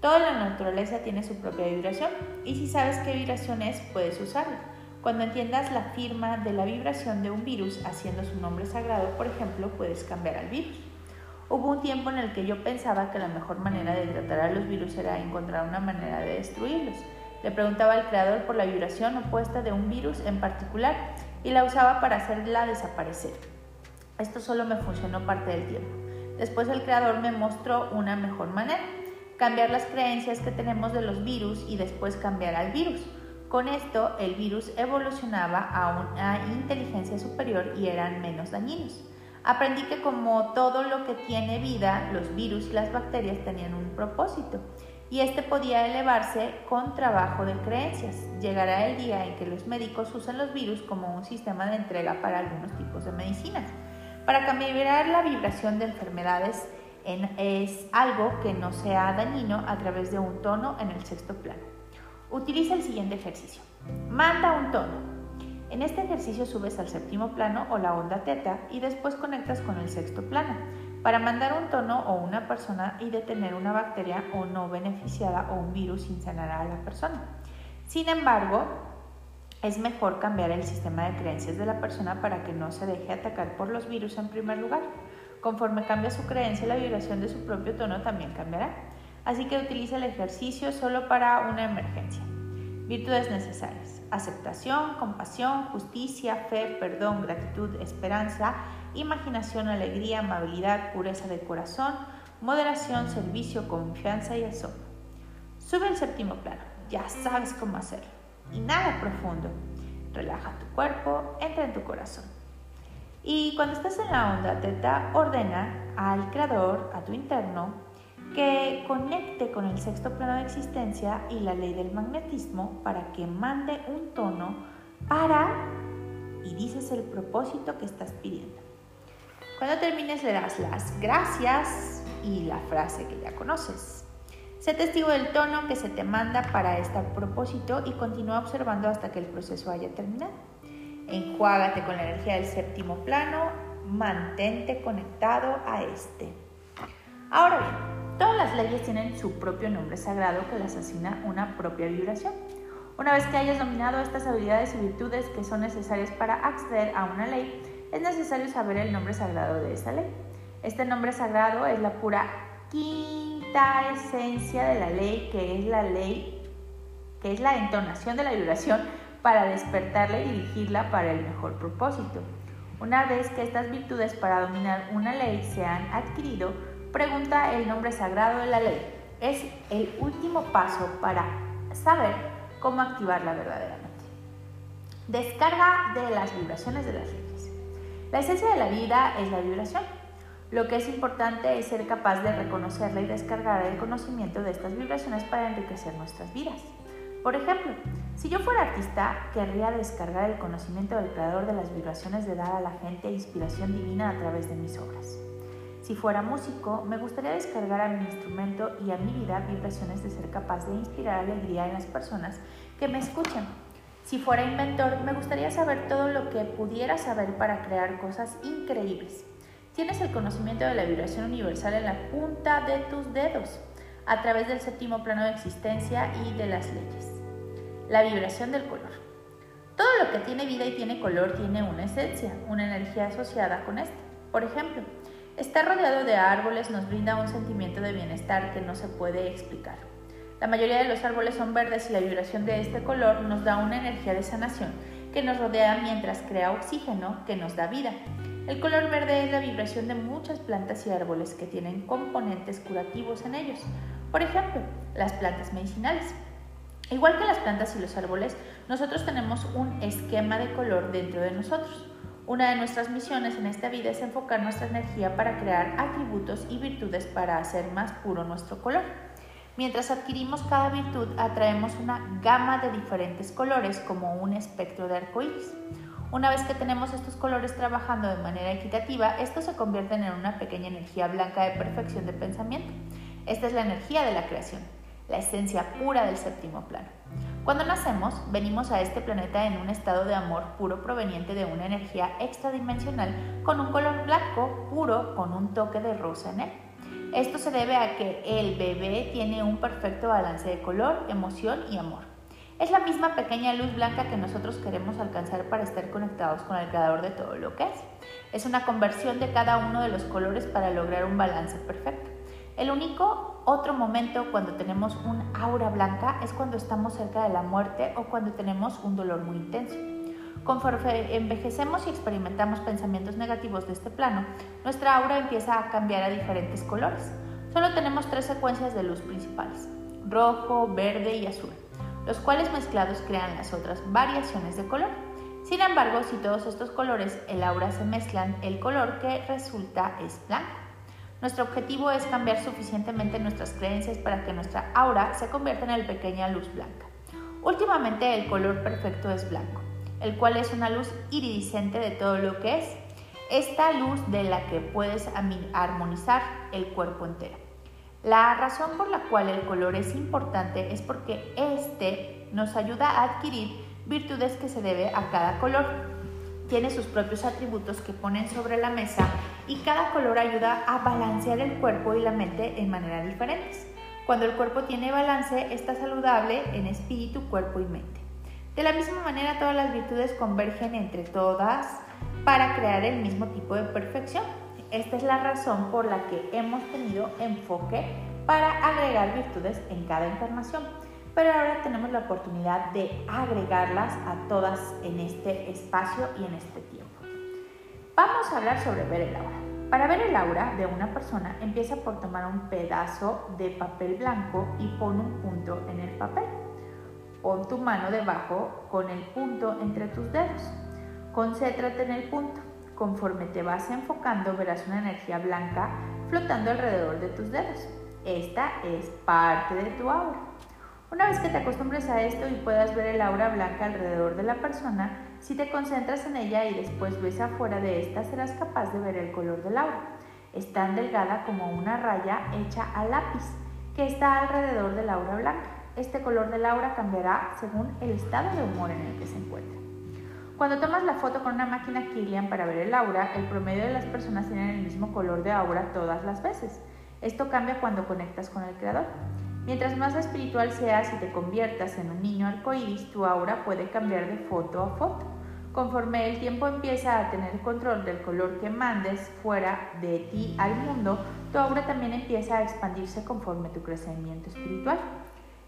Toda la naturaleza tiene su propia vibración y si sabes qué vibración es, puedes usarla. Cuando entiendas la firma de la vibración de un virus haciendo su nombre sagrado, por ejemplo, puedes cambiar al virus. Hubo un tiempo en el que yo pensaba que la mejor manera de tratar a los virus era encontrar una manera de destruirlos. Le preguntaba al creador por la vibración opuesta de un virus en particular y la usaba para hacerla desaparecer. Esto solo me funcionó parte del tiempo. Después el creador me mostró una mejor manera, cambiar las creencias que tenemos de los virus y después cambiar al virus. Con esto el virus evolucionaba a una inteligencia superior y eran menos dañinos. Aprendí que como todo lo que tiene vida, los virus y las bacterias tenían un propósito y este podía elevarse con trabajo de creencias. Llegará el día en que los médicos usen los virus como un sistema de entrega para algunos tipos de medicinas. Para cambiar la vibración de enfermedades es algo que no sea dañino a través de un tono en el sexto plano. Utiliza el siguiente ejercicio. Manda un tono en este ejercicio subes al séptimo plano o la onda teta y después conectas con el sexto plano para mandar un tono o una persona y detener una bacteria o no beneficiada o un virus sin sanar a la persona. Sin embargo, es mejor cambiar el sistema de creencias de la persona para que no se deje atacar por los virus en primer lugar. Conforme cambia su creencia, la vibración de su propio tono también cambiará. Así que utiliza el ejercicio solo para una emergencia. Virtudes necesarias aceptación, compasión, justicia, fe, perdón, gratitud, esperanza, imaginación, alegría, amabilidad, pureza de corazón, moderación, servicio, confianza y asombro. Sube al séptimo plano, ya sabes cómo hacerlo. Inhala profundo. Relaja tu cuerpo, entra en tu corazón. Y cuando estás en la onda teta, ordena al creador, a tu interno, que conecte con el sexto plano de existencia y la ley del magnetismo para que mande un tono para y dices el propósito que estás pidiendo. Cuando termines le das las gracias y la frase que ya conoces. Sé testigo del tono que se te manda para este propósito y continúa observando hasta que el proceso haya terminado. Enjuágate con la energía del séptimo plano, mantente conectado a este. Ahora bien, todas las leyes tienen su propio nombre sagrado que les asigna una propia vibración. Una vez que hayas dominado estas habilidades y virtudes que son necesarias para acceder a una ley, es necesario saber el nombre sagrado de esa ley. Este nombre sagrado es la pura quinta esencia de la ley, que es la ley, que es la entonación de la vibración para despertarla y dirigirla para el mejor propósito. Una vez que estas virtudes para dominar una ley se han adquirido, pregunta el nombre sagrado de la ley. Es el último paso para saber cómo activarla verdaderamente. Descarga de las vibraciones de las leyes. La esencia de la vida es la vibración. Lo que es importante es ser capaz de reconocerla y descargar el conocimiento de estas vibraciones para enriquecer nuestras vidas. Por ejemplo, si yo fuera artista, querría descargar el conocimiento del creador de las vibraciones de dar a la gente inspiración divina a través de mis obras. Si fuera músico, me gustaría descargar a mi instrumento y a mi vida vibraciones de ser capaz de inspirar alegría en las personas que me escuchan. Si fuera inventor, me gustaría saber todo lo que pudiera saber para crear cosas increíbles. Tienes el conocimiento de la vibración universal en la punta de tus dedos, a través del séptimo plano de existencia y de las leyes. La vibración del color. Todo lo que tiene vida y tiene color tiene una esencia, una energía asociada con este. Por ejemplo, estar rodeado de árboles nos brinda un sentimiento de bienestar que no se puede explicar. La mayoría de los árboles son verdes y la vibración de este color nos da una energía de sanación que nos rodea mientras crea oxígeno que nos da vida. El color verde es la vibración de muchas plantas y árboles que tienen componentes curativos en ellos. Por ejemplo, las plantas medicinales. Igual que las plantas y los árboles, nosotros tenemos un esquema de color dentro de nosotros. Una de nuestras misiones en esta vida es enfocar nuestra energía para crear atributos y virtudes para hacer más puro nuestro color. Mientras adquirimos cada virtud, atraemos una gama de diferentes colores como un espectro de arcoíris. Una vez que tenemos estos colores trabajando de manera equitativa, estos se convierten en una pequeña energía blanca de perfección de pensamiento. Esta es la energía de la creación, la esencia pura del séptimo plano. Cuando nacemos, venimos a este planeta en un estado de amor puro proveniente de una energía extradimensional con un color blanco puro con un toque de rosa en él. Esto se debe a que el bebé tiene un perfecto balance de color, emoción y amor. Es la misma pequeña luz blanca que nosotros queremos alcanzar para estar conectados con el creador de todo lo que es. Es una conversión de cada uno de los colores para lograr un balance perfecto. El único otro momento cuando tenemos un aura blanca es cuando estamos cerca de la muerte o cuando tenemos un dolor muy intenso. Conforme envejecemos y experimentamos pensamientos negativos de este plano, nuestra aura empieza a cambiar a diferentes colores. Solo tenemos tres secuencias de luz principales, rojo, verde y azul los cuales mezclados crean las otras variaciones de color. Sin embargo, si todos estos colores el aura se mezclan, el color que resulta es blanco. Nuestro objetivo es cambiar suficientemente nuestras creencias para que nuestra aura se convierta en la pequeña luz blanca. Últimamente el color perfecto es blanco, el cual es una luz iridiscente de todo lo que es. Esta luz de la que puedes armonizar el cuerpo entero. La razón por la cual el color es importante es porque este nos ayuda a adquirir virtudes que se debe a cada color. Tiene sus propios atributos que ponen sobre la mesa y cada color ayuda a balancear el cuerpo y la mente en maneras diferentes. Cuando el cuerpo tiene balance, está saludable en espíritu, cuerpo y mente. De la misma manera, todas las virtudes convergen entre todas para crear el mismo tipo de perfección. Esta es la razón por la que hemos tenido enfoque para agregar virtudes en cada encarnación. Pero ahora tenemos la oportunidad de agregarlas a todas en este espacio y en este tiempo. Vamos a hablar sobre ver el aura. Para ver el aura de una persona, empieza por tomar un pedazo de papel blanco y pone un punto en el papel. Pon tu mano debajo con el punto entre tus dedos. Concéntrate en el punto. Conforme te vas enfocando verás una energía blanca flotando alrededor de tus dedos. Esta es parte de tu aura. Una vez que te acostumbres a esto y puedas ver el aura blanca alrededor de la persona, si te concentras en ella y después ves afuera de esta, serás capaz de ver el color del aura. Es tan delgada como una raya hecha a lápiz que está alrededor del aura blanca. Este color del aura cambiará según el estado de humor en el que se encuentra. Cuando tomas la foto con una máquina Kirlian para ver el aura, el promedio de las personas tienen el mismo color de aura todas las veces. Esto cambia cuando conectas con el creador. Mientras más espiritual seas y te conviertas en un niño arcoíris, tu aura puede cambiar de foto a foto. Conforme el tiempo empieza a tener control del color que mandes fuera de ti al mundo, tu aura también empieza a expandirse conforme tu crecimiento espiritual.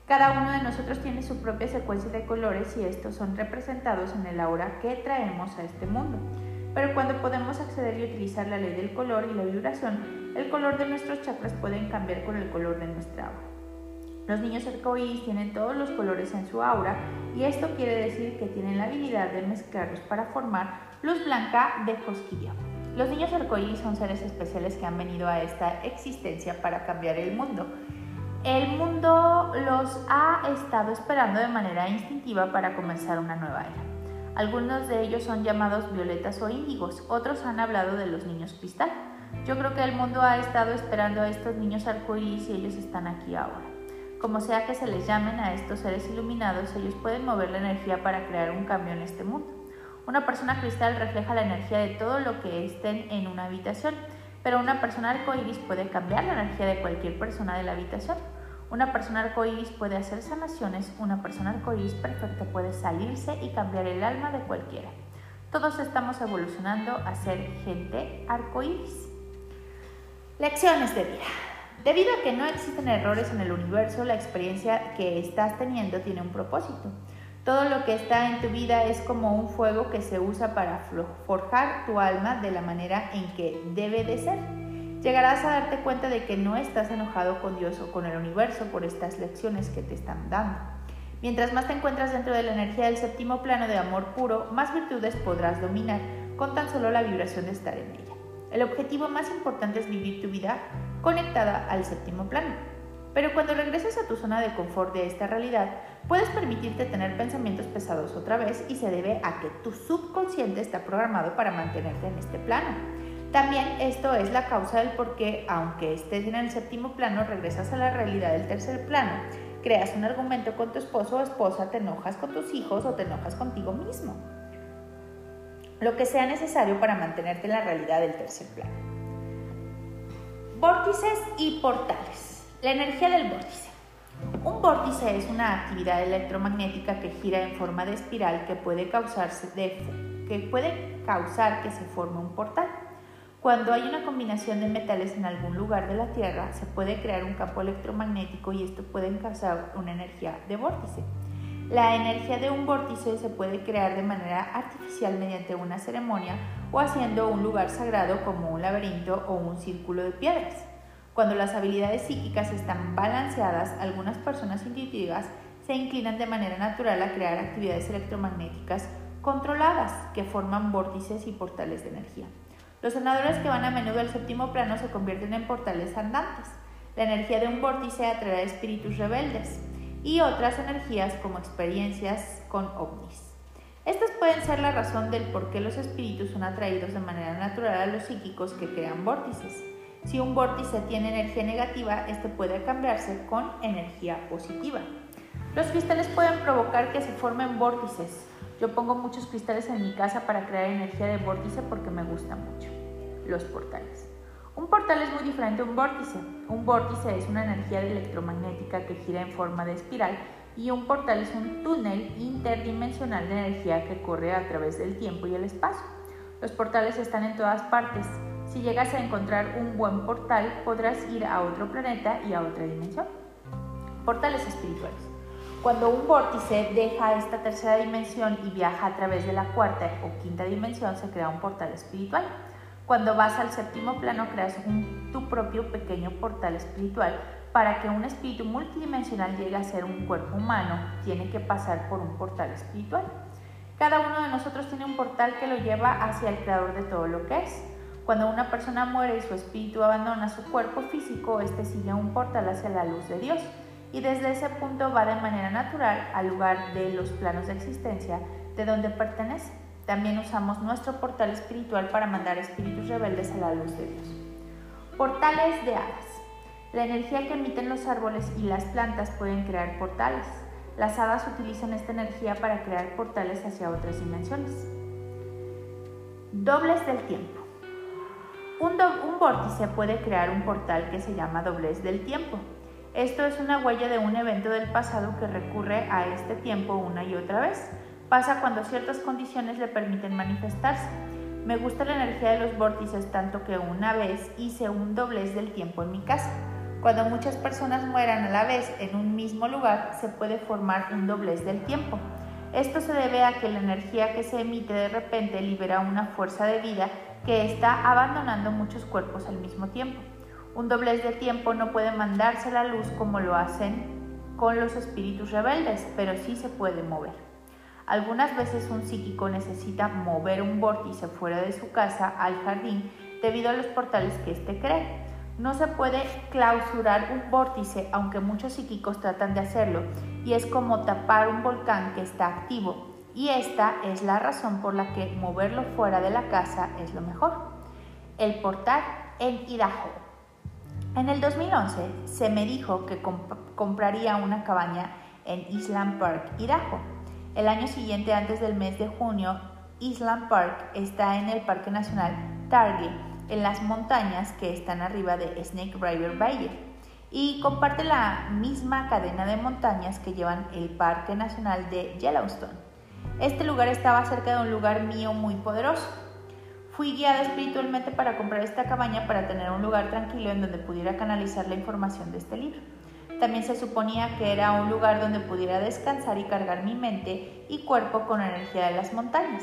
Cada uno de nosotros tiene su propia secuencia de colores y estos son representados en el aura que traemos a este mundo. Pero cuando podemos acceder y utilizar la ley del color y la vibración, el color de nuestros chakras pueden cambiar con el color de nuestra aura. Los niños arcoíris tienen todos los colores en su aura y esto quiere decir que tienen la habilidad de mezclarlos para formar luz blanca de cosquilla. Los niños arcoíris son seres especiales que han venido a esta existencia para cambiar el mundo el mundo los ha estado esperando de manera instintiva para comenzar una nueva era. Algunos de ellos son llamados violetas o índigos, otros han hablado de los niños cristal. Yo creo que el mundo ha estado esperando a estos niños arcoíris y ellos están aquí ahora. Como sea que se les llamen a estos seres iluminados, ellos pueden mover la energía para crear un cambio en este mundo. Una persona cristal refleja la energía de todo lo que estén en una habitación pero una persona arcoíris puede cambiar la energía de cualquier persona de la habitación. Una persona arcoíris puede hacer sanaciones, una persona arcoíris perfecta puede salirse y cambiar el alma de cualquiera. Todos estamos evolucionando a ser gente arcoíris. Lecciones de vida. Debido a que no existen errores en el universo, la experiencia que estás teniendo tiene un propósito. Todo lo que está en tu vida es como un fuego que se usa para forjar tu alma de la manera en que debe de ser. Llegarás a darte cuenta de que no estás enojado con Dios o con el universo por estas lecciones que te están dando. Mientras más te encuentras dentro de la energía del séptimo plano de amor puro, más virtudes podrás dominar con tan solo la vibración de estar en ella. El objetivo más importante es vivir tu vida conectada al séptimo plano. Pero cuando regreses a tu zona de confort de esta realidad, puedes permitirte tener pensamientos pesados otra vez y se debe a que tu subconsciente está programado para mantenerte en este plano. También esto es la causa del por qué, aunque estés en el séptimo plano, regresas a la realidad del tercer plano. Creas un argumento con tu esposo o esposa, te enojas con tus hijos o te enojas contigo mismo. Lo que sea necesario para mantenerte en la realidad del tercer plano. Vórtices y portales. La energía del vórtice. Un vórtice es una actividad electromagnética que gira en forma de espiral que puede, causar que se forme un portal. Cuando hay una combinación de metales en algún lugar de la Tierra, se puede crear un campo electromagnético y esto puede causar una energía de vórtice. La energía de un vórtice se puede crear de manera artificial mediante una ceremonia o haciendo un lugar sagrado como un laberinto o un círculo de piedras. Cuando las habilidades psíquicas están balanceadas, algunas personas intuitivas se inclinan de manera natural a crear actividades electromagnéticas controladas que forman vórtices y portales de energía. Los sanadores que van a menudo al séptimo plano se convierten en portales andantes. La energía de un vórtice atrae espíritus rebeldes y otras energías como experiencias con ovnis. Estas pueden ser la razón del por qué los espíritus son atraídos de manera natural a los psíquicos que crean vórtices. Si un vórtice tiene energía negativa, este puede cambiarse con energía positiva. Los cristales pueden provocar que se formen vórtices. Yo pongo muchos cristales en mi casa para crear energía de vórtice porque me gusta mucho. Los portales. Un portal es muy diferente a un vórtice. Un vórtice es una energía electromagnética que gira en forma de espiral y un portal es un túnel interdimensional de energía que corre a través del tiempo y el espacio. Los portales están en todas partes. Si llegas a encontrar un buen portal, podrás ir a otro planeta y a otra dimensión. Portales espirituales. Cuando un vórtice deja esta tercera dimensión y viaja a través de la cuarta o quinta dimensión, se crea un portal espiritual. Cuando vas al séptimo plano, creas tu propio pequeño portal espiritual para que un espíritu multidimensional llegue a ser un cuerpo humano, tiene que pasar por un portal espiritual. Cada uno de nosotros tiene un portal que lo lleva hacia el creador de todo lo que es. Cuando una persona muere y su espíritu abandona su cuerpo físico, este sigue un portal hacia la luz de Dios y desde ese punto va de manera natural al lugar de los planos de existencia de donde pertenece. También usamos nuestro portal espiritual para mandar espíritus rebeldes a la luz de Dios. Portales de hadas. La energía que emiten los árboles y las plantas pueden crear portales. Las hadas utilizan esta energía para crear portales hacia otras dimensiones. Dobles del tiempo. Un, vórtice puede crear un portal que se llama doblez del tiempo. Esto es una huella de un evento del pasado que recurre a este tiempo una y otra vez. Pasa cuando ciertas condiciones le permiten manifestarse. Me gusta la energía de los vórtices tanto que una vez hice un doblez del tiempo en mi casa. Cuando muchas personas mueran a la vez en un mismo lugar, se puede formar un doblez del tiempo. Esto se debe a que la energía que se emite de repente libera una fuerza de vida que está abandonando muchos cuerpos al mismo tiempo. Un doblez de tiempo no puede mandarse a la luz como lo hacen con los espíritus rebeldes, pero sí se puede mover. Algunas veces un psíquico necesita mover un vórtice fuera de su casa al jardín debido a los portales que éste cree. No se puede clausurar un vórtice, aunque muchos psíquicos tratan de hacerlo, y es como tapar un volcán que está activo, y esta es la razón por la que moverlo fuera de la casa es lo mejor. El portal en Idaho. En el 2011 se me dijo que compraría una cabaña en Island Park, Idaho. El año siguiente, antes del mes de junio, Island Park está en el Parque Nacional Target en las montañas que están arriba de Snake River Valley y comparte la misma cadena de montañas que llevan el Parque Nacional de Yellowstone. Este lugar estaba cerca de un lugar mío muy poderoso. Fui guiada espiritualmente para comprar esta cabaña para tener un lugar tranquilo en donde pudiera canalizar la información de este libro. También se suponía que era un lugar donde pudiera descansar y cargar mi mente y cuerpo con energía de las montañas.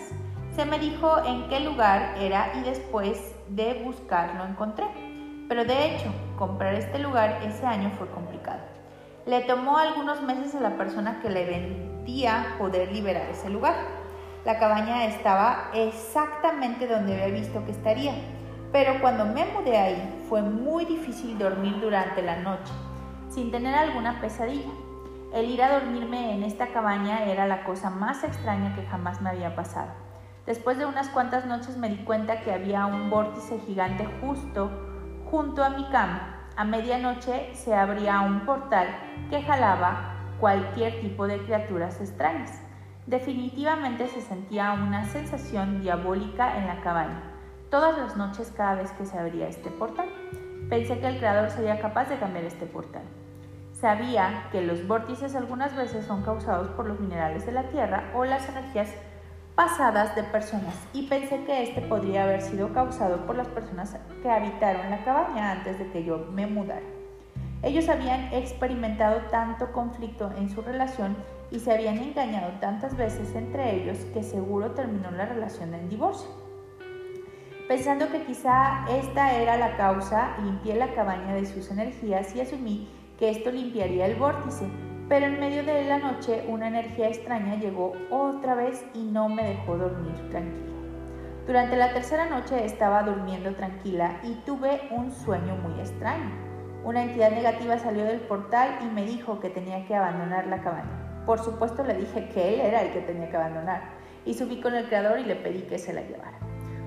Se me dijo en qué lugar era y después de buscar lo encontré. Pero de hecho, comprar este lugar ese año fue complicado. Le tomó algunos meses a la persona que le vendía poder liberar ese lugar. La cabaña estaba exactamente donde había visto que estaría, pero cuando me mudé ahí fue muy difícil dormir durante la noche, sin tener alguna pesadilla. El ir a dormirme en esta cabaña era la cosa más extraña que jamás me había pasado. Después de unas cuantas noches me di cuenta que había un vórtice gigante justo junto a mi cama. A medianoche se abría un portal que jalaba cualquier tipo de criaturas extrañas. Definitivamente se sentía una sensación diabólica en la cabaña, todas las noches cada vez que se abría este portal. Pensé que el creador sería capaz de cambiar este portal. Sabía que los vórtices algunas veces son causados por los minerales de la Tierra o las energías pasadas de personas y pensé que este podría haber sido causado por las personas que habitaron la cabaña antes de que yo me mudara. Ellos habían experimentado tanto conflicto en su relación y se habían engañado tantas veces entre ellos que seguro terminó la relación en divorcio. Pensando que quizá esta era la causa, limpié la cabaña de sus energías y asumí que esto limpiaría el vórtice, pero en medio de la noche una energía extraña llegó otra vez y no me dejó dormir tranquila. Durante la tercera noche estaba durmiendo tranquila y tuve un sueño muy extraño. Una entidad negativa salió del portal y me dijo que tenía que abandonar la cabaña. Por supuesto le dije que él era el que tenía que abandonar y subí con el creador y le pedí que se la llevara.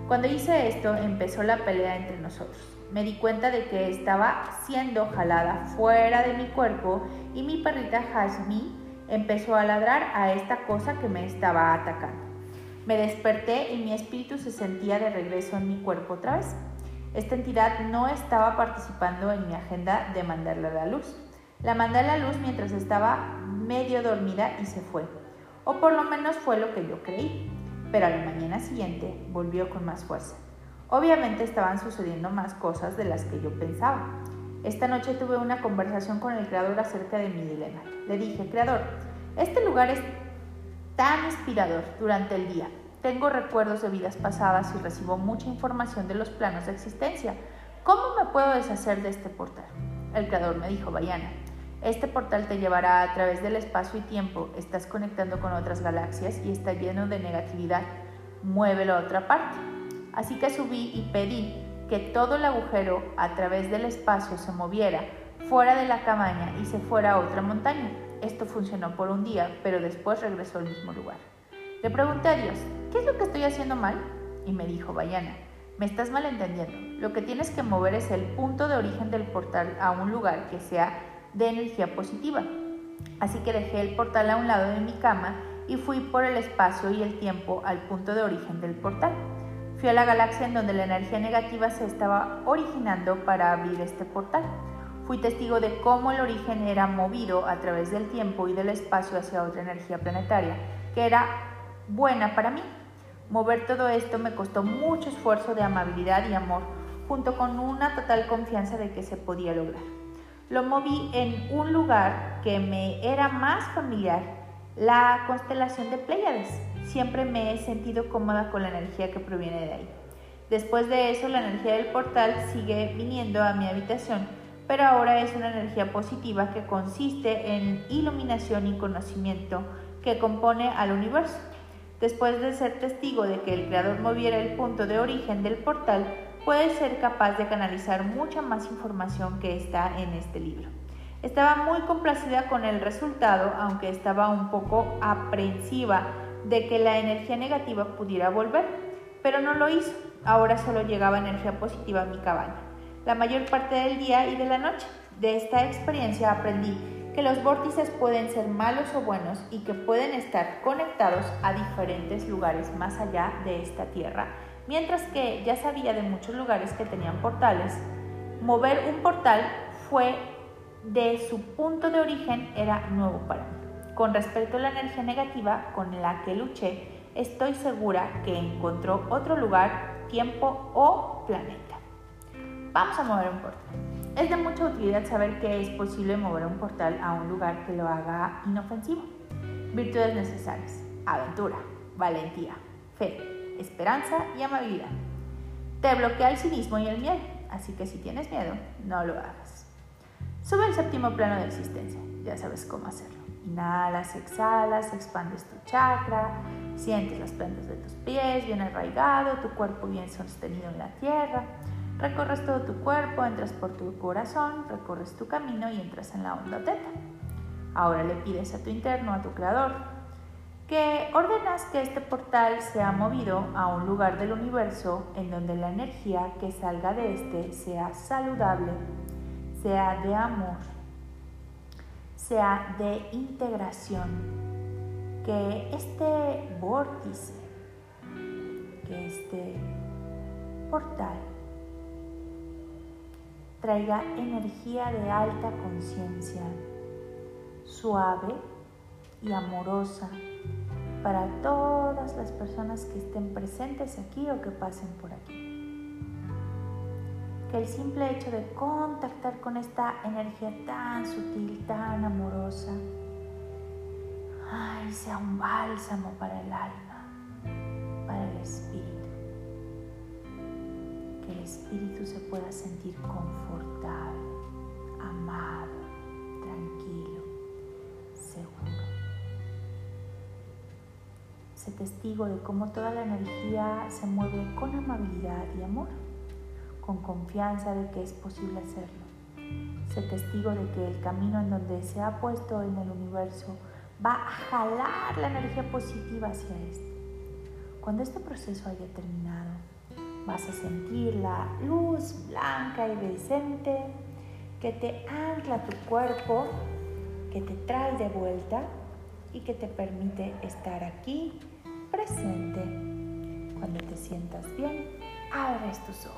Cuando hice esto empezó la pelea entre nosotros me di cuenta de que estaba siendo jalada fuera de mi cuerpo y mi perrita Hasmi empezó a ladrar a esta cosa que me estaba atacando. Me desperté y mi espíritu se sentía de regreso en mi cuerpo otra vez. Esta entidad no estaba participando en mi agenda de mandarla a la luz. La mandé a la luz mientras estaba medio dormida y se fue. O por lo menos fue lo que yo creí. Pero a la mañana siguiente volvió con más fuerza. Obviamente estaban sucediendo más cosas de las que yo pensaba. Esta noche tuve una conversación con el creador acerca de mi dilema. Le dije, creador, este lugar es tan inspirador durante el día. Tengo recuerdos de vidas pasadas y recibo mucha información de los planos de existencia. ¿Cómo me puedo deshacer de este portal? El creador me dijo, Bayana, este portal te llevará a través del espacio y tiempo, estás conectando con otras galaxias y está lleno de negatividad. Muévelo a otra parte. Así que subí y pedí que todo el agujero a través del espacio se moviera fuera de la cabaña y se fuera a otra montaña. Esto funcionó por un día, pero después regresó al mismo lugar. Le pregunté a Dios, ¿qué es lo que estoy haciendo mal? Y me dijo, Bayana, me estás malentendiendo. Lo que tienes que mover es el punto de origen del portal a un lugar que sea de energía positiva. Así que dejé el portal a un lado de mi cama y fui por el espacio y el tiempo al punto de origen del portal. Fui a la galaxia en donde la energía negativa se estaba originando para abrir este portal. Fui testigo de cómo el origen era movido a través del tiempo y del espacio hacia otra energía planetaria, que era buena para mí. Mover todo esto me costó mucho esfuerzo de amabilidad y amor, junto con una total confianza de que se podía lograr. Lo moví en un lugar que me era más familiar, la constelación de Pléyades. Siempre me he sentido cómoda con la energía que proviene de ahí. Después de eso, la energía del portal sigue viniendo a mi habitación, pero ahora es una energía positiva que consiste en iluminación y conocimiento que compone al universo. Después de ser testigo de que el Creador moviera el punto de origen del portal, puede ser capaz de canalizar mucha más información que está en este libro. Estaba muy complacida con el resultado, aunque estaba un poco aprensiva de que la energía negativa pudiera volver, pero no lo hizo. Ahora solo llegaba energía positiva a mi cabaña, la mayor parte del día y de la noche. De esta experiencia aprendí que los vórtices pueden ser malos o buenos y que pueden estar conectados a diferentes lugares más allá de esta tierra Mientras que ya sabía de muchos lugares que tenían portales, mover un portal fue de su punto de origen era nuevo para mí. Con respecto a la energía negativa con la que luché, estoy segura que encontró otro lugar, tiempo o planeta. Vamos a mover un portal. Es de mucha utilidad saber que es posible mover un portal a un lugar que lo haga inofensivo. Virtudes necesarias. Aventura, valentía, fe, esperanza y amabilidad. Te bloquea el cinismo y el miedo, así que si tienes miedo, no lo hagas. Sube al séptimo plano de existencia, ya sabes cómo hacerlo. Inhalas, exhalas, expandes tu chakra, sientes las plantas de tus pies bien arraigado, tu cuerpo bien sostenido en la tierra. Recorres todo tu cuerpo, entras por tu corazón, recorres tu camino y entras en la onda teta. Ahora le pides a tu interno, a tu creador, que ordenas que este portal sea movido a un lugar del universo en donde la energía que salga de este sea saludable, sea de amor, sea de integración, que este vórtice, que este portal traiga energía de alta conciencia, suave y amorosa para todas las personas que estén presentes aquí o que pasen por aquí. Que el simple hecho de contactar con esta energía tan sutil, tan amorosa, ay, sea un bálsamo para el alma, para el espíritu. Que el espíritu se pueda sentir confortable, amado, tranquilo, seguro testigo de cómo toda la energía se mueve con amabilidad y amor, con confianza de que es posible hacerlo. Sé testigo de que el camino en donde se ha puesto en el universo va a jalar la energía positiva hacia este. Cuando este proceso haya terminado, vas a sentir la luz blanca y decente que te ancla tu cuerpo, que te trae de vuelta y que te permite estar aquí presente. Cuando te sientas bien, abres tus ojos.